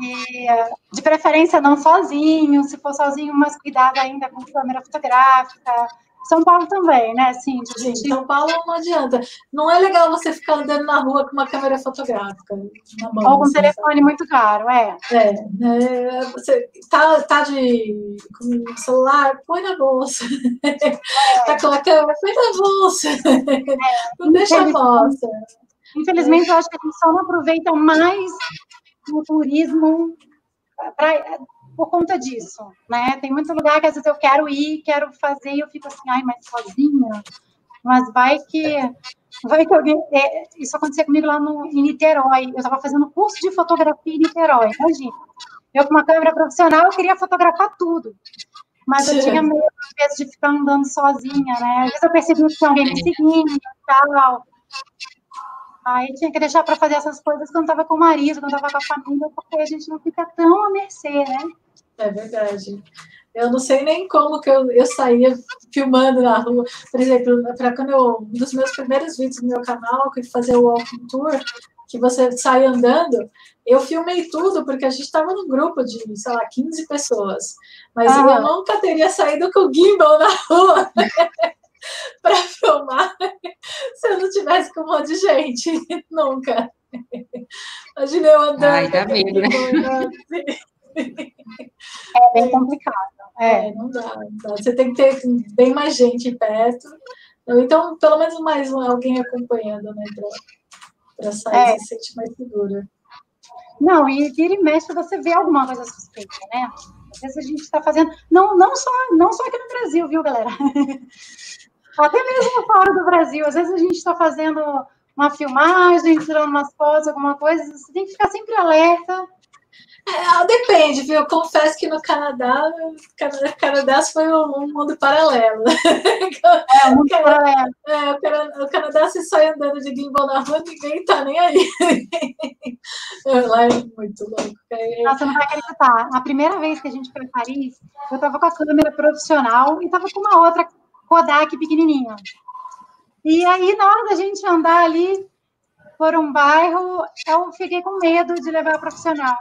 E, de preferência não sozinho, se for sozinho, mas cuidado ainda com câmera fotográfica, são Paulo também, né? Sim, São Paulo não adianta. Não é legal você ficar andando na rua com uma câmera fotográfica na mão. Ou com um assim, telefone sabe? muito caro, é. É, é, você tá, tá de com celular, põe na bolsa. É. tá com a câmera, põe na bolsa. É. Não deixa a bolsa. Infelizmente, eu acho que a gente só não aproveita mais o turismo pra, por conta disso, né? Tem muito lugar que às vezes eu quero ir, quero fazer, e eu fico assim, ai, mas sozinha? Mas vai que vai que alguém. É, isso aconteceu comigo lá no, em Niterói. Eu estava fazendo curso de fotografia em Niterói, imagina. Eu, com uma câmera profissional, eu queria fotografar tudo. Mas eu tinha medo, às vezes, de ficar andando sozinha, né? Às vezes eu percebi que tinha alguém me seguindo e tal. Aí tinha que deixar para fazer essas coisas quando estava com o marido, quando estava com a família, porque a gente não fica tão à mercê, né? É verdade. Eu não sei nem como que eu, eu saía filmando na rua. Por exemplo, para quando eu. Um dos meus primeiros vídeos no meu canal, que fazer o walking tour, que você sai andando, eu filmei tudo, porque a gente estava num grupo de, sei lá, 15 pessoas. Mas ah. eu nunca teria saído com o gimbal na rua. para filmar se eu não tivesse com um monte de gente. Nunca. Imaginei eu andando. Ai, dá medo, né? É bem complicado. É, é não dá, Você tem que ter bem mais gente perto. Então, pelo menos mais um, alguém acompanhando, né? Para sair é. se sentir mais segura. Não, e vira e mexe você vê alguma coisa suspeita, né? Às vezes a gente está fazendo. Não, não, só, não só aqui no Brasil, viu, galera? Até mesmo fora do Brasil. Às vezes a gente está fazendo uma filmagem, tirando umas fotos, alguma coisa. Você tem que ficar sempre alerta é, depende, viu? Eu confesso que no Canadá, Canadá, Canadá foi um, mundo paralelo. É, um paralelo. É, o, Canadá, o Canadá se sai andando de gimbal na rua, ninguém tá nem aí. É, lá é muito louco. É... Nossa, não vai acreditar. A primeira vez que a gente foi em Paris, eu tava com a câmera profissional e tava com uma outra Kodak pequenininha. E aí, na hora da gente andar ali por um bairro, eu fiquei com medo de levar a profissional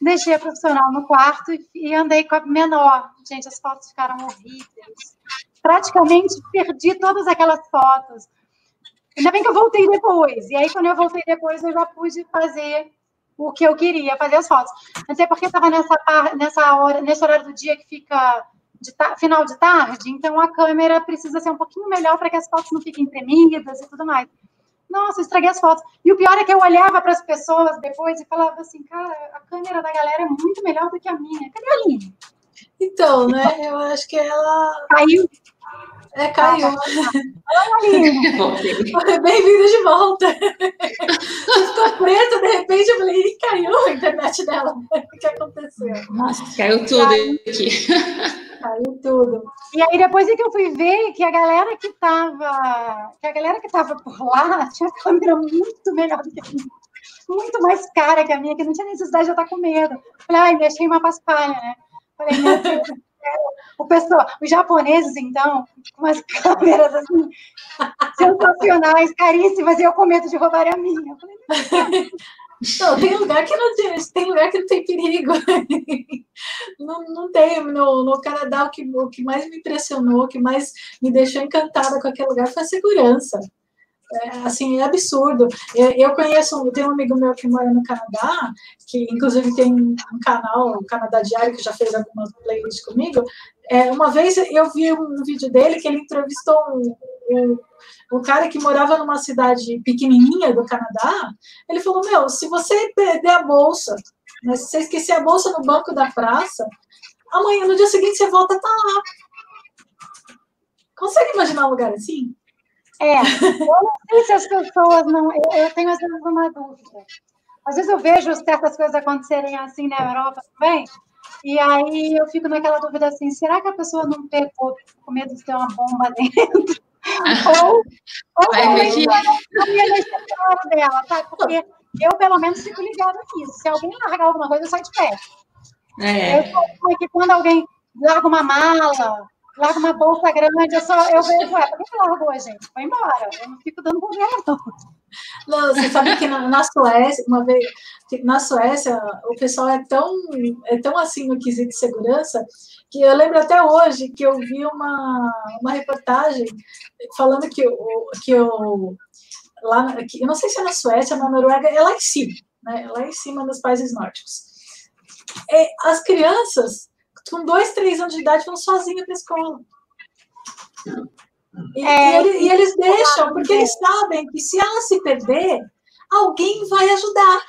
deixei a profissional no quarto e, andei com a menor. Gente, as fotos ficaram horríveis. Praticamente perdi todas aquelas fotos. Ainda bem que eu voltei depois. E aí, quando eu voltei depois, eu já pude fazer o que eu queria, fazer as fotos. Mas é porque estava nessa, nessa hora, nesse horário do dia que fica de final de tarde, então a câmera precisa ser um pouquinho melhor para que as fotos não fiquem tremidas e tudo mais. Nossa, estraguei as fotos. E o pior é que eu olhava para as pessoas depois e falava assim, cara, a câmera da galera é muito melhor do que a minha. Cadê a Aline? Então, né? Eu acho que ela. Caiu. É, caiu. Bem-vinda de volta. Ficou preta, de repente eu falei, caiu a internet dela. O que aconteceu? Nossa, caiu tudo caiu. aqui. Caiu tudo. E aí depois é que eu fui ver que a galera que tava, que a galera que tava por lá tinha câmera muito melhor do que a minha. Muito mais cara que a minha, que não tinha necessidade de eu estar com medo. Falei, ai, deixei uma paspalha, né? Falei, meu Deus. O pessoal, os japoneses, então, com umas câmeras assim, sensacionais, caríssimas, e eu com medo de roubar a minha. Falei, não, tem lugar que não tem, tem lugar que não tem perigo. Não, não tem. No, no Canadá, o que, o que mais me impressionou, o que mais me deixou encantada com aquele lugar foi a segurança. É, assim, é absurdo. Eu, eu conheço, tenho um amigo meu que mora no Canadá, que inclusive tem um canal, o Canadá Diário, que já fez algumas playlists comigo. É, uma vez eu vi um vídeo dele que ele entrevistou um, um, um cara que morava numa cidade pequenininha do Canadá. Ele falou: Meu, se você perder a bolsa, né, se você esquecer a bolsa no banco da praça, amanhã, no dia seguinte, você volta tá lá. Consegue imaginar um lugar assim? É, eu não sei se as pessoas não. Eu, eu tenho às vezes uma dúvida. Às vezes eu vejo certas coisas acontecerem assim na Europa também, e aí eu fico naquela dúvida assim: será que a pessoa não pegou com medo de ter uma bomba dentro? ou ou realmente claro dela, tá? Porque eu, pelo menos, fico ligada nisso. Se alguém largar alguma coisa, eu saio de pé. É. Eu sou que quando alguém larga uma mala, larga uma bolsa grande, eu, só, eu vejo, ué, por que largou, gente? Foi embora. Eu não fico dando problema, não. Não, você sabe que na, na, Suécia, uma vez, na Suécia, o pessoal é tão, é tão assim no quesito de segurança, que eu lembro até hoje que eu vi uma, uma reportagem falando que o, que o lá, que, eu não sei se é na Suécia, na Noruega, é lá em cima, né? É lá em cima dos países nórdicos. É, as crianças com dois, três anos de idade vão sozinhas para a escola. E, é, e, e, eles deixam, porque eles sabem que se ela se perder, alguém vai ajudar.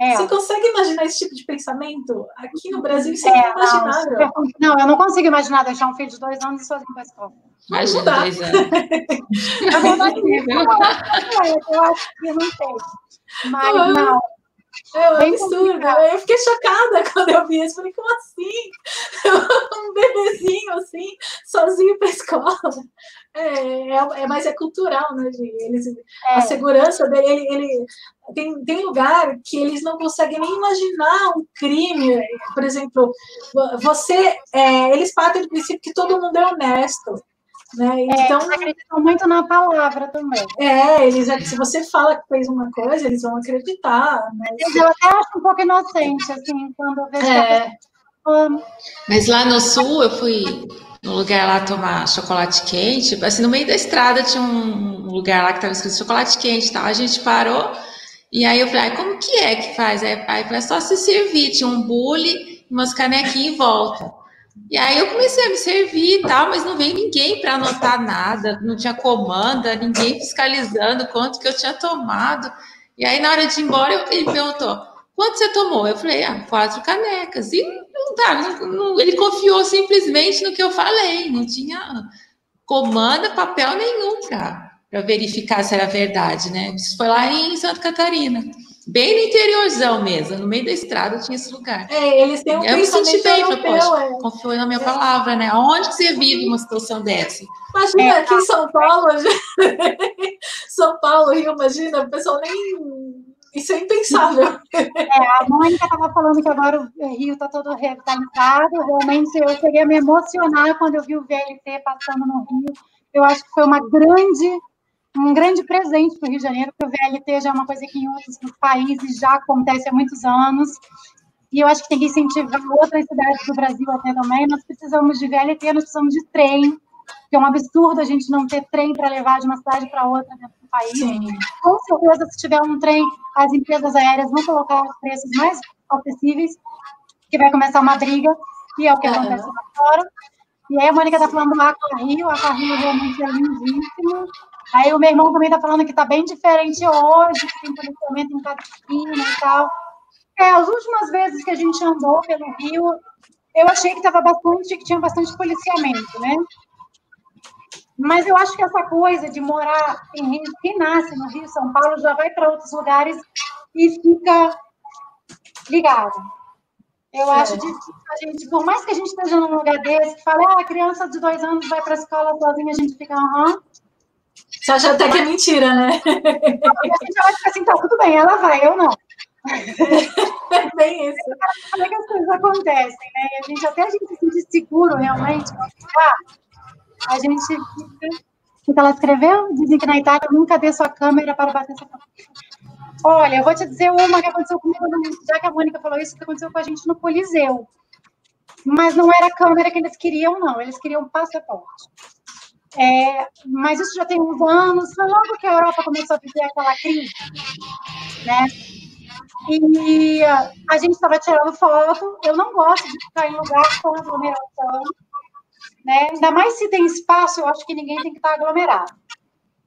É. Você consegue imaginar esse tipo de pensamento? Aqui no Brasil isso é, é inimaginável. Não, não, eu não consigo imaginar deixar um filho de dois anos sozinho para a escola. Imagina dois anos. Na verdade, eu acho que não tem. Mas não. não é um absurdo. Eu fiquei chocada quando eu vi isso. Falei, como assim? um bebezinho assim, sozinho para a escola. É, é, é, mas é cultural, né, Gi? Eles, é. A segurança dele, ele, ele, tem, tem lugar que eles não conseguem nem imaginar um crime. Por exemplo, você. É, eles partem do princípio que todo mundo é honesto. Né? É, então, eles acreditam muito na palavra também. É, eles, se você fala que fez uma coisa, eles vão acreditar. Mas... Eu até acho um pouco inocente, assim, quando eu vejo é. Mas lá no sul, eu fui no lugar lá tomar chocolate quente, assim, no meio da estrada tinha um lugar lá que estava escrito chocolate quente e tal, a gente parou, e aí eu falei, como que é que faz? Aí, aí é só se servir, tinha um bule, umas canequinhas em volta. E aí eu comecei a me servir e tal, mas não veio ninguém para anotar nada, não tinha comanda, ninguém fiscalizando quanto que eu tinha tomado. E aí na hora de ir embora ele perguntou, quanto você tomou? Eu falei, ah, quatro canecas. E não tá, não, não, ele confiou simplesmente no que eu falei, não tinha comanda, papel nenhum para verificar se era verdade, né? Isso foi lá em Santa Catarina. Bem no interiorzão mesmo, no meio da estrada tinha esse lugar. É, eles têm um Eu me senti bem, falei, poxa, é. confiou na minha é. palavra, né? Aonde que você vive uma situação dessa? Imagina, é. aqui em São Paulo, São Paulo, Rio, imagina, o pessoal nem... Isso é impensável. É, a Mônica estava falando que agora o Rio está todo revitalizado. Realmente, eu cheguei a me emocionar quando eu vi o VLT passando no Rio. Eu acho que foi uma grande um grande presente para o Rio de Janeiro, porque o VLT já é uma coisa que em outros países já acontece há muitos anos, e eu acho que tem que incentivar outras cidades do Brasil até também. Nós precisamos de VLT, nós precisamos de trem, que é um absurdo a gente não ter trem para levar de uma cidade para outra dentro do país. Sim. Com certeza, se tiver um trem, as empresas aéreas vão colocar os preços mais acessíveis, que vai começar uma briga, que é o que acontece lá fora. E aí a Mônica está falando do Aqua Rio, Aqua Rio realmente é lindíssimo. Aí o meu irmão também está falando que está bem diferente hoje, que tem policiamento em cada esquina e tal. É, as últimas vezes que a gente andou pelo Rio, eu achei que estava bastante, que tinha bastante policiamento, né? Mas eu acho que essa coisa de morar em Rio, que nasce no Rio, São Paulo, já vai para outros lugares e fica ligado. Eu acho difícil a gente, por mais que a gente esteja num lugar desse, que fala, ah, a criança de dois anos vai para a escola sozinha, a gente fica, aham. Você acha até que é mentira, né? A gente vai ficar assim, tá, tudo bem, ela vai, eu não. É bem isso. Como é que as coisas acontecem, né? A gente, até a gente se sentir seguro realmente, a gente fica. O que ela escreveu? Dizem que na Itália nunca dê sua câmera para bater sua câmera. Olha, eu vou te dizer uma que aconteceu comigo, já que a Mônica falou isso, que aconteceu com a gente no Coliseu. Mas não era a câmera que eles queriam, não. Eles queriam passaporte. É, mas isso já tem uns anos, foi logo que a Europa começou a viver aquela crise, né? E a gente estava tirando foto. Eu não gosto de ficar em lugar com aglomeração, né? Ainda mais se tem espaço, eu acho que ninguém tem que estar aglomerado.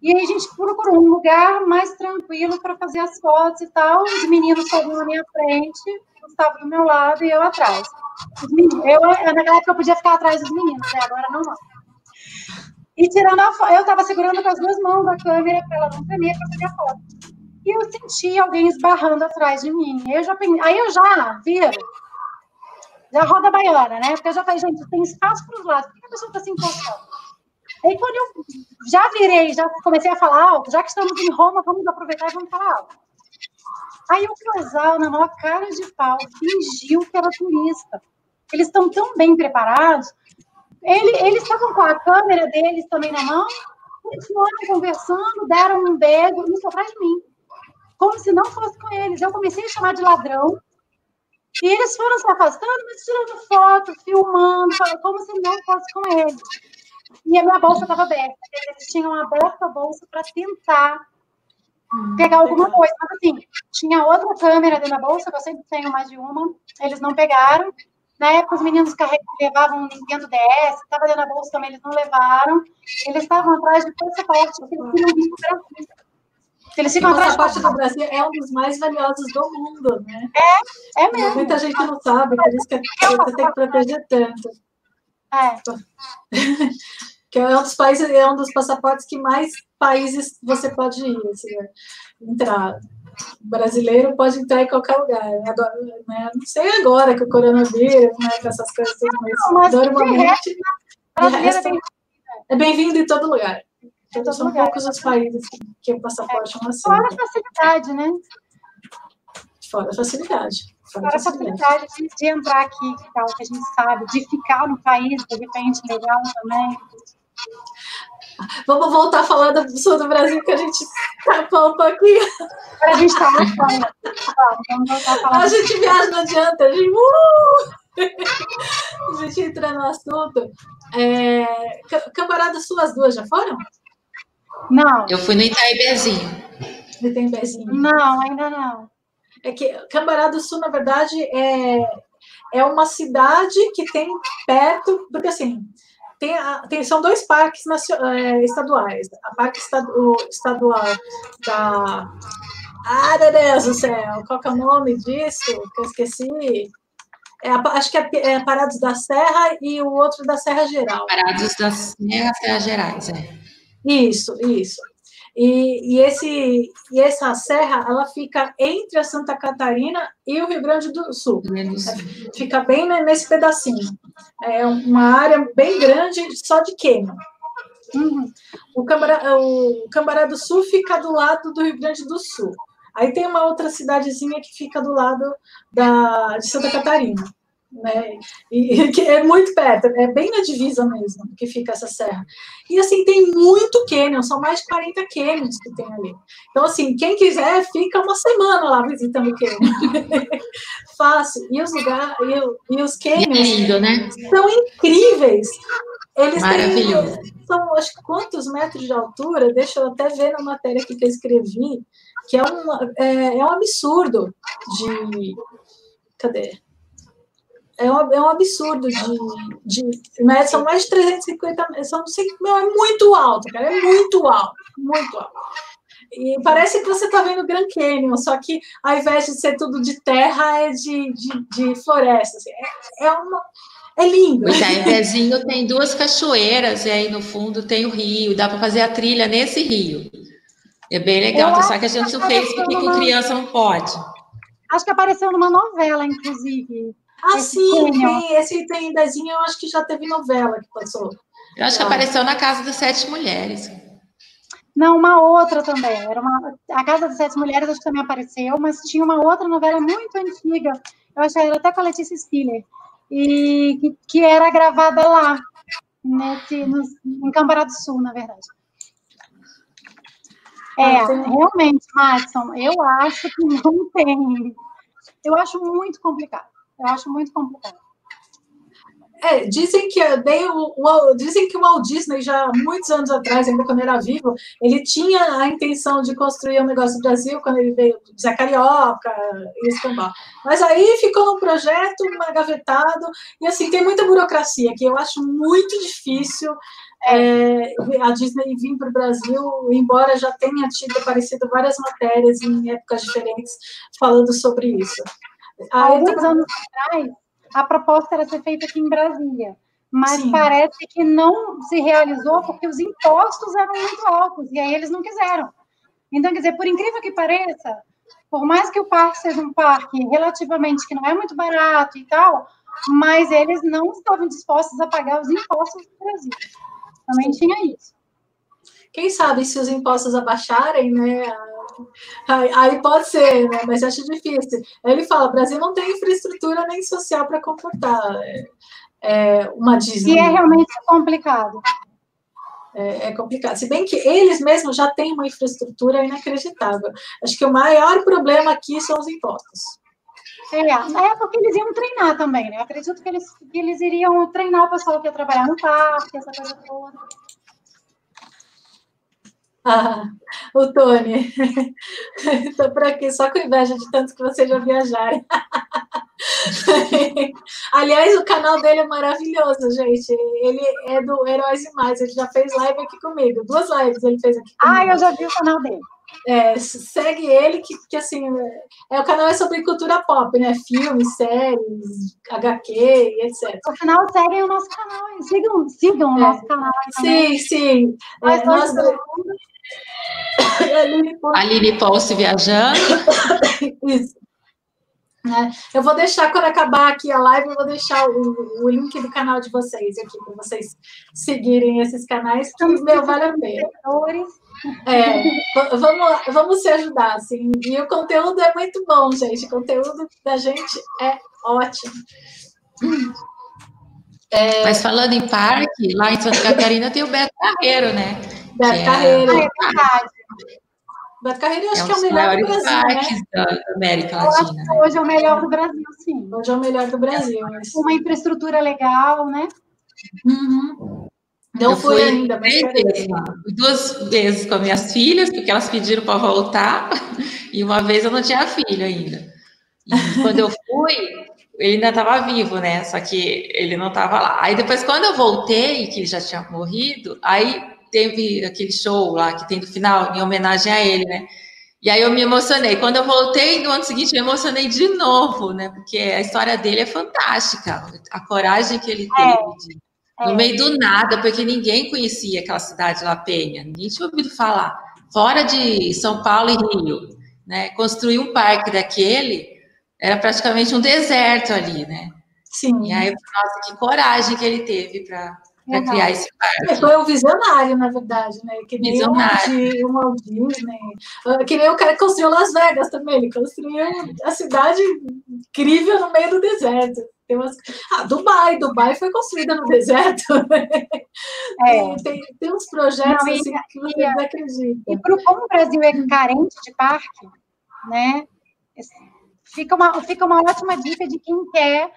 E aí a gente procurou um lugar mais tranquilo para fazer as fotos e tal. Os meninos estavam na minha frente, estavam do meu lado e eu atrás. Meninos, eu, naquela época eu podia ficar atrás dos meninos, né? agora não. E tirando a foto, eu estava segurando com as duas mãos a câmera para ela não tremer para fazer a foto. E eu senti alguém esbarrando atrás de mim. Eu já, aí eu já viro, já roda baiana, né? Porque eu já falei, gente, tem espaço para os lados, por que a pessoa está se encostando? Aí quando eu já virei, já comecei a falar alto, já que estamos em Roma, vamos aproveitar e vamos falar alto. Aí o casal, na maior cara de pau, fingiu que era turista. Eles estão tão bem preparados. Ele, eles estavam com a câmera deles também na mão, continuaram conversando, deram um beijo, isso atrás de mim. Como se não fosse com eles. Eu comecei a chamar de ladrão. E eles foram se afastando, mas tirando foto, filmando, como se não fosse com eles. E a minha bolsa estava aberta. Eles tinham aberto a bolsa para tentar pegar alguma coisa. Mas assim, tinha outra câmera dentro da bolsa, que eu sempre tenho mais de uma. Eles não pegaram. Na época, os meninos levavam um Nintendo DS, estava dentro da bolsa também, eles não levaram. Eles estavam atrás de passaporte, porque eles queriam vir para o Brasil. Eles ficam atrás passaporte do Brasil é um dos mais valiosos do mundo, né? É, é mesmo. Muita gente não sabe, por isso que você tem que proteger tanto. É. que é um dos países, é um dos passaportes que mais países você pode ir, assim, né? entrar. O brasileiro pode entrar em qualquer lugar. Né? Agora, né? Não sei agora que o coronavírus, né, com essas coisas, mas, não, mas normalmente resto, é bem-vindo em todo lugar. Então, são lugar. poucos os países que, que o passaporte é, não aceita. Fora a facilidade, né? Fora a facilidade. Fora a facilidade de, de entrar aqui, que tal, que a gente sabe, de ficar no país, de repente, legal também. Vamos voltar a falar do sul do Brasil, que a gente tapou um pouquinho. A gente está Vamos voltar a falar. A gente viaja, não adianta. A gente, uh! a gente entra no assunto. É, Sul, as duas já foram? Não. Eu fui no Itaimbezinho. No Itaimbezinho. Não, ainda não. É que Cambará do Sul, na verdade, é, é uma cidade que tem perto, porque assim, tem, tem, são dois parques é, estaduais. A parque estadual da. Ah, meu Deus do céu! Qual é o nome disso? Que eu esqueci. É, acho que é, é Parados da Serra e o outro da Serra Geral. Parados da Serra, Serra Gerais, é. Isso, isso. E, e, esse, e essa serra, ela fica entre a Santa Catarina e o Rio Grande do Sul. É, fica bem nesse pedacinho. É uma área bem grande só de queima. Uhum. O, Cambará, o Cambará do Sul fica do lado do Rio Grande do Sul. Aí tem uma outra cidadezinha que fica do lado da, de Santa Catarina né? E, que é muito perto, é bem na divisa mesmo que fica essa serra. E assim, tem muito cânion, são mais de 40 cânions que tem ali. Então, assim, quem quiser, fica uma semana lá visitando o cânion. Fácil. E os lugares, e, e os cânions é né? são incríveis. Eles Maravilhoso. têm, são, acho que quantos metros de altura, deixa eu até ver na matéria que eu escrevi, que é um, é, é um absurdo de. Cadê? É um, é um absurdo de, de né? são mais de 350 são, meu, é muito alto, cara, é muito alto, muito alto. E parece que você está vendo o Grand Canyon, só que ao invés de ser tudo de terra, é de, de, de floresta. Assim, é, é, uma, é lindo. O Itaimbezinho tem duas cachoeiras, e aí no fundo tem o rio, dá para fazer a trilha nesse rio. É bem legal, Eu só que a gente não fez porque com criança não pode. Acho que apareceu numa novela, inclusive. Ah, esse sim, tem, esse tem desenho, eu acho que já teve novela que passou. Eu acho que ah. apareceu na Casa das Sete Mulheres. Não, uma outra também. Era uma, a Casa das Sete Mulheres acho que também apareceu, mas tinha uma outra novela muito antiga. Eu acho que era até com a Letícia Spiller. E que, que era gravada lá, nesse, no, em Cambará do Sul, na verdade. É, ah, realmente, Madison, eu acho que não tem. Eu acho muito complicado. Eu acho muito complicado. É, dizem que nem o, o, dizem que o Walt Disney já muitos anos atrás, ainda quando era vivo, ele tinha a intenção de construir um negócio do Brasil quando ele veio Zé Carioca e escambau. Mas aí ficou no projeto agavetado e assim tem muita burocracia que eu acho muito difícil é, a Disney vir para o Brasil, embora já tenha tido aparecido várias matérias em épocas diferentes falando sobre isso. Há alguns anos atrás a proposta era ser feita aqui em Brasília, mas Sim. parece que não se realizou porque os impostos eram muito altos, e aí eles não quiseram. Então, quer dizer, por incrível que pareça, por mais que o parque seja um parque relativamente que não é muito barato e tal, mas eles não estavam dispostos a pagar os impostos do Brasil. Também tinha isso. Quem sabe se os impostos abaixarem, né, Aí, aí, pode ser, né? Mas acho difícil. Aí ele fala: o Brasil não tem infraestrutura nem social para comportar é, é, uma Disney. E é realmente complicado. É, é, complicado. Se bem que eles mesmos já têm uma infraestrutura inacreditável. Acho que o maior problema aqui são os impostos. É, é porque eles iam treinar também, né? Eu acredito que eles, que eles iriam treinar o pessoal que ia trabalhar no parque, essa coisa toda. Ah, o Tony. Estou por aqui só com inveja de tanto que vocês já viajaram. Aliás, o canal dele é maravilhoso, gente. Ele é do Heróis e Mais. Ele já fez live aqui comigo. Duas lives ele fez aqui comigo. Ah, eu já vi o canal dele. É, segue ele, que, que assim, é, o canal é sobre cultura pop, né? Filmes, séries, HQ e etc. O canal segue o nosso canal, sigam, sigam é. o nosso canal. Sim, sim. É, nós, Aline Pulse viajando. Isso. É, eu vou deixar, quando acabar aqui a live, eu vou deixar o, o link do canal de vocês aqui, para vocês seguirem esses canais, que, meu, vale a pena. É, vamos, vamos se ajudar, assim. E o conteúdo é muito bom, gente. O conteúdo da gente é ótimo. É... Mas falando em parque, lá em Santa Catarina tem o Beto Carreiro, né? Beto é Carreiro. É verdade. Beto Carreiro, eu acho é que é o melhor do Brasil, né? da América Latina. Né? hoje é o melhor do Brasil, sim. Hoje é o melhor do Brasil. Uma infraestrutura legal, né? Uhum. Não eu fui ainda, mas vezes, duas vezes com as minhas filhas, porque elas pediram para voltar, e uma vez eu não tinha filho ainda. E quando eu fui, ele ainda estava vivo, né? Só que ele não estava lá. Aí depois, quando eu voltei, que ele já tinha morrido, aí teve aquele show lá que tem no final, em homenagem a ele, né? E aí eu me emocionei. Quando eu voltei no ano seguinte, eu me emocionei de novo, né? Porque a história dele é fantástica. A coragem que ele teve é, é. no meio do nada, porque ninguém conhecia aquela cidade La Penha, ninguém tinha ouvido falar. Fora de São Paulo e Rio, né? Construir um parque daquele era praticamente um deserto ali, né? Sim. E aí, nossa, que coragem que ele teve para para criar esse parque. Foi um visionário, na verdade, né? Que nem visionário. Walt Disney. Ah, que nem o cara que construiu Las Vegas também. Ele construiu a cidade incrível no meio do deserto. Tem umas... Ah, Dubai. Dubai foi construída no deserto. É. Tem, tem uns projetos Não, assim, que você não acredita. E pro, como o Brasil é carente de parque, né? Fica uma, fica uma ótima dica de quem quer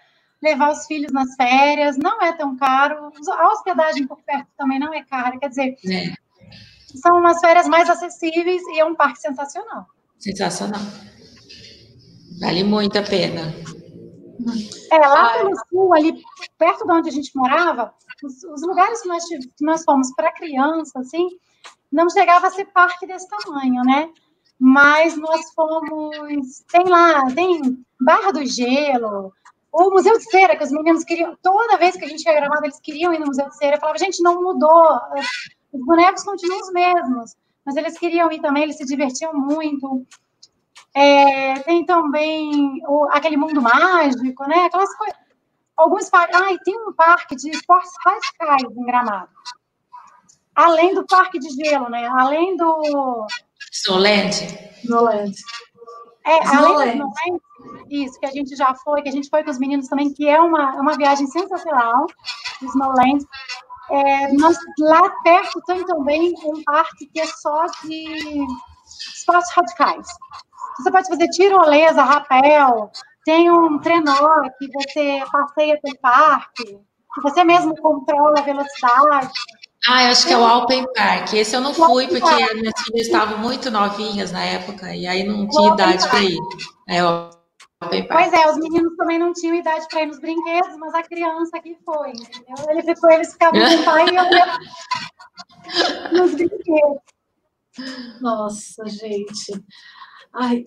levar os filhos nas férias, não é tão caro. A hospedagem por perto também não é cara, quer dizer, é. são umas férias mais acessíveis e é um parque sensacional. Sensacional. Vale muito a pena. É, lá pelo sul, ali perto de onde a gente morava, os, os lugares que nós, que nós fomos para criança, assim, não chegava a ser parque desse tamanho, né? Mas nós fomos. Tem lá, tem Barra do Gelo, o Museu de Cera, que os meninos queriam, toda vez que a gente ia gravar, eles queriam ir no Museu de Cera. Eu falava, gente, não mudou, os bonecos continuam os mesmos, mas eles queriam ir também, eles se divertiam muito. É, tem também o, aquele mundo mágico, né? Aquelas coisas. Alguns parques. Ah, tem um parque de esportes radicais em Gramado. além do parque de gelo, né? Além do. Snowland? Snowland. É, além do Snowland, isso, que a gente já foi, que a gente foi com os meninos também, que é uma, uma viagem sensacional, Snowland. É, nós, lá perto tem também um parque que é só de esportes radicais. Você pode fazer tirolesa, rapel, tem um trenó que você passeia pelo parque, que você mesmo controla a velocidade. Ah, eu acho que é o Alpen Park. Esse eu não fui porque as minhas filhas estavam muito novinhas na época e aí não tinha idade para ir. É o Pois é, os meninos também não tinham idade para ir nos brinquedos, mas a criança que foi, entendeu? Ele ficou, eles ficavam com o pai e eu nos brinquedos. Nossa, gente. Ai,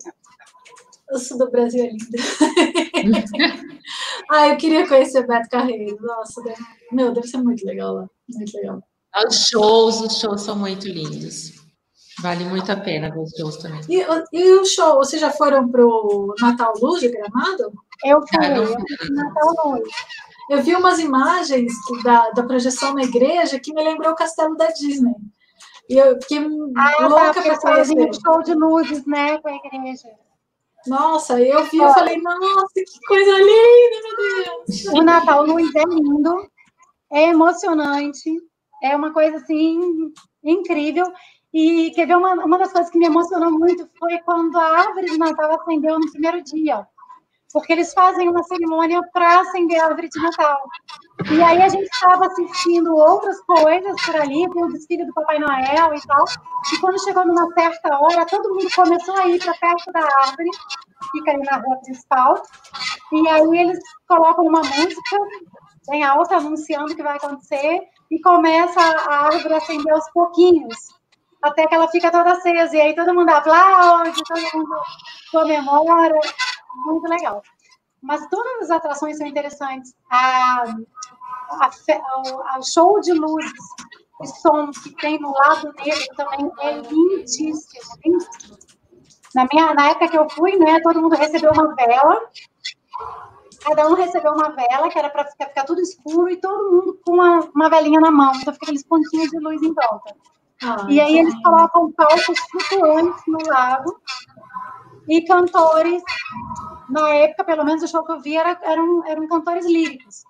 o sul do Brasil é lindo. ah, eu queria conhecer Beto Carreiro. Nossa, deve... meu, deve ser muito legal lá. Muito legal. Os shows, os shows são muito lindos. Vale muito a pena ver os shows também. E, e o show, vocês já foram pro Natal Luz de Gramado? Eu fui, ah, eu fui Natal Luz. Eu vi umas imagens da, da projeção na igreja que me lembrou o castelo da Disney. E eu fiquei ah, louca para conhecer. Um show de luzes, né, com a igreja. Nossa, eu vi, eu falei, nossa, que coisa linda, meu Deus. O Natal Luz é lindo, é emocionante, é uma coisa assim incrível. E quer ver uma, uma das coisas que me emocionou muito foi quando a árvore de Natal acendeu no primeiro dia porque eles fazem uma cerimônia para acender a árvore de Natal. E aí a gente estava assistindo outras coisas por ali, o desfile do Papai Noel e tal. E quando chegou numa certa hora, todo mundo começou a ir para perto da árvore, fica aí na rua principal. E aí eles colocam uma música bem alta, anunciando o que vai acontecer, e começa a árvore a acender aos pouquinhos, até que ela fica toda acesa. E aí todo mundo aplaude, todo mundo comemora muito legal. Mas todas as atrações são interessantes. A, a, a, show de luzes e som que tem no lado negro também é lindíssimo, lindíssimo. Na, minha, na época que eu fui, né, todo mundo recebeu uma vela. Cada um recebeu uma vela, que era para ficar, ficar, tudo escuro, e todo mundo com uma, uma velinha na mão. Então fica aqueles pontinhos de luz em volta. Ah, e aí eles colocam palcos flutuantes no lago e cantores na época, pelo menos o show que eu vi era, eram, eram cantores líricos.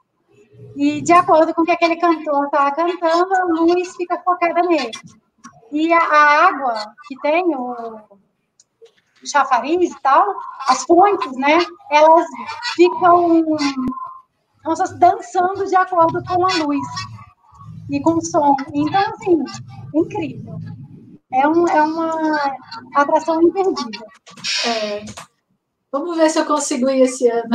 E de acordo com o que aquele cantor estava cantando, a luz fica focada nele. E a, a água que tem, o, chafariz e tal, as fontes, né, elas ficam dançando de acordo com a luz e com o som. Então, assim, incrível. É, um, é uma atração imperdível. É. Vamos ver se eu consigo ir esse ano.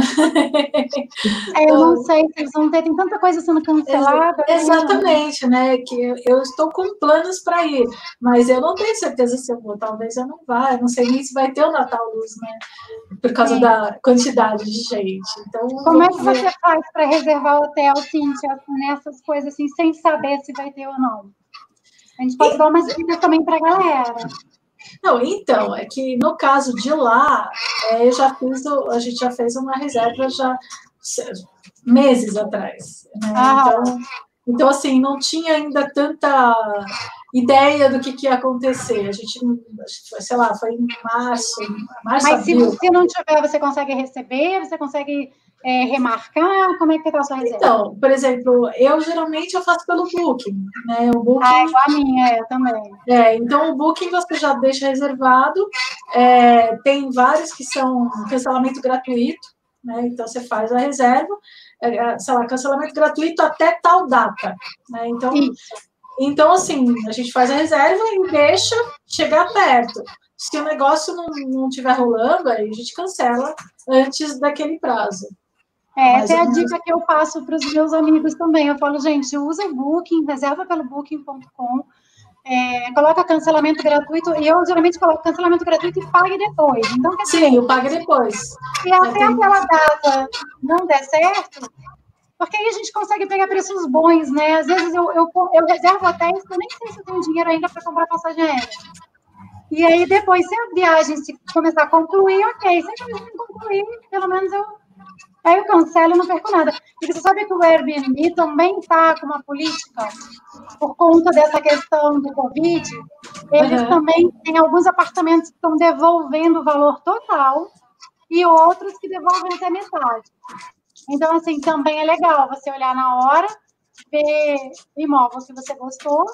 É, eu não sei, eles vão ter tem tanta coisa sendo cancelada. Né? Exatamente, né? Que eu, estou com planos para ir, mas eu não tenho certeza se eu vou. Talvez eu não vá. Eu não sei nem se vai ter o Natal Luz, né? Por causa Sim. da quantidade de gente. Então, como é que ver. você faz para reservar hotel, Cíntia, nessas coisas assim, sem saber se vai ter ou não? A gente pode dar umas dicas também para a galera. Não, então, é que no caso de lá, é, eu já fiz, a gente já fez uma reserva já meses atrás. Né? Ah. Então, então, assim, não tinha ainda tanta ideia do que, que ia acontecer. A gente, sei lá, foi em março, março Mas se, se não tiver, você consegue receber? Você consegue é, remarcar? Como é que está a sua reserva? Então, por exemplo, eu geralmente eu faço pelo Booking, né? O Booking, ah, igual a minha, é, eu também. É, então o Booking você já deixa reservado. É, tem vários que são cancelamento gratuito, né? Então você faz a reserva, é, é sei lá, cancelamento gratuito até tal data, né? Então, então assim, a gente faz a reserva e deixa chegar perto. Se o negócio não estiver rolando, aí a gente cancela antes daquele prazo. É, essa é a dica que eu passo para os meus amigos também. Eu falo, gente, usa o Booking, reserva pelo booking.com, é, coloca cancelamento gratuito, e eu geralmente coloco cancelamento gratuito e pague depois. Então, quer Sim, eu pague depois. Se até aquela data não der certo, porque aí a gente consegue pegar preços bons, né? Às vezes eu, eu, eu reservo até isso, eu nem sei se eu tenho dinheiro ainda para comprar passagem aérea. E aí depois, se a viagem se começar a concluir, ok. Se a viagem concluir, pelo menos eu Aí eu cancelo e não perco nada. E você sabe que o Airbnb também está com uma política por conta dessa questão do Covid, eles uhum. também têm alguns apartamentos que estão devolvendo o valor total e outros que devolvem até metade. Então, assim, também é legal você olhar na hora, ver o imóvel que você gostou,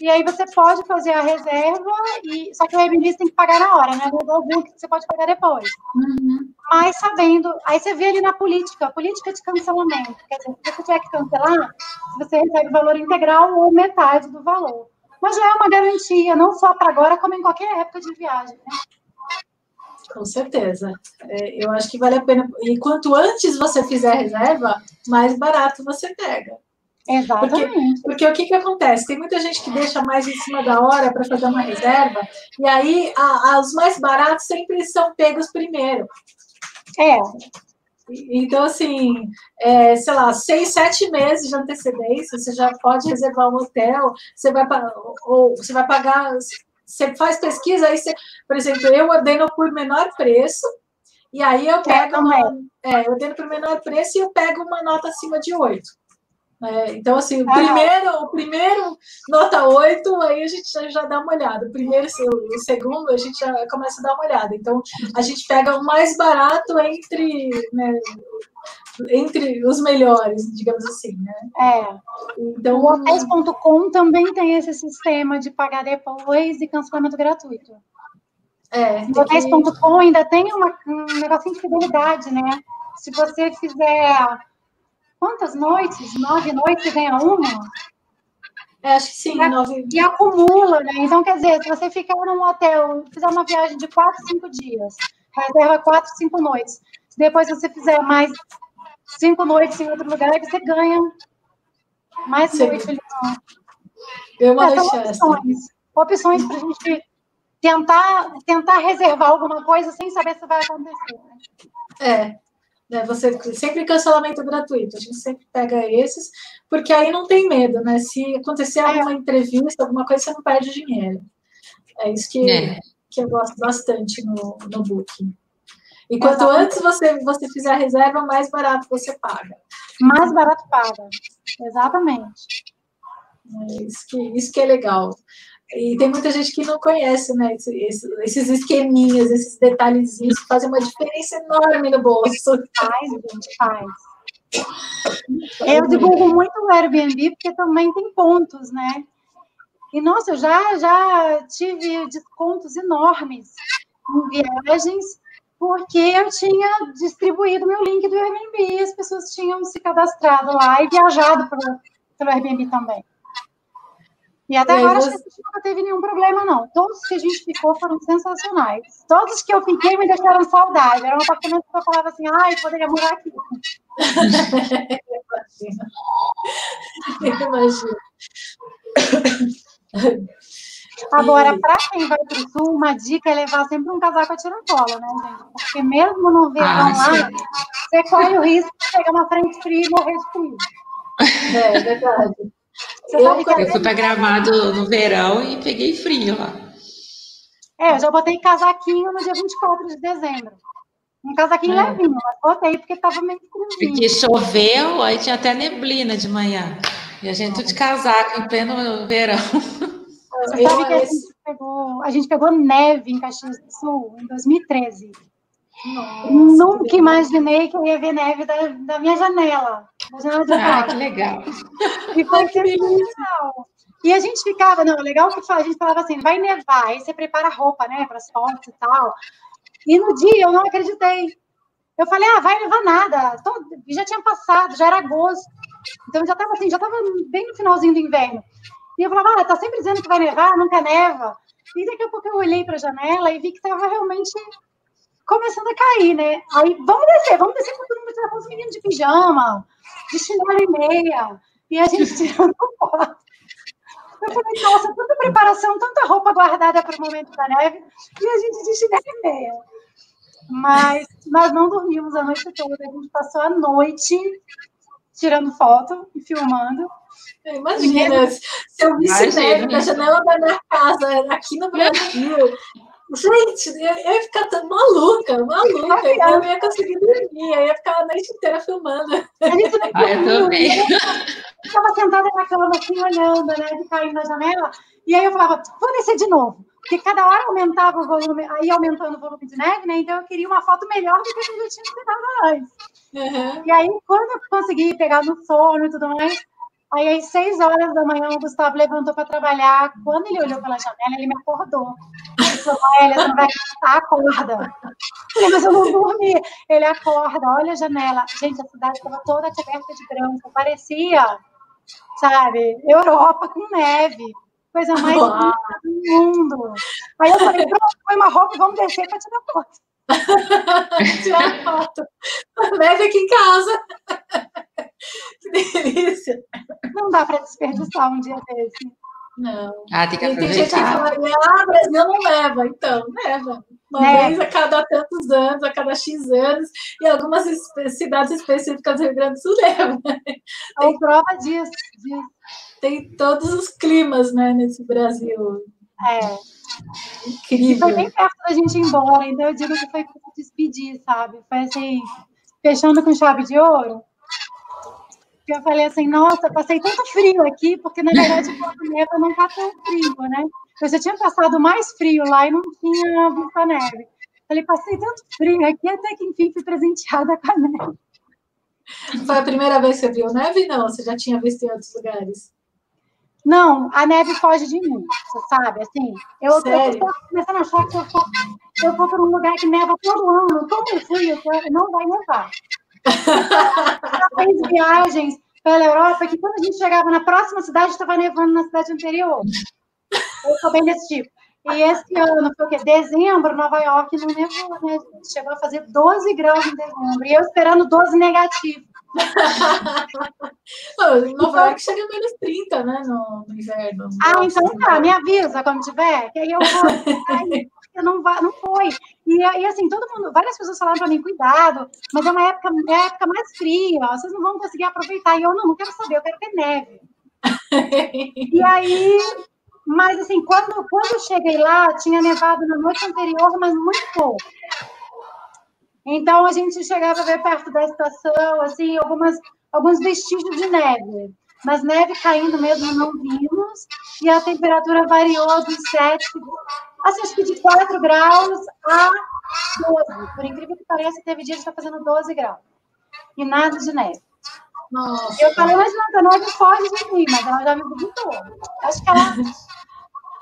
e aí você pode fazer a reserva, e só que o Airbnb tem que pagar na hora, né? No book você pode pagar depois. Uhum. Mas sabendo, aí você vê ali na política, política de cancelamento. Quer dizer, se você tiver que cancelar, você recebe o valor integral ou metade do valor. Mas já é uma garantia, não só para agora, como em qualquer época de viagem, né? Com certeza. É, eu acho que vale a pena. E quanto antes você fizer a reserva, mais barato você pega. Exatamente. Porque, porque o que, que acontece? Tem muita gente que deixa mais em cima da hora para fazer uma reserva, e aí a, a, os mais baratos sempre são pegos primeiro. É. Então, assim, é, sei lá, seis, sete meses de antecedência, você já pode reservar um hotel, você vai, ou você vai pagar você faz pesquisa, aí você, por exemplo, eu ordeno por menor preço, e aí eu pego uma, é, eu ordeno por menor preço e eu pego uma nota acima de 8. É, então, assim, o ah. primeiro, o primeiro nota 8, aí a gente já, já dá uma olhada. O primeiro o segundo, a gente já começa a dar uma olhada. Então, a gente pega o mais barato entre né, entre os melhores, digamos assim, né? É. Então, o hotéis.com também tem esse sistema de pagar depois e cancelamento gratuito. É. O hotéis.com ainda tem uma, um negocinho de fidelidade, né? Se você fizer quantas noites? Nove noites ganha uma? É, acho que sim, e, nove. E acumula, né? Então, quer dizer, se você ficar num hotel, fizer uma viagem de quatro, cinco dias, reserva quatro, cinco noites. Depois você fizer mais cinco noites em outro lugar, você ganha mais Sim. noite ali. Eu é, são opções, opções para a gente tentar, tentar reservar alguma coisa sem saber se vai acontecer. Né? É, né, você sempre cancelamento gratuito. A gente sempre pega esses, porque aí não tem medo, né? Se acontecer é. alguma entrevista, alguma coisa, você não perde dinheiro. É isso que, é. que eu gosto bastante no, no Booking. E quanto antes você, você fizer a reserva, mais barato você paga. Mais barato paga, exatamente. É isso, que, isso que é legal. E tem muita gente que não conhece, né? Esses, esses esqueminhas, esses detalhezinhos que fazem uma diferença enorme no bolso. Faz, gente, faz. Eu divulgo muito o Airbnb porque também tem pontos, né? E, nossa, eu já, já tive descontos enormes em viagens porque eu tinha distribuído meu link do Airbnb e as pessoas tinham se cadastrado lá e viajado pelo, pelo Airbnb também. E até agora você... a gente nunca teve nenhum problema, não. Todos que a gente ficou foram sensacionais. Todos que eu fiquei me deixaram saudade. Era um apartamento que eu falava assim, ai, poderia morar aqui. Imagina. Agora, para quem vai para o sul, uma dica é levar sempre um casaco a tiracola, né, gente? Porque mesmo no verão ah, lá, você corre o risco de pegar uma frente fria e morrer de frio. É, é verdade. Eu, eu fui para Gramado no verão e peguei frio lá. É, eu já botei casaquinho no dia 24 de dezembro. Um casaquinho é. levinho, mas botei porque estava meio friozinho. Porque choveu, aí tinha até neblina de manhã. E a gente de casaco em pleno verão. Você sabe que a gente, pegou, a gente pegou neve em Caxias do Sul em 2013. Nossa, Nunca que imaginei que eu ia ver neve da, da minha janela. Da janela ah, que legal. E foi legal. E a gente ficava, não, legal que a gente falava assim, vai nevar, aí você prepara a roupa, né, para as fotos e tal. E no dia eu não acreditei. Eu falei, ah, vai nevar nada. Todo, já tinha passado, já era agosto. Então já estava assim, já estava bem no finalzinho do inverno. E eu falava, ah, tá sempre dizendo que vai nevar, nunca neva. E daqui a pouco eu olhei para a janela e vi que estava realmente começando a cair, né? Aí, vamos descer, vamos descer com todo mundo, com os meninos de pijama, de chinelo e meia, e a gente tirando foto. Eu falei, nossa, tanta preparação, tanta roupa guardada para o momento da neve, e a gente de chinelo e meia. Mas nós não dormimos a noite toda, a gente passou a noite tirando foto e filmando. Imagina, se eu visse neve na janela da minha casa, aqui no Brasil, Gente, eu ia ficar tão maluca, maluca. Eu não ia conseguir dormir, eu ia ficar a noite inteira filmando. Gente não ah, eu também. Eu estava sentada na cama assim, olhando, né, de cair na janela, e aí eu falava, vou descer de novo. Porque cada hora aumentava o volume, aí aumentando o volume de neve, né? Então eu queria uma foto melhor do que a eu tinha tirado antes. Uhum. E aí, quando eu consegui pegar no sono e tudo mais, aí às seis horas da manhã o Gustavo levantou para trabalhar. Quando ele olhou pela janela, ele me acordou. Ele falou, Elia, você não vai acorda. Mas eu não dormi. Ele acorda, olha a janela. Gente, a cidade estava toda coberta de branco. Parecia, sabe, Europa com neve. Coisa mais linda do mundo. Aí eu falei, pronto, põe uma roupa e vamos descer para tirar foto. Tirar foto. Neve aqui em casa. que delícia. Não dá para desperdiçar um dia desse. Não. Ah, tem que aproveitar. Tem gente que fala, ah, Brasil não leva. Então, leva. Uma é. vez a cada tantos anos, a cada X anos, e algumas cidades específicas do Rio Grande do Sul levam. Tem prova disso, disso. Tem todos os climas, né, nesse Brasil. É. Incrível. E foi bem perto da gente ir embora, então eu digo que foi para despedir, sabe? Foi assim, fechando com chave de ouro que eu falei assim, nossa, passei tanto frio aqui, porque na verdade o Porto Neva não está tão frio, né? Eu já tinha passado mais frio lá e não tinha visto a neve. Falei, passei tanto frio aqui, até que enfim fui presenteada com a neve. Foi a primeira vez que você viu neve? Não, você já tinha visto em outros lugares? Não, a neve foge de mim, você sabe, assim. Eu, estou começando a achar que eu for, se eu for para um lugar que neva todo ano, eu fui, não vai nevar. Já fez viagens pela Europa que quando a gente chegava na próxima cidade, estava nevando na cidade anterior. Eu sou bem desse tipo. E esse ano, foi o quê? Dezembro, Nova York não nevou, né? Chegou a fazer 12 graus em dezembro. E eu esperando 12 negativo. Nova York chega a menos 30, né? No, no inverno. Ah, então tá, me avisa quando tiver, que aí eu vou. não, vai, não foi. E, e assim, todo mundo, várias pessoas falaram para mim, cuidado, mas é uma época, é uma época mais fria, vocês não vão conseguir aproveitar. E eu não, não quero saber, eu quero ter neve. e aí, mas assim, quando, quando eu cheguei lá, tinha nevado na noite anterior, mas muito pouco. Então a gente chegava a ver perto da estação, assim, algumas, alguns vestígios de neve. Mas neve caindo mesmo não vimos, e a temperatura variou dos 7 assim, acho que de 4 graus a 12. Por incrível que pareça, teve dia que está fazendo 12 graus. E nada de neve. Nossa. Eu falei, mas não, a neve foge de mim, mas ela já me visitou. Acho que ela,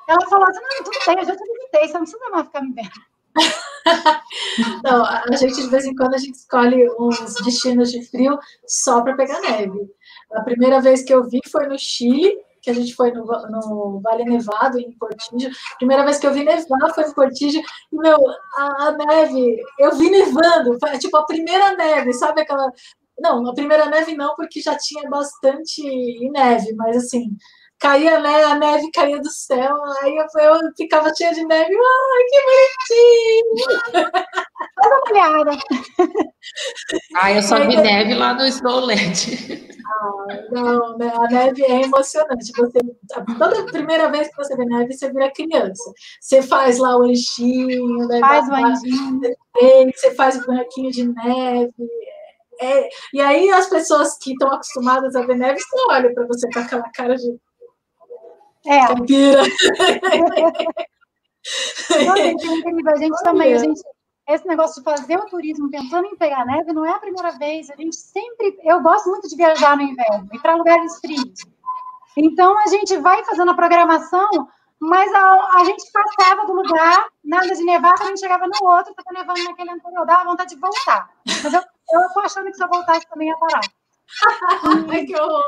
ela falou assim, não, tudo bem, eu já te visitei, você não precisa mais ficar me vendo. Não, a gente de vez em quando a gente escolhe uns destinos de frio só para pegar neve. A primeira vez que eu vi foi no Chile, que a gente foi no, no Vale Nevado, em Portillo. Primeira vez que eu vi nevar foi em Portillo. E, meu, a, a neve, eu vi nevando, foi tipo a primeira neve, sabe aquela. Não, a primeira neve não, porque já tinha bastante neve, mas assim, caía né, a neve caía do céu, aí eu, eu ficava cheia de neve, ai, que bonitinho! Dá uma olhada. Ah, eu só vi neve lá no Snowland. Ah, não, né, a neve é emocionante. Você, toda primeira vez que você vê neve, você vira criança. Você faz lá o anjinho, né, faz o anjinho. Você faz o bonequinho de neve. É, e aí as pessoas que estão acostumadas a ver neve, você olha para você com aquela cara de é. Não, gente, é incrível. A gente Olha. também, a gente, esse negócio de fazer o turismo pensando em pegar neve não é a primeira vez. A gente sempre. Eu gosto muito de viajar no inverno, ir para lugares frios. Então a gente vai fazendo a programação, mas a, a gente passava do lugar, nada de nevar, quando a gente chegava no outro, estava nevando naquele anterior, dava vontade de voltar. Mas eu, eu tô achando que se eu voltasse também ia parar. Ai, que horror!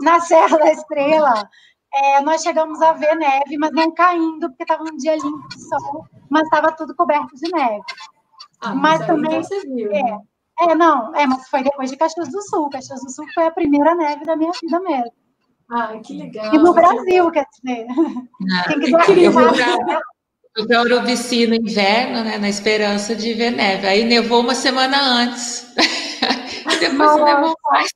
Na Serra da Estrela, é, nós chegamos a ver neve, mas não caindo, porque estava um dia limpo de sol, mas estava tudo coberto de neve. Ah, mas, mas também. Você viu, é, né? é, não, é, mas foi depois de Caxias do Sul. Caxias do Sul foi a primeira neve da minha vida mesmo. Ah, que legal. E no Brasil, quer dizer. Ah, Quem quiser eu vou para Urubici no inverno, né, na esperança de ver neve. Aí nevou uma semana antes. Depois Nossa. nevou mais.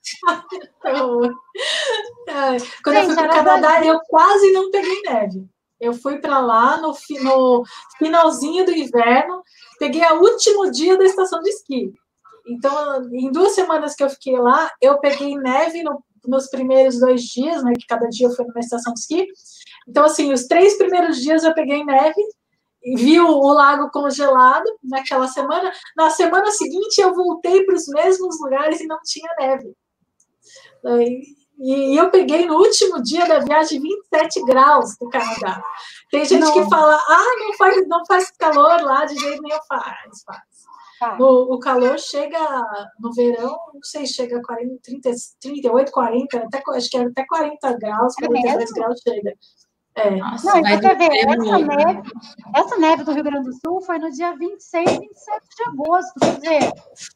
Quando Gente, eu fui para o Canadá, eu quase não peguei neve. Eu fui para lá no, no, finalzinho do inverno, peguei o último dia da estação de esqui. Então, em duas semanas que eu fiquei lá, eu peguei neve no, nos primeiros dois dias, né? Que cada dia foi numa estação de esqui. Então, assim, os três primeiros dias eu peguei neve, vi o, lago congelado naquela semana. Na semana seguinte, eu voltei para os mesmos lugares e não tinha neve. E, e, eu peguei no último dia da viagem 27 graus do Canadá. Tem gente não. que fala, ah, não faz, não faz calor lá, de jeito nenhum faz, faz. O, o, calor chega no verão, não sei, chega a 40, 30, 38, 40, até, acho que é até 40 graus, 42 é graus chega. É. Nossa, não, e você vê, essa neve, essa neve do Rio Grande do Sul foi no dia 26, 27 de agosto. Quer dizer,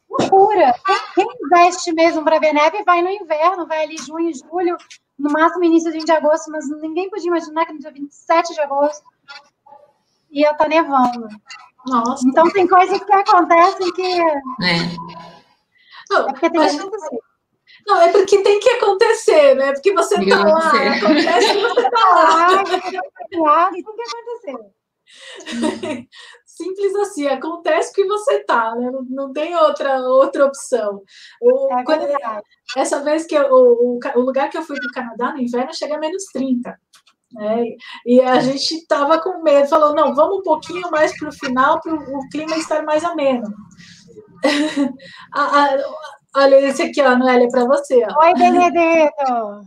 loucura. Quem, quem investe mesmo para ver neve vai no inverno, vai ali junho, julho, no máximo início de agosto, mas ninguém podia imaginar que no dia 27 de agosto ia estar tá nevando. Nossa. Então tem coisas que acontecem que. É, é porque tem que acontecer. Não, é porque tem que acontecer, né? Porque você está lá, acontece que você está lá. Claro, tem que acontecer. Simples assim, acontece que você tá, né? Não, não tem outra, outra opção. O, é quando, essa vez que eu, o, o lugar que eu fui para o Canadá no inverno chega a menos 30. Né? E a gente estava com medo, falou: não, vamos um pouquinho mais para o final para o clima estar mais ameno. a, a, Olha esse aqui, ó, Noélia, é para você. Ó. Oi, Benedetto.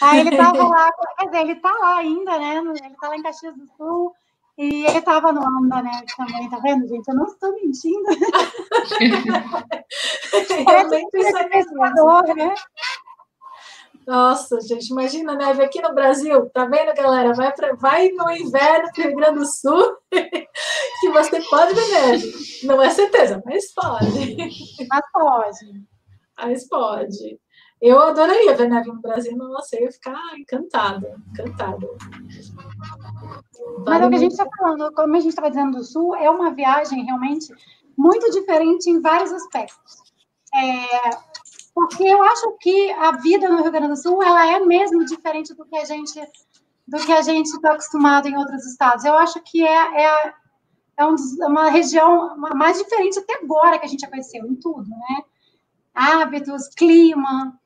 Aí ele estava lá, quer dizer, ele está lá ainda, né? Ele está lá em Caxias do Sul. E ele estava no Onda Neve também, tá vendo, gente? Eu não estou mentindo. Realmente isso é pesquisador, né? Nossa, gente, imagina neve aqui no Brasil, tá vendo, galera? Vai, pra, vai no inverno para o Rio Grande do Sul, que você pode ver neve. Não é certeza, mas pode. Mas pode. Mas pode. Eu adoraria ver neve no Brasil, nossa, eu ia ficar encantada, encantada. Mas é o que a gente está falando, como a gente estava dizendo do Sul, é uma viagem realmente muito diferente em vários aspectos. É, porque eu acho que a vida no Rio Grande do Sul ela é mesmo diferente do que a gente do que a gente está acostumado em outros estados. Eu acho que é, é, é um, uma região mais diferente até agora que a gente já conheceu em tudo, né? Hábitos, clima.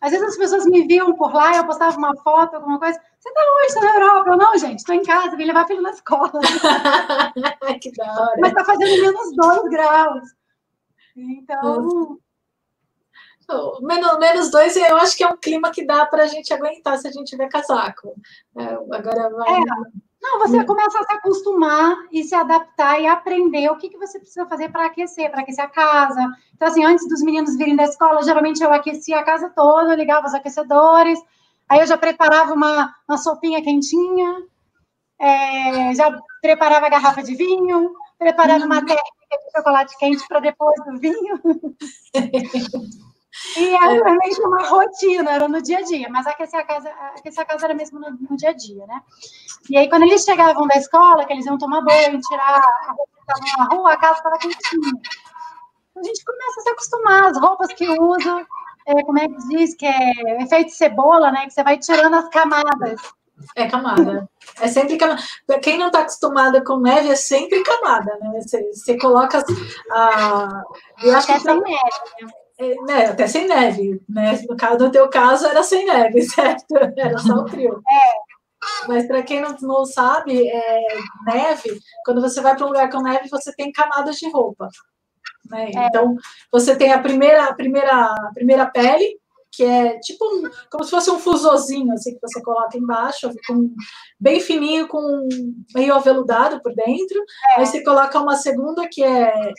Às vezes as pessoas me viam por lá, eu postava uma foto, alguma coisa. Você está longe, está na Europa? Eu, não, gente, estou em casa, vim levar filho na escola. que da hora. Mas está fazendo menos 2 graus. Então. Menos, menos dois, eu acho que é um clima que dá para a gente aguentar se a gente tiver casaco. É, agora vai. É. Não, você hum. começa a se acostumar e se adaptar e aprender o que, que você precisa fazer para aquecer, para aquecer a casa. Então, assim, antes dos meninos virem da escola, geralmente eu aquecia a casa toda, ligava os aquecedores, aí eu já preparava uma, uma sopinha quentinha, é, já preparava a garrafa de vinho, preparava uma uhum. técnica de chocolate quente para depois do vinho. E era é. realmente uma rotina, era no dia a dia, mas aquecer a casa, aquecer a casa era mesmo no, no, dia a dia, né? E aí, quando eles chegavam da escola, que eles iam tomar banho, tirar a roupa que estava na rua, a casa estava quentinha. A gente começa a se acostumar, as roupas que usa, é, como é que diz, que é efeito cebola, né? Que você vai tirando as camadas. É camada. É sempre camada. Quem não está acostumada com neve é sempre camada, né? Você, você coloca. A... Eu acho que. Sem neve, né? É, né, até sem neve, né? No, caso, no teu caso era sem neve, certo? Era só o frio. É. Mas para quem não, não sabe, é, neve, quando você vai para um lugar com neve, você tem camadas de roupa. Né? É. Então, você tem a primeira, a primeira, a primeira pele, que é tipo um, como se fosse um fusozinho, assim, que você coloca embaixo, com, bem fininho, com meio aveludado por dentro. É. Aí você coloca uma segunda, que é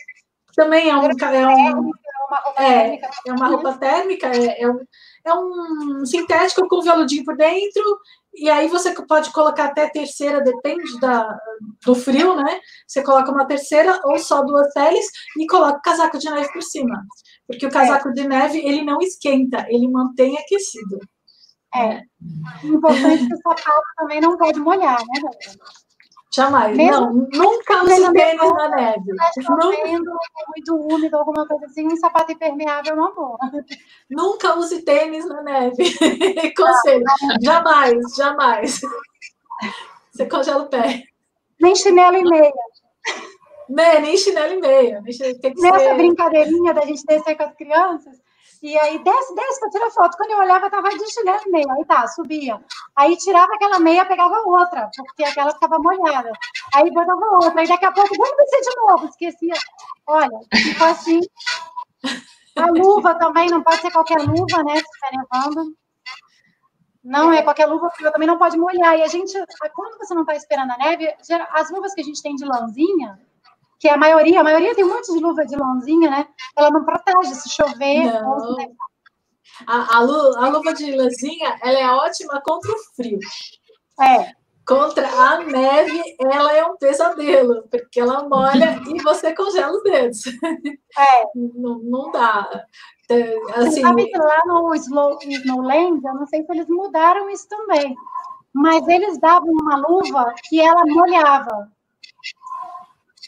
também é um, é um, é, é uma roupa térmica, é, é, um, é um sintético com veludinho por dentro, e aí você pode colocar até terceira, depende da, do frio, né? Você coloca uma terceira ou só duas peles e coloca o casaco de neve por cima. Porque o casaco é. de neve, ele não esquenta, ele mantém aquecido. É. Importante que o sapato também não pode molhar, né, galera? Jamais. Mesmo, não, nunca use tênis na neve. Chovendo, muito úmido, alguma coisa assim, um sapato impermeável é uma boa. Nunca use tênis na neve. Conselho. Jamais, jamais. Você congela o pé. Nem chinelo e meia. Nem, nem chinelo e meia. Tem que Nessa ser... brincadeirinha da gente descer com as crianças, e aí, desce, desce para tirar foto. Quando eu olhava, tava de chinelo e meia. Aí tá, subia. Aí tirava aquela meia, pegava outra, porque aquela ficava molhada. Aí botava outra. Aí daqui a pouco, vamos descer de novo. Esquecia. Olha, ficou assim. A luva também, não pode ser qualquer luva, né? Se estiver nevando. Não é qualquer luva, porque também não pode molhar. E a gente, quando você não está esperando a neve, as luvas que a gente tem de lãzinha, que a maioria, a maioria tem um monte de luva de lãzinha, né? Ela não protege se chover. Ou se... A, a, a, luva de lãzinha, ela é ótima contra o frio. É. Contra a neve, ela é um pesadelo, porque ela molha e você congela os dedos. É. Não, não dá. Assim, Você sabe que lá no Slow, Snowland, eu não sei se eles mudaram isso também, mas eles davam uma luva que ela molhava.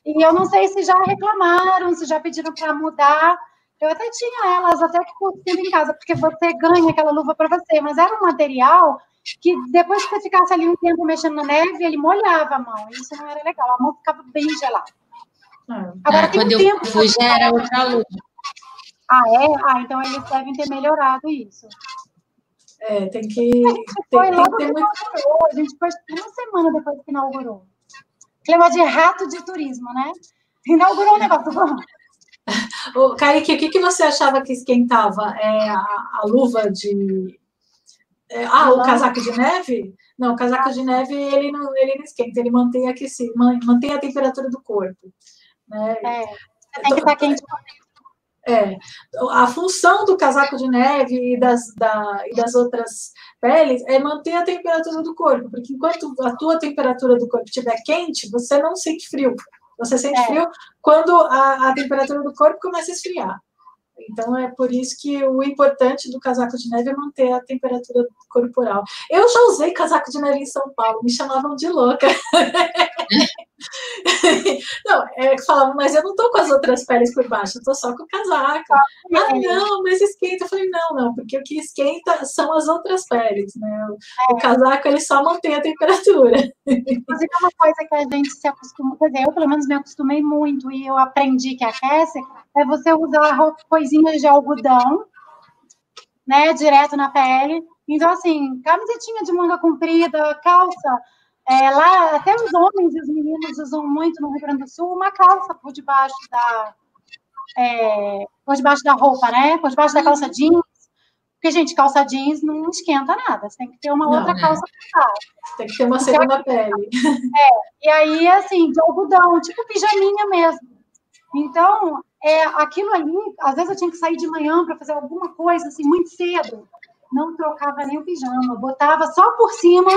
E eu não sei se já reclamaram, se já pediram para mudar. Eu até tinha elas até que por em casa, porque você ganha aquela luva para você, mas era um material que depois que você ficasse ali um tempo mexendo na neve, ele molhava a mão. Isso não era legal, a mão ficava bem gelada. Ah, Agora, quando um eu fui, já era outra luva. Ah, é? Ah, então eles devem ter melhorado isso. É, tem que. A gente foi tem, logo tem que inaugurou, a gente foi uma semana depois que inaugurou. Clima de rato de turismo, né? Inaugurou o negócio. Ô, Kaique, o que, que você achava que esquentava? É a, a luva de. É, ah, o casaco de neve? Não, o casaco de neve ele não, ele não esquenta, ele mantém aquecido, mantém a temperatura do corpo. Né? É, tem que estar quente é, a função do casaco de neve e das, da, e das outras peles é manter a temperatura do corpo, porque enquanto a tua temperatura do corpo estiver quente, você não sente frio. Você sente é. frio quando a, a temperatura do corpo começa a esfriar. Então, é por isso que o importante do casaco de neve é manter a temperatura corporal. Eu já usei casaco de neve em São Paulo, me chamavam de louca. não, é que falavam, mas eu não tô com as outras peles por baixo, eu tô só com o casaco. Ah, não, mas esquenta. Eu falei, não, não, porque o que esquenta são as outras peles, né? O, é. o casaco, ele só mantém a temperatura. Inclusive, é uma coisa que a gente se acostuma, quer dizer, eu pelo menos me acostumei muito e eu aprendi que aquece, é você usar coisinhas de algodão, né, direto na pele. Então, assim, camisetinha de manga comprida, calça, é, lá até os homens e os meninos usam muito no Rio Grande do Sul uma calça por debaixo da é, por debaixo da roupa, né? Por debaixo da calça jeans. Porque, gente, calça jeans não esquenta nada. Você tem que ter uma não, outra né? calça pra Tem que ter uma segunda pele. É, e aí, assim, de algodão, tipo pijaminha mesmo. Então, é, aquilo ali, às vezes eu tinha que sair de manhã para fazer alguma coisa, assim, muito cedo. Não trocava nem o pijama, botava só por cima.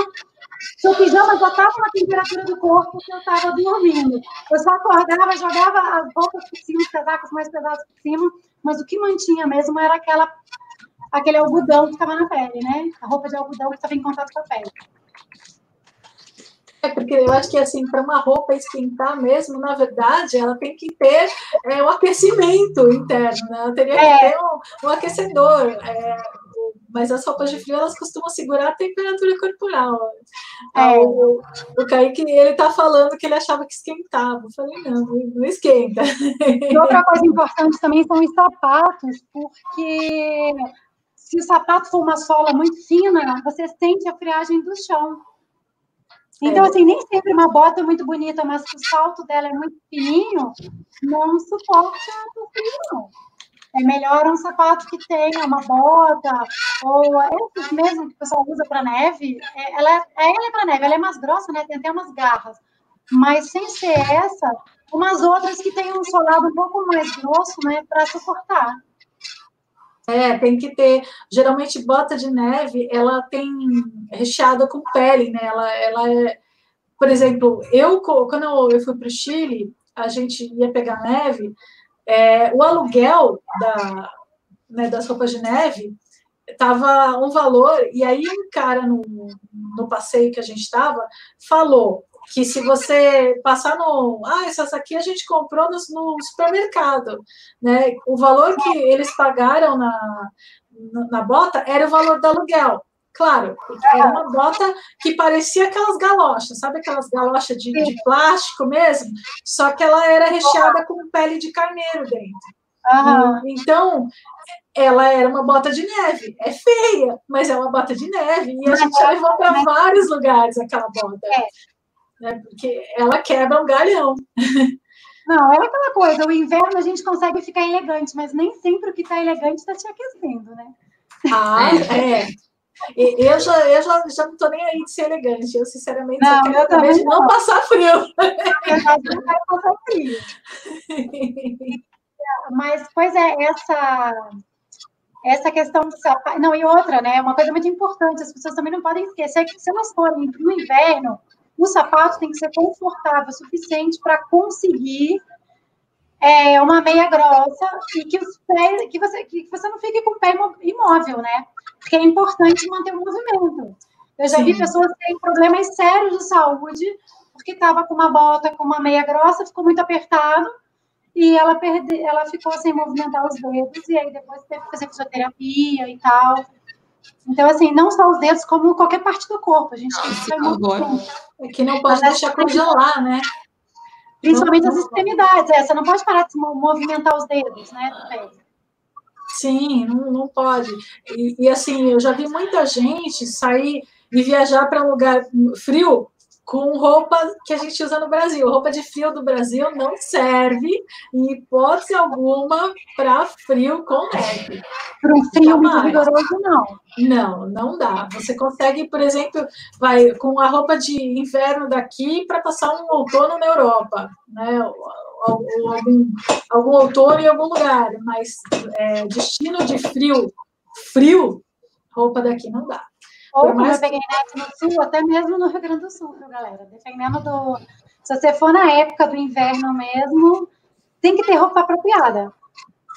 Seu pijama já estava na temperatura do corpo que eu estava dormindo. Eu só acordava, jogava as roupas por cima, os casacos mais pesados por cima, mas o que mantinha mesmo era aquela, aquele algodão que estava na pele, né? A roupa de algodão que estava em contato com a pele. É porque eu acho que assim, para uma roupa esquentar mesmo, na verdade, ela tem que ter é, um aquecimento interno, né? Ela teria é. que ter um, um aquecedor. É, mas as roupas de frio elas costumam segurar a temperatura corporal. É. O, o Kaique, ele tá falando que ele achava que esquentava. Eu falei, não, não esquenta. E outra coisa importante também são os sapatos, porque se o sapato for uma sola muito fina, você sente a friagem do chão. Então, é. assim, nem sempre uma bota muito bonita, mas se o salto dela é muito fininho, não suporta o frio. É melhor um sapato que tenha uma bota, ou esses mesmo que o pessoal usa para neve. É, ela, é, ela é para neve, ela é mais grossa, né? Tem até umas garras. Mas sem ser essa, umas outras que têm um solado um pouco mais grosso, né? Para suportar. É, tem que ter. Geralmente, bota de neve, ela tem recheada com pele, né? Ela, ela é. Por exemplo, eu, quando eu fui para o Chile, a gente ia pegar neve, é, o aluguel da, né, das roupas de neve estava um valor, e aí um cara no, no passeio que a gente estava falou que se você passar no. Ah, essas aqui a gente comprou no, no supermercado. Né? O valor que eles pagaram na, na bota era o valor do aluguel. Claro, era uma bota que parecia aquelas galochas, sabe aquelas galochas de, de plástico mesmo? Só que ela era recheada com pele de carneiro dentro. Então, ela era uma bota de neve. É feia, mas é uma bota de neve. E a gente levou para vários lugares aquela bota. É. Né? Porque ela quebra um galhão. Não, é aquela coisa, o inverno a gente consegue ficar elegante, mas nem sempre o que está elegante está te aquecendo, né? Ah, é. Eu já, eu já, já não estou nem aí de ser elegante. Eu, sinceramente, não, só quero eu de não passar frio. Eu não quero passar frio. Mas, pois é, essa, essa questão do sapato. Não, e outra, né? Uma coisa muito importante, as pessoas também não podem esquecer que se elas forem no inverno, o sapato tem que ser confortável o suficiente para conseguir é, uma meia grossa e que os pés, que você, que você não fique com o pé imóvel, né? Porque é importante manter o movimento. Eu já Sim. vi pessoas que têm problemas sérios de saúde porque estava com uma bota com uma meia grossa, ficou muito apertado e ela perde, ela ficou sem movimentar os dedos e aí depois teve que fazer fisioterapia e tal. Então, assim, não só os dedos, como qualquer parte do corpo. A gente tem que É que não pode Mas deixar congelar, né? Principalmente as extremidades. É, você não pode parar de movimentar os dedos, né? Sim, não, não pode. E, e, assim, eu já vi muita gente sair e viajar para um lugar frio com roupa que a gente usa no Brasil. Roupa de frio do Brasil não serve, em hipótese alguma, para frio com neve. Para um frio muito vigoroso, não. Não, não dá. Você consegue, por exemplo, vai com a roupa de inverno daqui para passar um outono na Europa, né? Algum, algum outono em algum lugar, mas é, destino de frio, frio, roupa daqui não dá. Ou como eu peguei net no sul, até mesmo no Rio Grande do Sul, viu, galera? Dependendo do. Se você for na época do inverno mesmo, tem que ter roupa apropriada.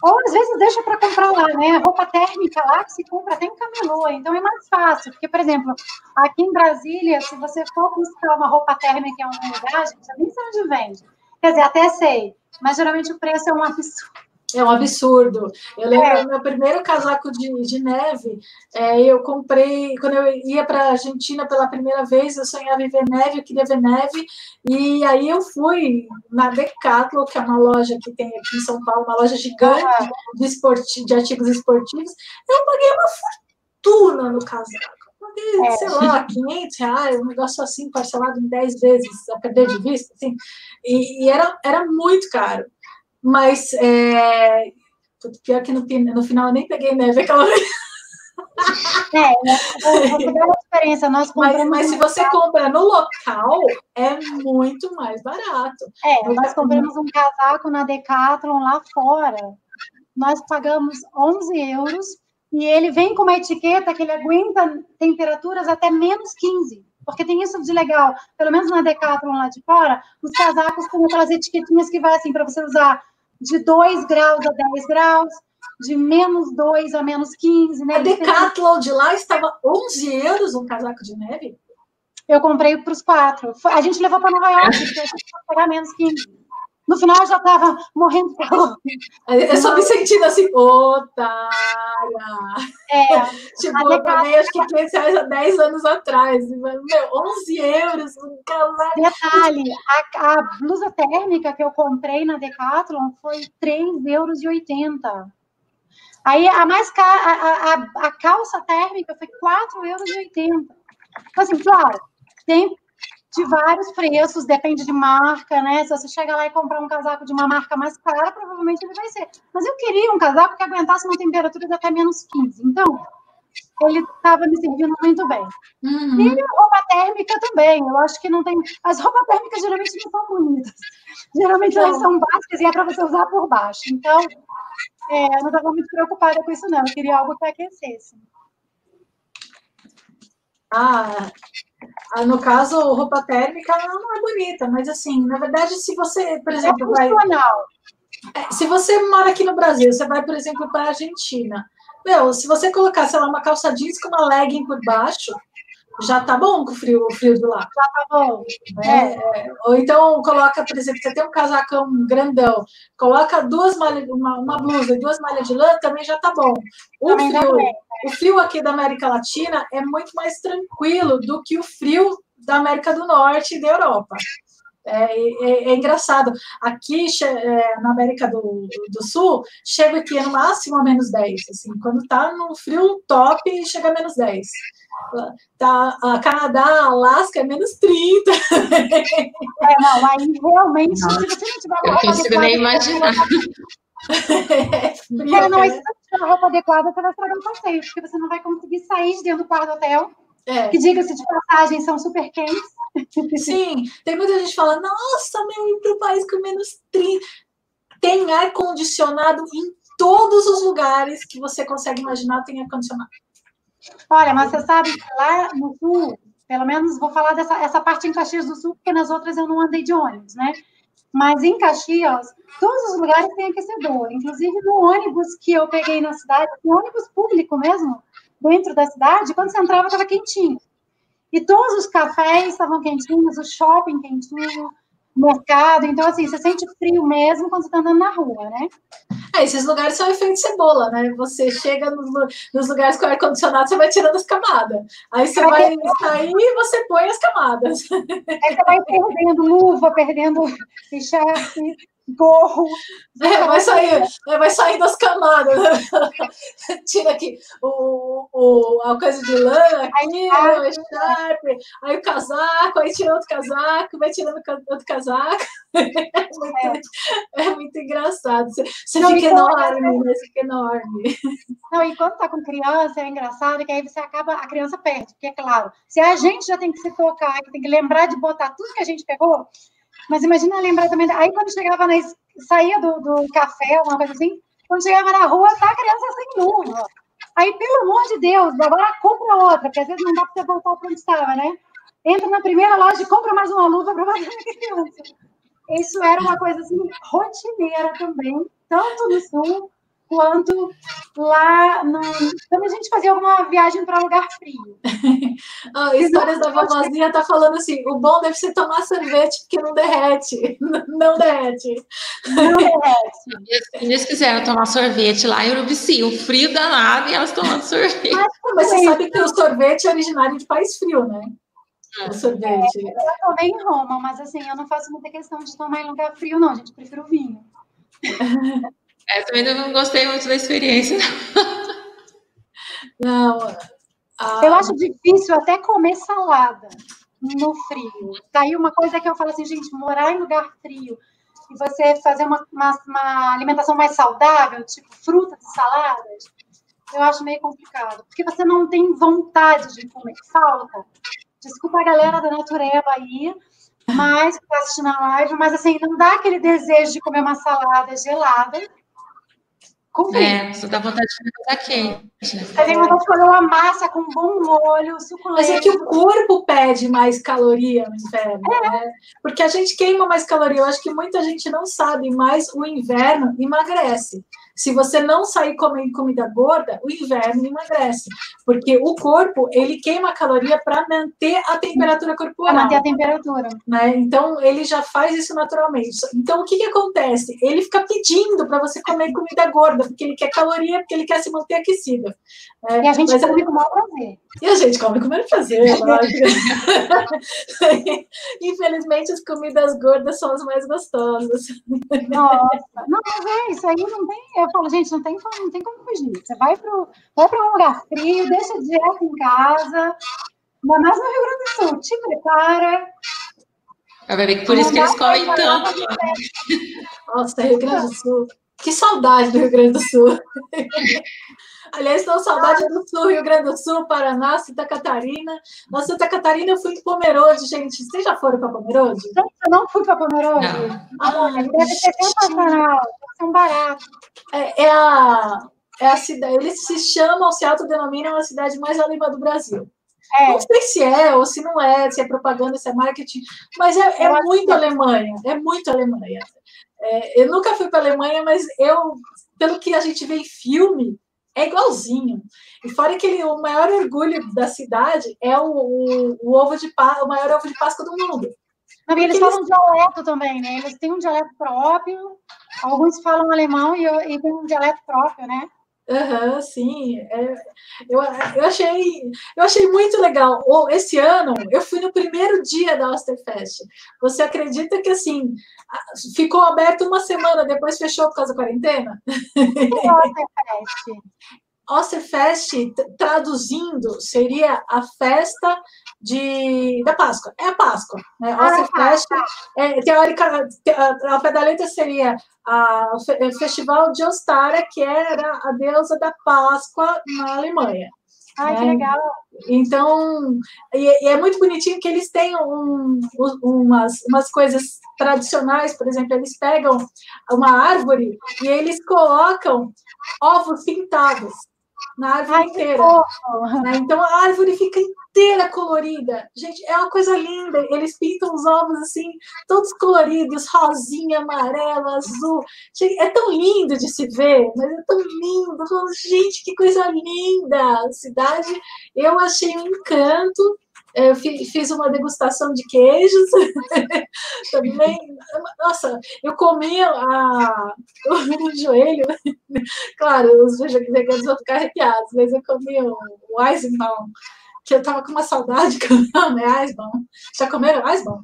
Ou às vezes deixa para comprar lá, né? Roupa térmica lá que se compra até em camelô, então é mais fácil. Porque, por exemplo, aqui em Brasília, se você for buscar uma roupa térmica em algum lugar, gente, eu nem sei onde vende. Quer dizer, até sei, mas geralmente o preço é um absurdo. É um absurdo. Eu lembro é. meu primeiro casaco de, de neve, é, eu comprei, quando eu ia para a Argentina pela primeira vez, eu sonhava em ver neve, eu queria ver neve, e aí eu fui na Decathlon, que é uma loja que tem aqui em São Paulo, uma loja gigante de, esporti de artigos esportivos, eu paguei uma fortuna no casaco. Paguei, é. sei lá, 500 reais, um negócio assim, parcelado em 10 vezes, a perder de vista, assim, e, e era, era muito caro. Mas é, pior que no, no final eu nem peguei neve aquela vez. É, é a diferença. Nós mas, mas se você compra no local, é muito mais barato. É, nós compramos um casaco na Decathlon lá fora. Nós pagamos 11 euros e ele vem com uma etiqueta que ele aguenta temperaturas até menos 15. Porque tem isso de legal, pelo menos na Decathlon lá de fora, os casacos têm aquelas etiquetinhas que vai assim para você usar de 2 graus a 10 graus, de menos 2 a menos 15. Né? A Decathlon de lá estava 11 euros um casaco de neve? Eu comprei para os quatro. A gente levou para Nova York, porque a gente pagar menos 15. No final eu já estava morrendo de calor. Eu só me sentindo assim, otária. É, tipo, eu paguei acho que 500 reais há 10 anos atrás. Meu, 11 euros, um casaco. Detalhe, a, a, blusa térmica que eu comprei na Decathlon foi 3,80 euros. Aí a mais cara, a, a, a calça térmica foi 4,80 euros. Então, assim, claro, tem de vários preços, depende de marca, né? Se você chegar lá e comprar um casaco de uma marca mais cara, provavelmente ele vai ser. Mas eu queria um casaco que aguentasse uma temperatura de até menos 15. Então, ele estava me servindo muito bem. Uhum. E roupa térmica também. Eu acho que não tem. As roupas térmicas geralmente não são bonitas. Geralmente elas são básicas e é para você usar por baixo. Então, é, eu não estava muito preocupada com isso, não. Eu queria algo que aquecesse. Ah, ah, no caso, roupa térmica não é bonita, mas assim, na verdade, se você, por exemplo, é vai. Se você mora aqui no Brasil, você vai, por exemplo, para a Argentina. Meu, se você colocar, sei lá, uma calça jeans com uma legging por baixo, já tá bom com o frio, o frio do lá. Já tá bom. Né? É. Ou então coloca, por exemplo, você tem um casacão grandão, coloca duas malhas, uma, uma blusa e duas malhas de lã, também já tá bom. O também frio, o frio aqui da América Latina é muito mais tranquilo do que o frio da América do Norte e da Europa. É, é, é, engraçado. Aqui é, na América do, do, Sul, chega aqui no máximo a menos 10. Assim, quando tá no frio top, chega a menos 10. Tá, a Canadá, Alasca é menos 30. É, não, aí realmente, não, se você não tiver uma roupa adequada. nem imaginar. É, frio, é, não, né? se você tiver roupa adequada, você vai estragar o passeio, porque você não vai conseguir sair de dentro do quarto do hotel. É. Que, diga-se de passagem, são super quentes. Sim, tem muita gente que fala, nossa, meu, ir para o país com menos 30. Tem ar-condicionado em todos os lugares que você consegue imaginar, tem ar-condicionado. Olha, mas você sabe que lá no sul, pelo menos vou falar dessa essa parte em Caxias do Sul, porque nas outras eu não andei de ônibus, né? Mas em Caxias, todos os lugares têm aquecedor. Inclusive no ônibus que eu peguei na cidade, no ônibus público mesmo, dentro da cidade, quando você entrava estava quentinho. E todos os cafés estavam quentinhos, o shopping quentinho, o mercado. Então, assim, você sente frio mesmo quando você está andando na rua, né? É, esses lugares são efeito cebola, né? Você chega nos, nos lugares com ar-condicionado, você vai tirando as camadas. Aí você vai sair e você põe as camadas. Aí você vai perdendo luva, perdendo t-shirt, gorro. É, vai sair, é, vai sair das camadas. Tira aqui o, o, a coisa de lã, aqui, aí, o sharp, aí o casaco, aí tira outro casaco, vai tirando outro casaco. É muito, é. é muito engraçado. Você, você Não, fica enorme, né? Você fica enorme. Não, e quando tá com criança, é engraçado que aí você acaba, a criança perde, porque é claro, se a gente já tem que se tocar, tem que lembrar de botar tudo que a gente pegou, mas imagina lembrar também. Aí quando chegava na. saía do, do café, alguma coisa assim, quando chegava na rua, tá a criança sem luva. Aí, pelo amor de Deus, agora compra outra, porque às vezes não dá para você voltar para onde estava, né? Entra na primeira loja e compra mais uma luva para fazer criança. Isso era uma coisa assim, rotineira também, tanto no sul quanto lá no. Quando a gente fazia alguma viagem para lugar frio. ah, histórias da vovozinha tá falando assim: o bom deve ser tomar sorvete, porque não derrete. Não derrete. Não derrete. Eles quiseram tomar sorvete lá em Urubici, um frio danado e elas tomando sorvete. Mas, Mas você sabe que o sorvete é originário de país frio, né? O ah. sorvete. É, eu tomei em Roma, mas assim, eu não faço muita questão de tomar em lugar frio, não, gente. Prefiro vinho. É, também não gostei muito da experiência. Não. Eu acho difícil até comer salada no frio. Daí uma coisa que eu falo assim, gente, morar em lugar frio e você fazer uma, uma, uma alimentação mais saudável, tipo frutas e saladas, eu acho meio complicado. Porque você não tem vontade de comer. Falta. Desculpa a galera da Natureba aí, mas que está assistindo a live, mas assim, não dá aquele desejo de comer uma salada gelada com É, você dá vontade de comer quente. Você tem vontade de comer uma massa com bom molho, suculento. Mas é que o corpo pede mais caloria no inverno, é. né? Porque a gente queima mais caloria. Eu acho que muita gente não sabe, mas o inverno emagrece. Se você não sair comendo comida gorda, o inverno emagrece, porque o corpo ele queima caloria para manter a temperatura corporal. Para manter a temperatura. Né? Então ele já faz isso naturalmente. Então o que, que acontece? Ele fica pedindo para você comer comida gorda, porque ele quer caloria, porque ele quer se manter aquecido. É, e a gente Mas, come com maior prazer. E a gente come com o maior prazer, Infelizmente, as comidas gordas são as mais gostosas. Nossa, não, mas é isso aí, não tem. Eu falo, gente, não tem como, não tem como fugir. Você vai para vai um lugar frio, deixa direto em casa, ainda mais no Rio Grande do Sul, te prepara. Vai ver que por isso que eles comem tanto. Nossa, Rio Grande do Sul. Que saudade do Rio Grande do Sul. Aliás, estou saudade do Sul, Rio Grande do Sul, Paraná, Santa Catarina. Na Santa Catarina eu fui em Pomerode, gente. Vocês já foram para Pomerode? Não, eu não fui para Pomerode. Ah, deve ser sensacional, deve ser um barato. É, é, a, é a cidade, eles se chamam, se autodenominam a cidade mais alemã do Brasil. É. Não sei se é ou se não é, se é propaganda, se é marketing, mas é, é muito Alemanha, é muito Alemanha. É, eu nunca fui para a Alemanha, mas eu, pelo que a gente vê em filme, é igualzinho. E fora que ele, o maior orgulho da cidade é o, o, o ovo de Páscoa, o maior ovo de Páscoa do mundo. Não, eles falam eles... dialeto também, né? Eles têm um dialeto próprio, alguns falam alemão e, e tem um dialeto próprio, né? Uhum, sim, é, eu, eu, achei, eu achei muito legal. Esse ano eu fui no primeiro dia da Osterfest. Você acredita que assim ficou aberto uma semana, depois fechou por causa da quarentena? Que Osterfest? Osterfest, traduzindo, seria a festa de, da Páscoa. É a Páscoa. Né? Ah, Osterfest, tá. é, teórica, ao pé da letra seria a, o Festival de Ostara, que era a deusa da Páscoa na Alemanha. Ai, que né? legal. Então, e, e, é muito bonitinho que eles têm um, umas, umas coisas tradicionais, por exemplo, eles pegam uma árvore e eles colocam ovos pintados na árvore Ai, inteira. Né? Então a árvore fica inteira colorida. Gente, é uma coisa linda. Eles pintam os ovos assim, todos coloridos, rosinha, amarelo, azul. Gente, é tão lindo de se ver, mas é tão lindo. Gente, que coisa linda! A cidade, eu achei um encanto. Eu fiz uma degustação de queijos também. Nossa, eu comi a, o joelho. Claro, os veganos vão ficar arrepiados, mas eu comi o, o Eisenbaum, que eu tava com uma saudade que eu é Eisenbaum. Já comeram Eisenbaum?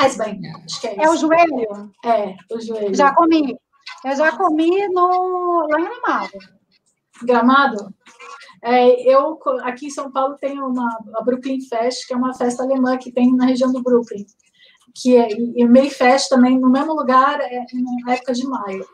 Eisbein, acho que é isso. É o joelho? É, o joelho. Já comi. Eu já comi no, lá em Gramado. Gramado? É, eu, aqui em São Paulo, tenho uma, a Brooklyn Fest, que é uma festa alemã que tem na região do Brooklyn. Que é, e o May Fest também, no mesmo lugar, é, na época de maio.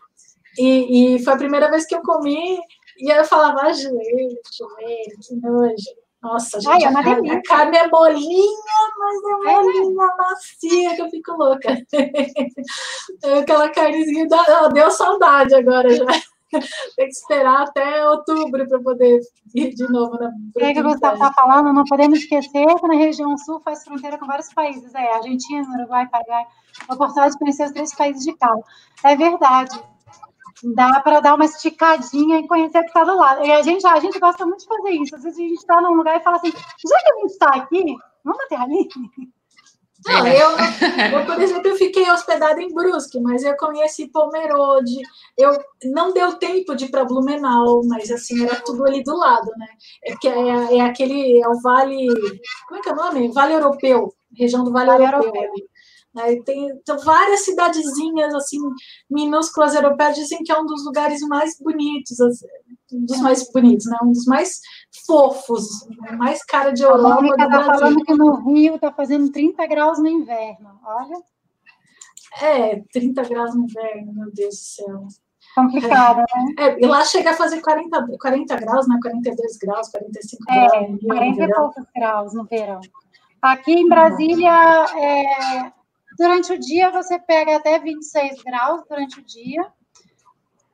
E, e, foi a primeira vez que eu comi, e eu falava, ah, joelho, joelho, que nojo. Nossa, gente, Ai, é a, carne, a, carne, é molinha, mas é molinha é. macia, que eu fico louca. Aquela carnezinha, deu saudade agora já. Tem que esperar até outubro para poder ir de novo na. É que você está falando, não podemos esquecer que na região sul faz fronteira com vários países, é Argentina, Uruguai, Paraguai. A oportunidade de conhecer os três países de carro. É verdade. Dá para dar uma esticadinha e conhecer o que está do lado. E a gente, a gente gosta muito de fazer isso. Às vezes a gente está num lugar e fala assim: já que a gente está aqui, vamos bater ali? Não, é. eu, eu, por exemplo, eu fiquei hospedada em Brusque, mas eu conheci Pomerode. Eu não deu tempo de ir para Blumenau, mas assim, era tudo ali do lado, né? É que é, é, aquele, é o Vale, como é que é o nome? Vale Europeu, região do Vale, vale Europeu. Europeu. Né? Tem então, várias cidadezinhas assim minúsculas europeias dizem que é um dos lugares mais bonitos, um dos mais bonitos, né? Um dos mais fofos, mais cara de Europa. A Mônica está falando que no Rio está fazendo 30 graus no inverno. Olha. É, 30 graus no inverno, meu Deus do céu. Complicado, é, né? É, e lá chega a fazer 40, 40 graus, né? 42 graus, 45 é, graus. 40 e poucos graus no verão. Aqui em Brasília, é, Durante o dia você pega até 26 graus durante o dia,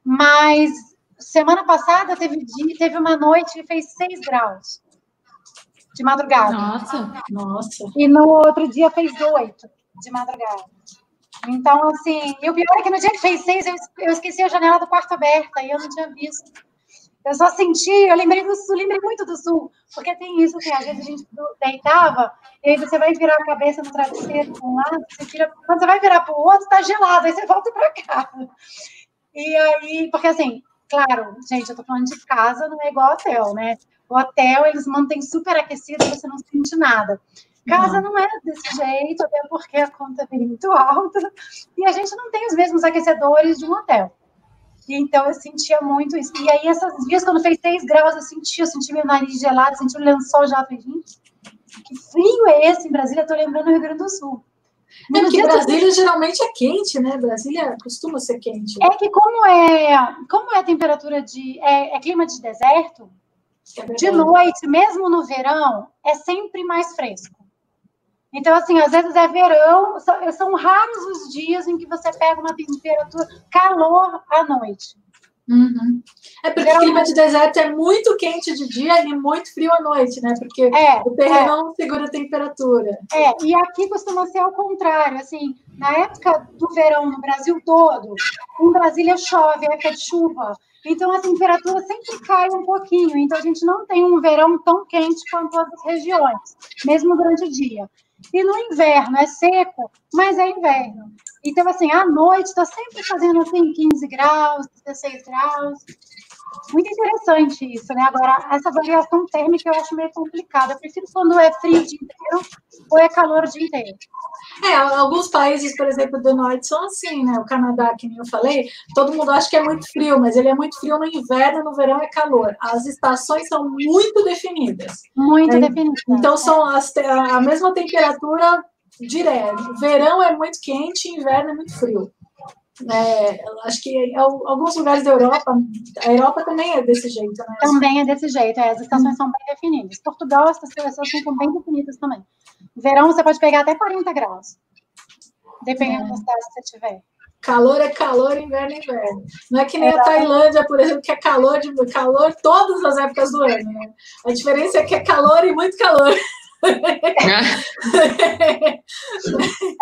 mas semana passada teve, dia, teve uma noite que fez 6 graus de madrugada. Nossa, nossa. E no outro dia fez 8 de madrugada. Então, assim, e o pior é que no dia que fez 6, eu, eu esqueci a janela do quarto aberta e eu não tinha visto. Eu só senti, eu lembrei do sul, lembrei muito do sul, porque tem isso que às vezes a gente deitava, e aí você vai virar a cabeça no travesseiro para um lado, você tira, quando você vai virar para o outro, está gelado, aí você volta para cá. E aí, porque assim, claro, gente, eu tô falando de casa, não é igual hotel, né? O hotel, eles mantêm super aquecido, você não sente nada. Casa não. não é desse jeito, até porque a conta é muito alta, e a gente não tem os mesmos aquecedores de um hotel. E então eu sentia muito isso. E aí, esses dias, quando fez 6 graus, eu senti, eu senti meu nariz gelado, senti o lençol já. Falei, gente, que frio é esse em Brasília? Estou lembrando do Rio Grande do Sul. É porque Brasília geralmente é quente, né? Brasília costuma ser quente. É que como é, como é a temperatura de. É, é clima de deserto, é de noite, mesmo no verão, é sempre mais fresco. Então, assim, às vezes é verão, são raros os dias em que você pega uma temperatura calor à noite. Uhum. É porque o clima de deserto é muito quente de dia e muito frio à noite, né? Porque é, o terreno é. não segura a temperatura. É, e aqui costuma ser ao contrário, assim, na época do verão no Brasil todo, em Brasília chove, é época de chuva, Então a temperatura sempre cai um pouquinho. Então a gente não tem um verão tão quente quanto outras regiões, mesmo durante o dia. E no inverno é seco, mas é inverno. Então, assim, à noite está sempre fazendo assim 15 graus, 16 graus. Muito interessante isso, né? Agora, essa variação térmica eu acho meio complicada. Eu prefiro quando é frio o dia inteiro ou é calor o dia inteiro. É, alguns países, por exemplo, do norte são assim, né? O Canadá, que nem eu falei, todo mundo acha que é muito frio, mas ele é muito frio no inverno, no verão é calor. As estações são muito definidas. Muito é, definidas. Então, são as, a mesma temperatura direto. Verão é muito quente, inverno é muito frio. É, acho que alguns lugares da Europa, a Europa também é desse jeito, né? Também é desse jeito, é, as estações são bem definidas. Portugal, as estações são bem definidas também. Verão você pode pegar até 40 graus, dependendo é. da cidade que você tiver. Calor é calor, inverno é inverno. Não é que nem a Tailândia, por exemplo, que é calor de calor todas as épocas do ano, né? A diferença é que é calor e muito calor.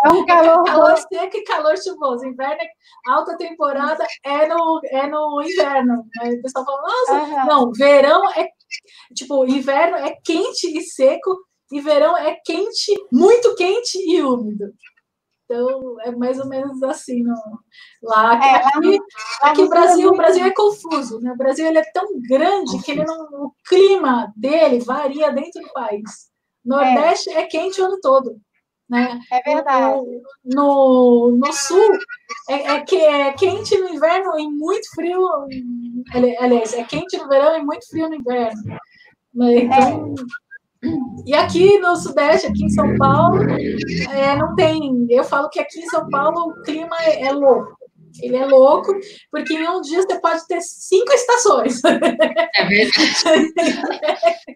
É um calor, calor seco e calor chuvoso. Inverno, é, alta temporada é no, é no inverno. Aí o pessoal fala, nossa, uhum. não, verão é tipo, inverno é quente e seco, e verão é quente, muito quente e úmido. Então, é mais ou menos assim no, lá. É, aqui, aqui o Brasil, o Brasil é confuso, né? O Brasil ele é tão grande que ele não, o clima dele varia dentro do país. Nordeste é, é quente o ano todo. Né? É verdade. No, no, no sul é, é, que é quente no inverno e muito frio. Aliás, é quente no verão e muito frio no inverno. Né? Então, é. E aqui no Sudeste, aqui em São Paulo, é, não tem. Eu falo que aqui em São Paulo o clima é, é louco. Ele é louco, porque em um dia você pode ter cinco estações. É verdade.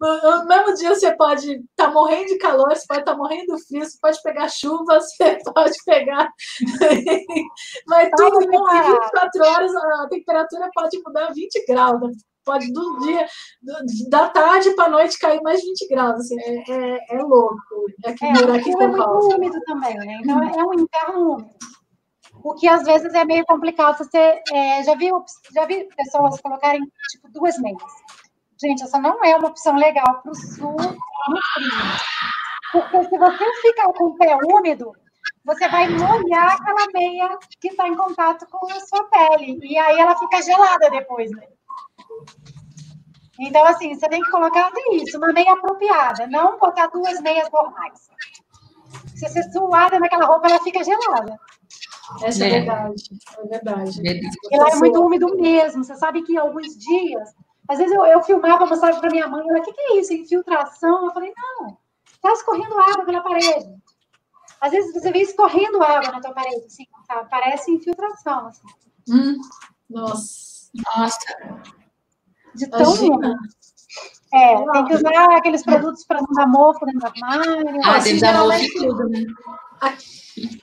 no mesmo dia você pode estar tá morrendo de calor, você pode estar tá morrendo de frio, você pode pegar chuva, você pode pegar. Mas tudo em 24 horas a temperatura pode mudar 20 graus. Né? Pode do dia, do, da tarde para a noite cair mais 20 graus. Assim, é, é, é louco. É, aqui, é, aqui é muito úmido também, né? Então é um inverno úmido o que às vezes é meio complicado. Você é, já viu já vi pessoas colocarem tipo duas meias. Gente, essa não é uma opção legal para o sul no frio. Porque se você ficar com o pé úmido, você vai molhar aquela meia que está em contato com a sua pele. E aí ela fica gelada depois, né? Então, assim, você tem que colocar isso, uma meia apropriada, não botar duas meias normais. Se você suada naquela roupa, ela fica gelada. Essa é, é verdade, é verdade. verdade. E lá é muito úmido mesmo. Você sabe que alguns dias, às vezes eu, eu filmava, mostrava para minha mãe, ela, o que, que é isso? Infiltração? Eu falei, não, está escorrendo água pela parede. Às vezes você vê escorrendo água na tua parede, assim, tá? parece infiltração. Assim. Hum, nossa. Nossa. De tão úmido. É, tem que usar aqueles produtos para não dar mofo dentro do armário. Ah, assim, dentro da mofo tudo, né? Aqui,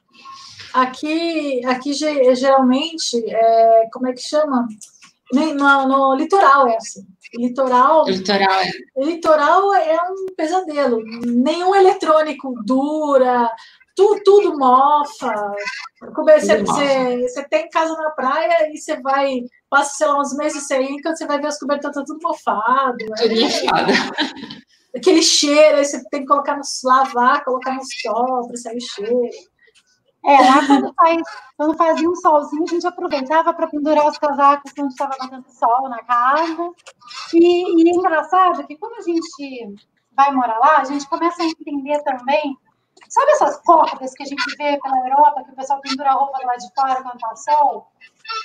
Aqui, aqui geralmente, é, como é que chama? No, no litoral é assim. Litoral, litoral é. litoral é um pesadelo. Nenhum eletrônico dura, tu, tudo mofa. Você, você, você tem casa na praia e você vai, passa, sei lá, uns meses sem quando você vai ver as cobertas tá tudo mofado. Tudo é, mofado. Aquele cheiro, aí você tem que colocar no lavar, colocar no sol para sair cheiro. É, lá quando, faz, quando fazia um solzinho, a gente aproveitava para pendurar os casacos quando estava batendo sol na casa. E, e é engraçado que quando a gente vai morar lá, a gente começa a entender também. Sabe essas cordas que a gente vê pela Europa, que o pessoal pendura a roupa lá de fora quando está sol?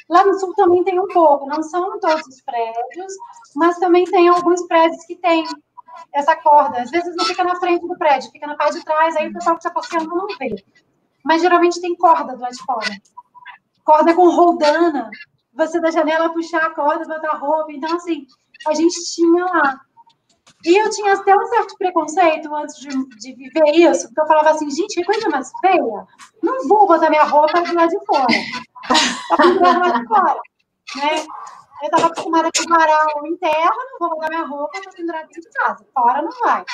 Lá no sul também tem um pouco, não são todos os prédios, mas também tem alguns prédios que tem essa corda. Às vezes não fica na frente do prédio, fica na parte de trás, aí o pessoal que está passeando não vê mas geralmente tem corda do lado de fora. Corda com roldana. Você da janela puxar a corda, botar roupa. Então, assim, a gente tinha lá. E eu tinha até um certo preconceito antes de, de viver isso, porque eu falava assim, gente, que coisa mais feia. Não vou botar minha roupa do lado de fora. Tá do lado de fora. Né? Eu estava acostumada com varal interno, não vou botar minha roupa para pendurar dentro de casa. Fora não vai.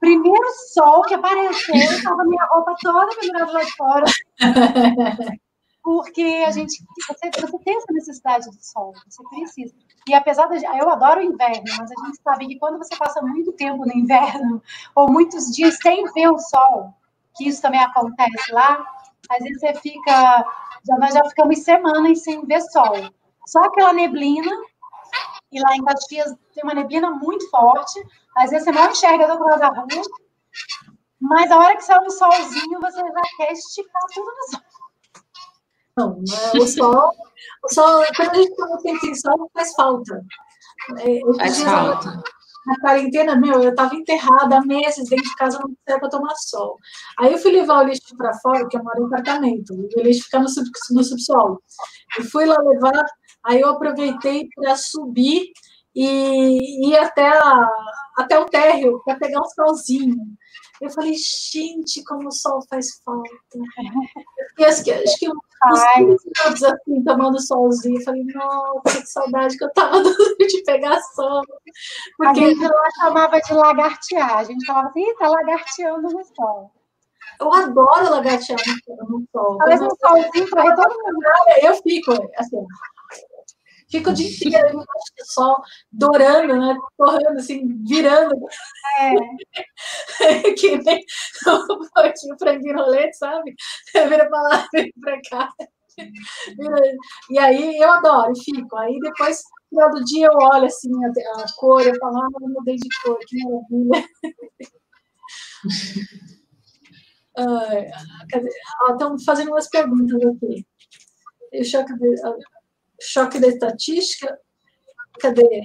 Primeiro sol que apareceu, estava minha roupa toda pendurada lá de fora. porque a gente você, você tem essa necessidade do sol, você precisa. E apesar de eu adoro o inverno, mas a gente sabe que quando você passa muito tempo no inverno ou muitos dias sem ver o sol, que isso também acontece lá, às vezes você fica já nós já ficamos semanas sem ver sol. Só aquela neblina e lá em Caxias tem uma neblina muito forte, às vezes você não enxerga do outro lado da rua, mas a hora que sai um solzinho, você já quer esticar tudo no sol. Não, o sol, o sol, quando a gente tempo sem sol, faz falta. É, faz falta. Na quarentena, meu, eu estava enterrada há meses dentro de casa, não tinha para tomar sol. Aí eu fui levar o lixo para fora, porque eu moro em apartamento, o lixo fica no, sub, no subsolo. E fui lá levar, aí eu aproveitei para subir e ir até, a, até o térreo para pegar um solzinho. Eu falei, gente, como o sol faz falta. Acho que, acho que uns minutos assim, tomando solzinho. Eu falei, nossa, que saudade que eu tava de pegar sol. Porque... A gente lá chamava de lagartear. A gente falava assim, tá lagarteando no sol. Eu adoro lagartear no sol. Faz um solzinho para todo mundo. Eu fico, assim, Fica o dia inteiro do sol, dourando, né? Torrando, assim, virando. É. que nem o franguinho rolete, sabe? Vira pra lá, vira pra cá. E aí eu adoro, fico. Aí depois, no final do dia, eu olho assim a, a cor, eu falo, ah, eu mudei de cor, que maravilha. Estão fazendo umas perguntas aqui. Deixa eu choque da estatística. Cadê?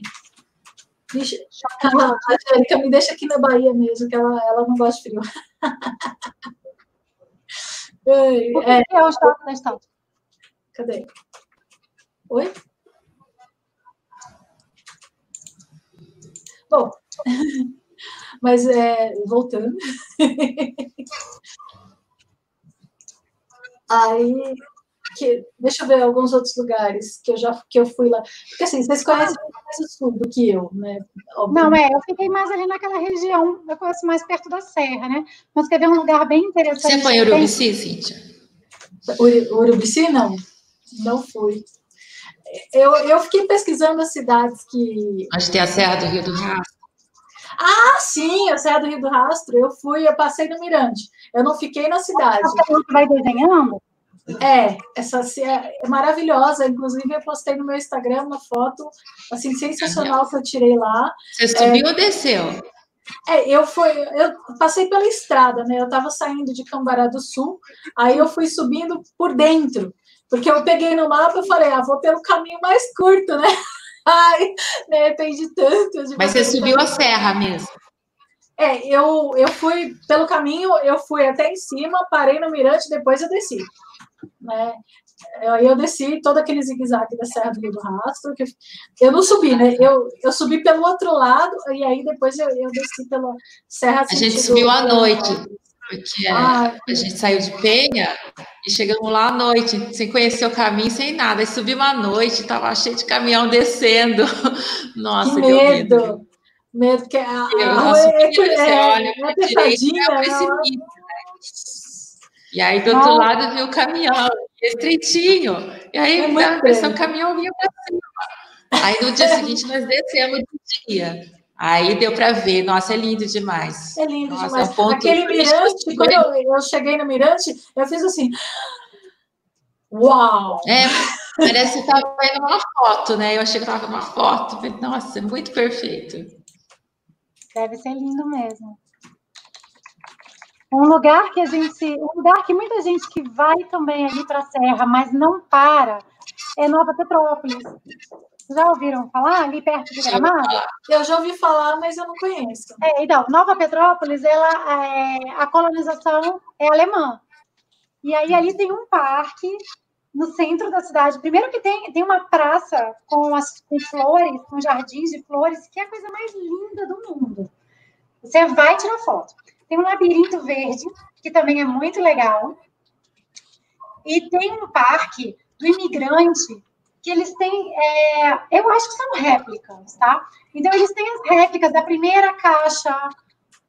A Angélica me deixa aqui na Bahia mesmo, que ela, ela não gosta de frio. o que é, é o choque da estática? Cadê? Oi? Bom, mas é, voltando. Aí que, deixa eu ver alguns outros lugares que eu já que eu fui lá. Porque assim, vocês conhecem mais o sul do que eu, né? Óbvio. Não, é, eu fiquei mais ali naquela região, eu conheço mais perto da serra, né? Mas quer ver um lugar bem interessante. Você foi em Urubici, Cíntia? Urubici, não. Não fui. Eu, eu fiquei pesquisando as cidades que. Onde tem a Serra do Rio do Rastro. Ah, sim, a Serra do Rio do Rastro. Eu fui, eu passei no Mirante. Eu não fiquei na cidade. Você vai desenhando? É, essa é maravilhosa. Inclusive, eu postei no meu Instagram uma foto assim sensacional que eu tirei lá. Você subiu é, ou desceu? É, eu fui, eu passei pela estrada, né? Eu estava saindo de Cambará do Sul, aí eu fui subindo por dentro, porque eu peguei no mapa e falei, ah, vou pelo caminho mais curto, né? Ai, de repente tanto. Mas você subiu a serra mesmo? É, eu, eu fui pelo caminho, eu fui até em cima, parei no mirante, depois eu desci né? Aí eu desci todo aquele zigue-zague da Serra do Rio do Rastro, que eu não subi, né? Eu, eu subi pelo outro lado, e aí depois eu, eu desci pela Serra A gente subiu à noite, porque ah, a gente saiu de Penha e chegamos lá à noite, sem conhecer o caminho, sem nada. Aí subimos à noite, estava cheio de caminhão descendo. Nossa, que medo! medo. Medo que a, a, a, é, é, é, é, é é o precipício. E aí, do outro lado, viu o caminhão, estreitinho. E aí, é a impressão que o caminhão vinha para cima. Aí, no dia seguinte, nós descemos do dia. Aí deu para ver, nossa, é lindo demais. É lindo nossa, demais. É um ponto Aquele mirante, quando eu, eu, cheguei no mirante, eu fiz assim. Uau! É, parece que estava vendo uma foto, né? Eu achei que estava uma foto. Nossa, muito perfeito. Deve ser lindo mesmo. Um lugar que a gente, um lugar que muita gente que vai também ali para a Serra, mas não para, é Nova Petrópolis. Já ouviram falar ali perto de Gramado? Eu já ouvi falar, mas eu não conheço. É, então, Nova Petrópolis, ela é, a colonização é alemã. E aí ali tem um parque no centro da cidade. Primeiro que tem, tem uma praça com, as, com flores, com jardins de flores, que é a coisa mais linda do mundo. Você vai tirar foto. Tem um labirinto verde, que também é muito legal. E tem um parque do imigrante, que eles têm, é, eu acho que são réplicas, tá? Então, eles têm as réplicas da primeira caixa,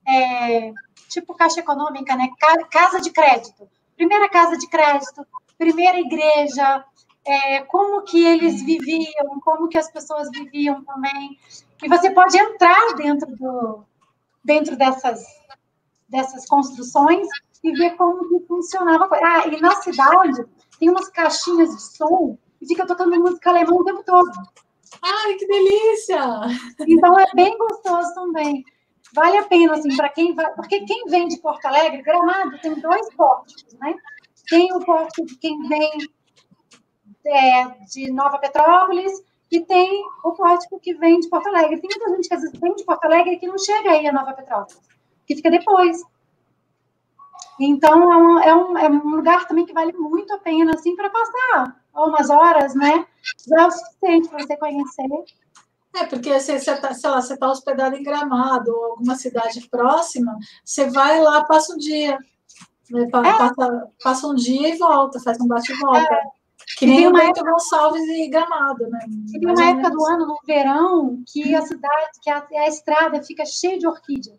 é, tipo caixa econômica, né? Casa de crédito. Primeira casa de crédito, primeira igreja, é, como que eles viviam, como que as pessoas viviam também. E você pode entrar dentro, do, dentro dessas, dessas construções e ver como que funcionava. Ah, e na cidade tem umas caixinhas de som e fica tocando música alemã o tempo todo. Ai, que delícia! Então é bem gostoso também. Vale a pena, assim, para quem vai. Porque quem vem de Porto Alegre, Gramado tem dois pórticos, né? Tem o pórtico de quem vem é, de Nova Petrópolis e tem o pórtico que vem de Porto Alegre. Tem muita gente que às vezes vem de Porto Alegre que não chega aí a Nova Petrópolis, que fica depois. Então, é um, é um, é um lugar também que vale muito a pena, assim, para passar umas horas, né? Já é o suficiente para você conhecer. É, porque você, você tá, sei lá, você está hospedado em Gramado ou alguma cidade próxima, você vai lá, passa um dia. Né? É. Passa, passa um dia e volta, faz um bate e volta. É. Que nem o Bento época... Gonçalves e Gramado, né? Tem uma época do ano, no verão, que a cidade, que a, a estrada fica cheia de orquídea.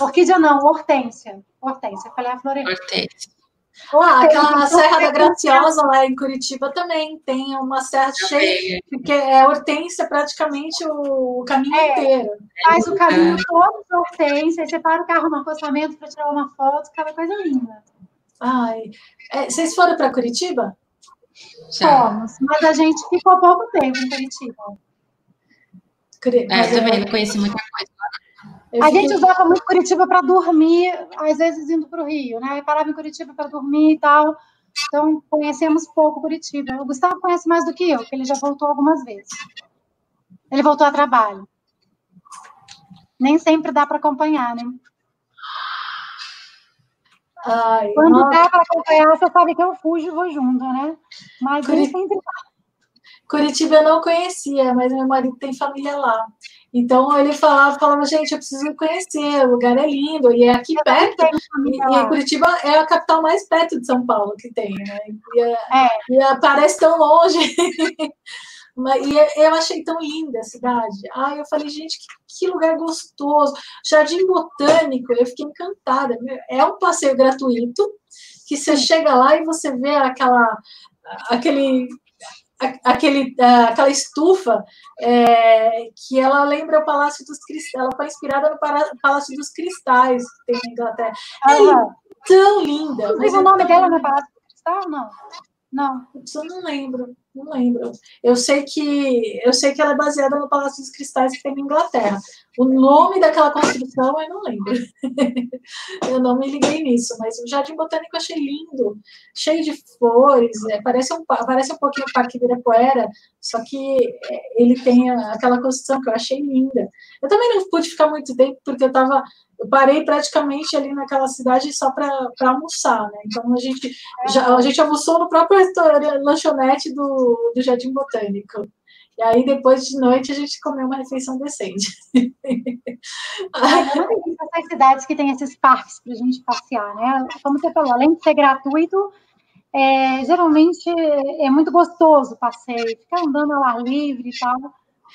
Orquídea não, hortência. Hortência, falei a floresta. Hortência. Lá, aquela Serra da Graciosa lá em Curitiba também tem uma serra cheia, porque é hortência praticamente o caminho é, inteiro. Faz o caminho todo de hortência, você para o carro no acostamento para tirar uma foto, aquela coisa linda. Ai, é, vocês foram para Curitiba? Fomos, mas a gente ficou pouco tempo em Curitiba. É, eu também não conheci muita coisa eu a gente usava muito Curitiba para dormir, às vezes indo para o Rio, né? parava em Curitiba para dormir e tal. Então, conhecemos pouco Curitiba. O Gustavo conhece mais do que eu, porque ele já voltou algumas vezes. Ele voltou a trabalho. Nem sempre dá para acompanhar, né? Ai, Quando nossa. dá para acompanhar, você sabe que eu fujo e vou junto, né? Mas Curit... nem sempre dá. Curitiba eu não conhecia, mas meu marido tem família lá. Então ele falava, falava, gente, eu preciso conhecer, o lugar é lindo, e é aqui eu perto. E, e, Curitiba é a capital mais perto de São Paulo que tem, né? E, é, é. e parece tão longe. e eu achei tão linda a cidade. Ai, eu falei, gente, que, que, lugar gostoso. Jardim Botânico, eu fiquei encantada. É um passeio gratuito, que você chega lá e você vê aquela, aquele aquele, aquela estufa é, que ela lembra o Palácio dos Cristais, ela foi inspirada no Palácio dos Cristais que tem na Inglaterra. É tão linda. Mas o nome dela não é Palácio dos Cristais, não? Não. Eu não lembro, não lembro. Eu sei que eu sei que ela é baseada no Palácio dos Cristais que tem na Inglaterra. O nome daquela construção eu não lembro. eu não me liguei nisso, mas o Jardim Botânico eu achei lindo, cheio de flores, é, parece, um, parece um pouquinho o Parque Ibirapuera, só que é, ele tem aquela construção que eu achei linda. Eu também não pude ficar muito tempo, porque eu estava eu parei praticamente ali naquela cidade só para almoçar, né? Então a gente já, a gente almoçou no próprio lanchonete do, do Jardim Botânico. E aí depois de noite a gente comeu uma refeição decente. Não essas cidades que tem esses parques para a gente passear, né? Como você falou, além de ser gratuito, é, geralmente é muito gostoso o passeio, ficar andando ao ar livre e tal.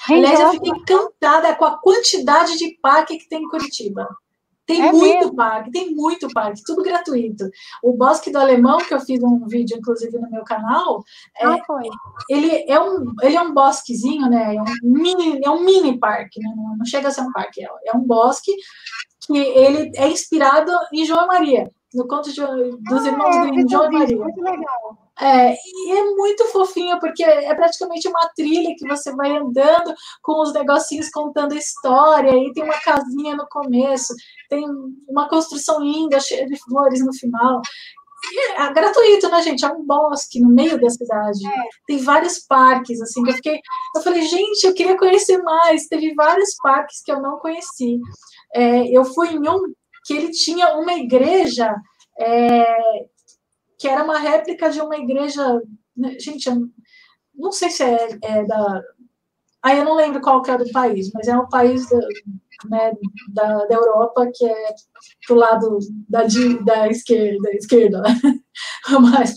Aliás, eu fiquei encantada com a quantidade de parque que tem em Curitiba. Tem é muito mesmo? parque, tem muito parque, tudo gratuito. O Bosque do Alemão, que eu fiz um vídeo, inclusive, no meu canal, é, ah, ele, é um, ele é um bosquezinho, né? É um mini, é um mini parque, né? não, não chega a ser um parque, é, é um bosque que ele é inspirado em João Maria, no conto de, dos ah, irmãos é, Grimm, João Maria. Muito legal. É, e é muito fofinho, porque é praticamente uma trilha que você vai andando com os negocinhos contando a história, e tem uma casinha no começo, tem uma construção linda, cheia de flores no final. É, é gratuito, né, gente? É um bosque no meio da cidade. É. Tem vários parques, assim, eu fiquei. Eu falei, gente, eu queria conhecer mais. Teve vários parques que eu não conheci. É, eu fui em um que ele tinha uma igreja é, que era uma réplica de uma igreja. Né, gente, não sei se é, é da. Aí eu não lembro qual que é do país, mas é um país da, né, da, da Europa que é pro lado da, da esquerda, esquerda, mais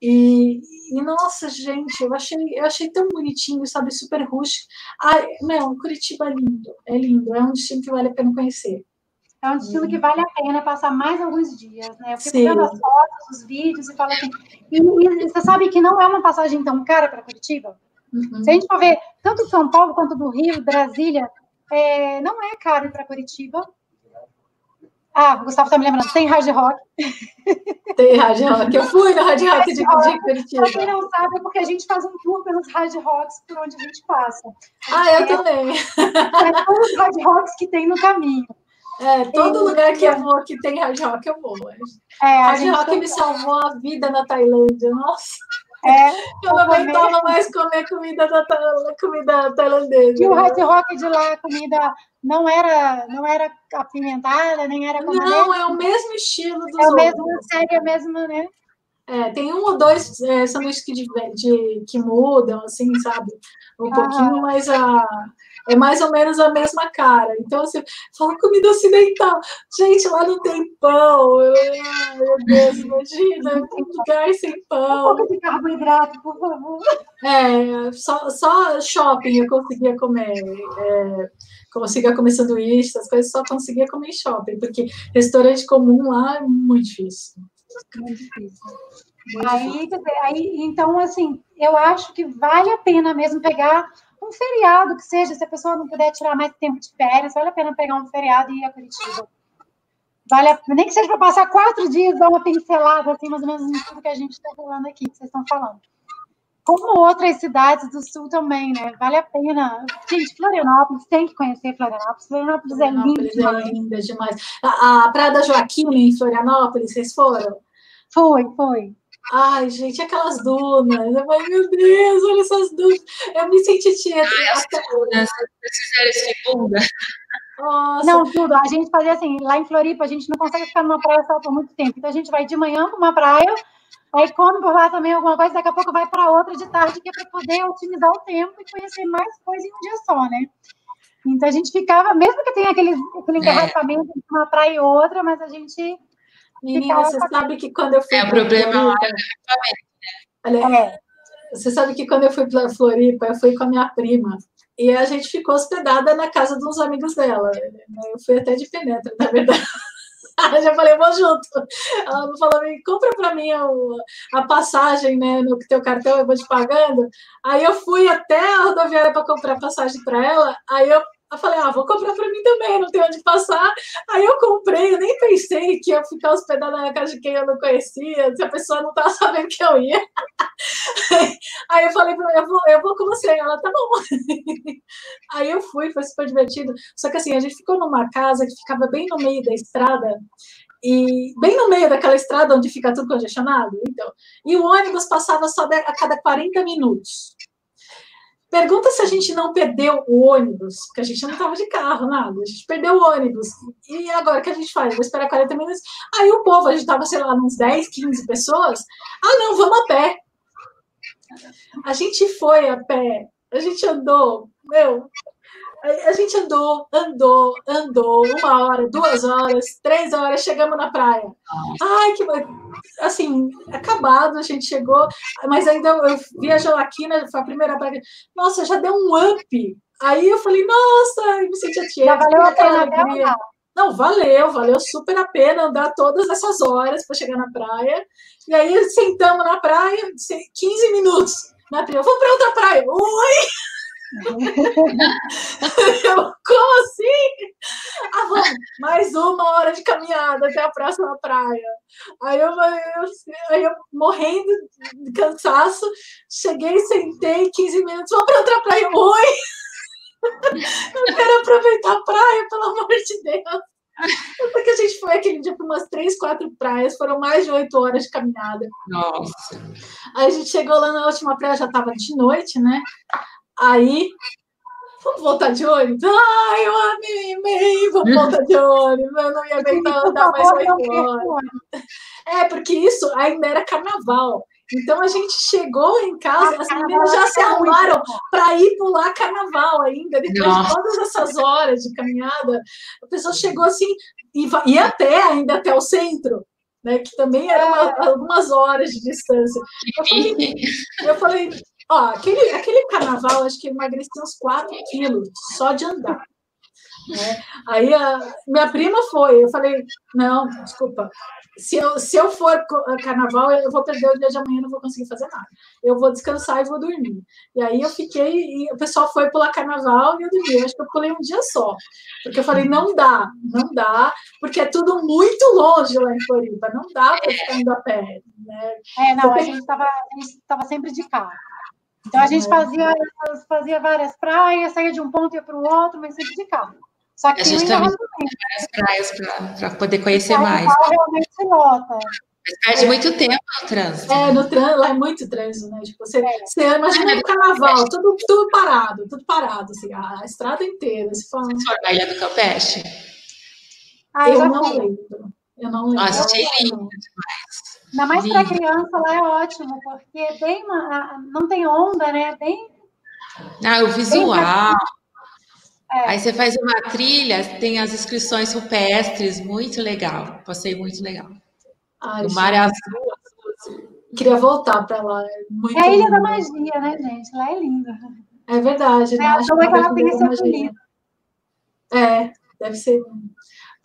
e, e, nossa, gente, eu achei, eu achei tão bonitinho, sabe, super rústico. Ai, meu, Curitiba é lindo, é lindo, é um destino que vale a pena conhecer. É um destino que vale a pena passar mais alguns dias, né? Eu fico vendo as fotos, os vídeos e falo assim. E, e, você sabe que não é uma passagem tão cara para Curitiba? Uhum. Se a gente for ver tanto de São Paulo quanto do Rio, Brasília, é, não é caro ir para Curitiba. Ah, o Gustavo está me lembrando, tem hard rock. Tem hard rock. Eu fui no hard rock de, de Curitiba. Para quem não sabe, é porque a gente faz um tour pelos hard rocks por onde a gente passa. Ah, eu é, também. É todos os hard rocks que tem no caminho. É, todo lugar que eu vou que tem hard rock, eu vou. É, hard rock me salvou a vida na Tailândia. Nossa. É, eu não aguentava mais comer comida da comida tailandesa. E o hard rock de lá, a comida não era, não era apimentada, nem era como Não, é o mesmo estilo dos É o mesmo, segue a mesma, né? É, tem um ou dois é, sanduíches que, de, de, que mudam, assim, sabe? Um ah. pouquinho, mas a, é mais ou menos a mesma cara. Então, assim, fala comida ocidental. Gente, lá não tem pão. Ai, meu Deus, imagina, um lugar sem pão. Um pouco de carboidrato, por favor. É, só, só shopping eu conseguia comer. É, conseguia comer sanduíche, essas coisas, só conseguia comer em shopping, porque restaurante comum lá é muito difícil. Muito difícil. aí, aí, então, assim, eu acho que vale a pena mesmo pegar um feriado que seja, se a pessoa não puder tirar mais tempo de férias, vale a pena pegar um feriado e ir a Curitiba. Vale a, nem que seja para passar quatro dias, dar uma pincelada, assim, mais ou menos em tudo que a gente está falando aqui, que vocês estão falando. Como outras cidades do sul também, né? Vale a pena. Gente, Florianópolis, tem que conhecer Florianópolis. Florianópolis, Florianópolis é linda. É linda demais. A, a Praia da Joaquina, em Florianópolis, vocês foram? Foi, foi. Ai, gente, aquelas dunas. Eu falei, meu Deus, olha essas dunas. Eu me senti tia. Ai, as dunas, vocês fizeram esse. Nossa. Não, tudo. A gente fazia assim, lá em Floripa, a gente não consegue ficar numa praia só por muito tempo. Então a gente vai de manhã para uma praia, aí come por lá também alguma coisa, daqui a pouco vai para outra de tarde, que é para poder otimizar o tempo e conhecer mais coisas em um dia só, né? Então a gente ficava, mesmo que tenha aquele, aquele é. engarrafamento é. entre uma praia e outra, mas a gente Menina, você sabe que quando eu fui. É, o problema é Olha, é. Você sabe que quando eu fui para Floripa, eu fui com a minha prima. E a gente ficou hospedada na casa de uns amigos dela. Eu fui até de penetra, na verdade. já falei, vou junto. Ela falou, compra para mim a, a, passagem, né, no teu cartão, eu vou te pagando. Aí eu fui até a rodoviária para comprar passagem para ela. Aí eu eu falei, ah, vou comprar para mim também, não tenho onde passar. Aí eu comprei, eu nem pensei que ia ficar hospedada na casa de quem eu não conhecia, se a pessoa não estava sabendo que eu ia. Aí eu falei para ela, eu vou, eu vou com você. Ela, tá bom. Aí eu fui, foi super divertido. Só que assim, a gente ficou numa casa que ficava bem no meio da estrada, e bem no meio daquela estrada onde fica tudo congestionado, então. E o ônibus passava só a cada 40 minutos. Pergunta se a gente não perdeu o ônibus, porque a gente não estava de carro, nada. A gente perdeu o ônibus. E agora o que a gente faz? Vou esperar 40 minutos. Aí o povo, a gente estava, sei lá, uns 10, 15 pessoas. Ah, não, vamos a pé. A gente foi a pé. A gente andou, meu, a gente andou, andou, andou, uma hora, duas horas, três horas, chegamos na praia. Ai, que assim, acabado, a gente chegou, mas ainda eu vi a Joaquina, foi a primeira praia. Nossa, já deu um up. Aí eu falei, nossa, me senti a tia. Já valeu a pena Não, valeu, valeu super a pena andar todas essas horas para chegar na praia. E aí sentamos na praia, 15 minutos na praia. Eu vou para outra praia. Oi! Eu, como assim? Ah, vamos, mais uma hora de caminhada até a próxima praia. Aí eu, eu, aí eu morrendo de cansaço, cheguei, sentei, 15 minutos, vamos para outra praia. Oi! Eu quero aproveitar a praia, pelo amor de Deus. Porque a gente foi aquele dia para umas três, quatro praias, foram mais de oito horas de caminhada. Nossa. Aí a gente chegou lá na última praia, já estava de noite, né? Aí, vamos voltar de ônibus? Ai, eu amei, vamos voltar de ônibus. Eu não ia aguentar andar mais oito horas. É, porque isso ainda era carnaval. Então a gente chegou em casa, as meninas já se arrumaram para ir pular carnaval ainda, depois Nossa. de todas essas horas de caminhada. A pessoa chegou assim, e ia até ainda até o centro. Né, que também eram algumas horas de distância. Eu falei, eu falei Ó, aquele, aquele carnaval, acho que emagreci uns 4 quilos só de andar. Né? Aí a minha prima foi, eu falei, não, desculpa, se eu, se eu for carnaval, eu vou perder o dia de amanhã, não vou conseguir fazer nada. Eu vou descansar e vou dormir. E aí eu fiquei, e o pessoal foi pular carnaval e eu dormi. Eu acho que eu pulei um dia só. Porque eu falei, não dá, não dá, porque é tudo muito longe lá em Floripa, não dá para ficar indo a pé. Né? É, não, a gente estava sempre de carro. Então a gente fazia, fazia várias praias, saía de um ponto e ia para o outro, mas sempre de carro. Só que a gente também várias praias para poder conhecer mais. Realmente lota. Mas perde é. muito tempo no trânsito. É, no trânsito, lá é muito trânsito, né? Tipo, você, é. você imagina o carnaval, tudo, tudo parado, tudo parado, assim, a, a estrada inteira. Você fala. Você foi Ilha do Campeche? Ah, eu, não lembro. Eu não lembro. Nossa, achei lindo demais. Ainda mais para criança, lá é ótimo, porque é bem uma, não tem onda, né? Bem. Ah, o visual. É. Aí você faz uma trilha, tem as inscrições rupestres, muito legal. Passei muito legal. Ai, o mar é azul. Queria voltar para lá. É, muito é a Ilha da Magia, né, gente? Lá é linda. É verdade. É, né? É que ela tem esse apelido. É, deve ser.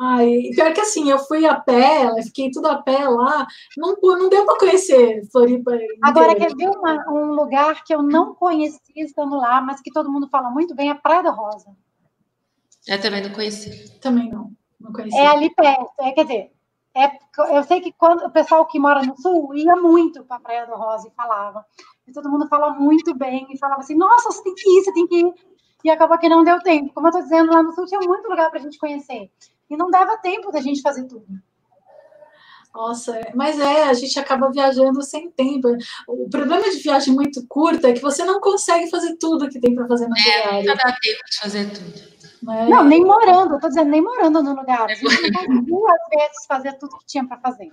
Ai, pior que assim, eu fui a pé, fiquei tudo a pé lá, não, não deu para conhecer Floripa. Inteira. Agora, quer ver uma, um lugar que eu não conheci estando lá, mas que todo mundo fala muito bem, é Praia da Rosa. Eu também não conheci. Também não, não conheci. É ali perto, é, quer dizer, é, eu sei que quando o pessoal que mora no sul ia muito para a Praia do Rosa e falava. E todo mundo fala muito bem e falava assim: nossa, você tem que ir, você tem que ir. E acabou que não deu tempo. Como eu estou dizendo, lá no sul tinha muito lugar para a gente conhecer. E não dava tempo da gente fazer tudo. Nossa, mas é, a gente acaba viajando sem tempo. O problema de viagem muito curta é que você não consegue fazer tudo que tem para fazer na é, Não dá tempo de fazer tudo. Né? Não, nem morando, eu tô dizendo, nem morando no lugar. A gente não conseguiu, às vezes, fazer tudo que tinha para fazer.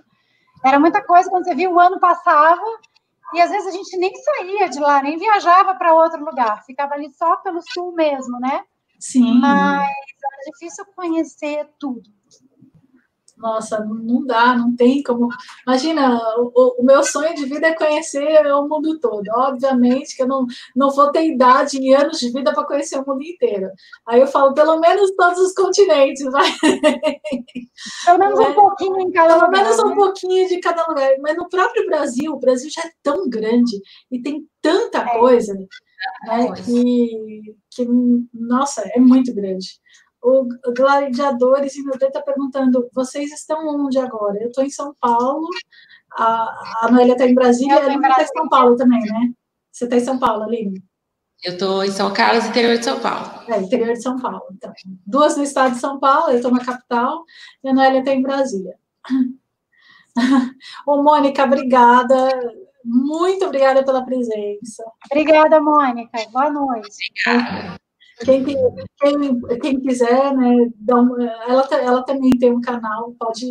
Era muita coisa, quando você viu, o ano passava, e às vezes a gente nem saía de lá, nem viajava para outro lugar, ficava ali só pelo sul mesmo, né? Sim. Mas era difícil conhecer tudo nossa, não dá, não tem como. Imagina, o, o, meu sonho de vida é conhecer o mundo todo. Obviamente que eu não, não vou ter idade e anos de vida para conhecer o mundo inteiro. Aí eu falo, pelo menos todos os continentes, vai. Pelo menos é, um pouquinho em cada pelo lugar. Pelo menos um né? pouquinho de cada lugar. Mas no próprio Brasil, o Brasil já é tão grande e tem tanta é. coisa. Né, que, que, nossa, é muito grande. O Gladiadores em Mildred está perguntando: vocês estão onde agora? Eu estou em São Paulo, a, a Noelia está em Brasília, a Aline está em São Paulo também, né? Você está em São Paulo, Aline? Eu estou em São Carlos, interior de São Paulo. É, interior de São Paulo. Então, duas no estado de São Paulo, eu estou na capital, e a Noelia está em Brasília. Ô, Mônica, obrigada. Muito obrigada pela presença. Obrigada, Mônica. Boa noite. Obrigada. Quem, quem, quem quiser, né, uma, ela, ela também tem um canal, pode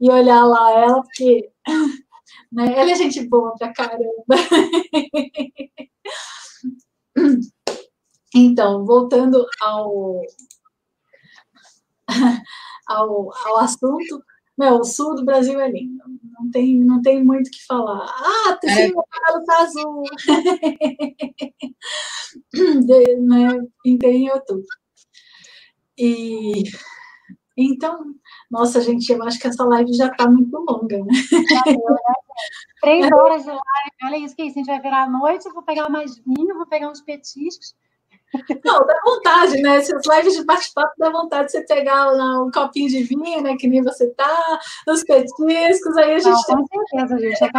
ir olhar lá ela, porque né, ela é gente boa pra caramba. Então, voltando ao, ao, ao assunto, meu, o sul do Brasil é lindo. Não tem, não tem muito o que falar. Ah, tem é. o amarelo tá azul. de, né, em YouTube. E então, nossa, gente, eu acho que essa live já está muito longa, né? Três horas de live, olha isso que a gente vai virar à noite, eu vou pegar mais vinho, vou pegar uns petiscos, não, dá vontade, né? Essas lives de bate-papo dá vontade de você pegar lá um copinho de vinho, né? Que nem você tá, nos petiscos, aí a gente. Não, com certeza, gente. É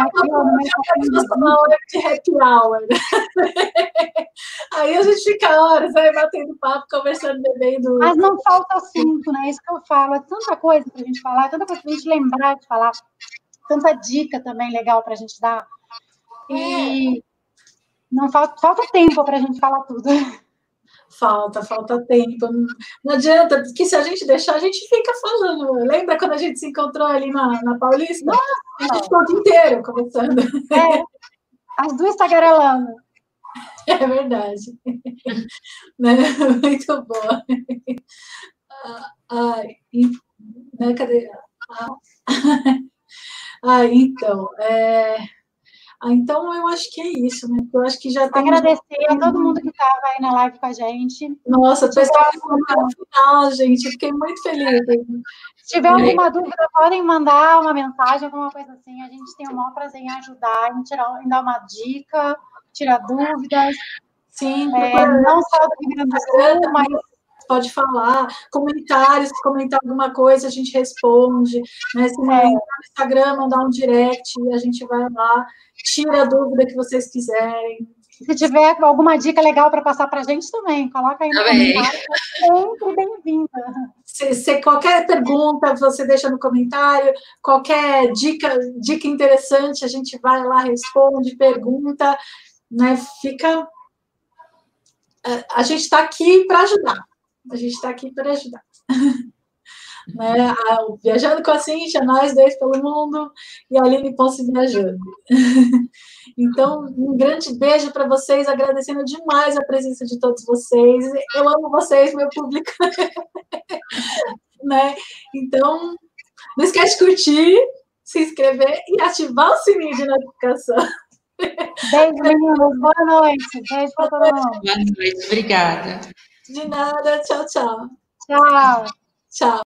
no uma hora de happy hour. Né? Aí a gente fica horas né, batendo papo, conversando, bebendo. Mas não falta assunto, né? Isso que eu falo. É tanta coisa para a gente falar, tanta coisa para a gente lembrar de falar, tanta dica também legal para a gente dar. E é. não falta, falta tempo para a gente falar tudo. Falta, falta tempo. Não adianta, porque se a gente deixar, a gente fica falando. Lembra quando a gente se encontrou ali na, na Paulista? Não, a gente ficou o dia inteiro conversando. É, as duas tagarelando. É verdade. né? Muito boa. Ah, né? Cadê? Ah, ah então. É... Ah, então, eu acho que é isso, né? Eu acho que já tem. Agradecer a todo mundo que estava aí na live com a gente. Nossa, o pessoal ficou no final, gente. Fiquei muito feliz. Se tiver alguma dúvida, podem mandar uma mensagem, alguma coisa assim. A gente tem o maior prazer em ajudar, em, tirar, em dar uma dica, tirar dúvidas. Sim, é, não só do Rio Grande do Sul, mas pode falar, comentários, se comentar alguma coisa, a gente responde, né? Se é. no Instagram, mandar um direct, a gente vai lá, tira a dúvida que vocês quiserem. Se tiver alguma dica legal para passar para a gente também, coloca aí no também. comentário, sempre bem-vinda. Se, se, qualquer pergunta você deixa no comentário, qualquer dica, dica interessante, a gente vai lá, responde, pergunta, né? Fica. A gente está aqui para ajudar. A gente está aqui para ajudar. né? A, viajando com a Cintia, nós dois pelo mundo e a Aline Ponce viajando. então, um grande beijo para vocês, agradecendo demais a presença de todos vocês. Eu amo vocês, meu público. né? Então, não esquece de curtir, se inscrever e ativar o sininho de notificação. Beijo, meninos. Boa noite. Beijo para todo mundo. Boa noite. Obrigada. De nada. Tchau, tchau. Tchau. Tchau.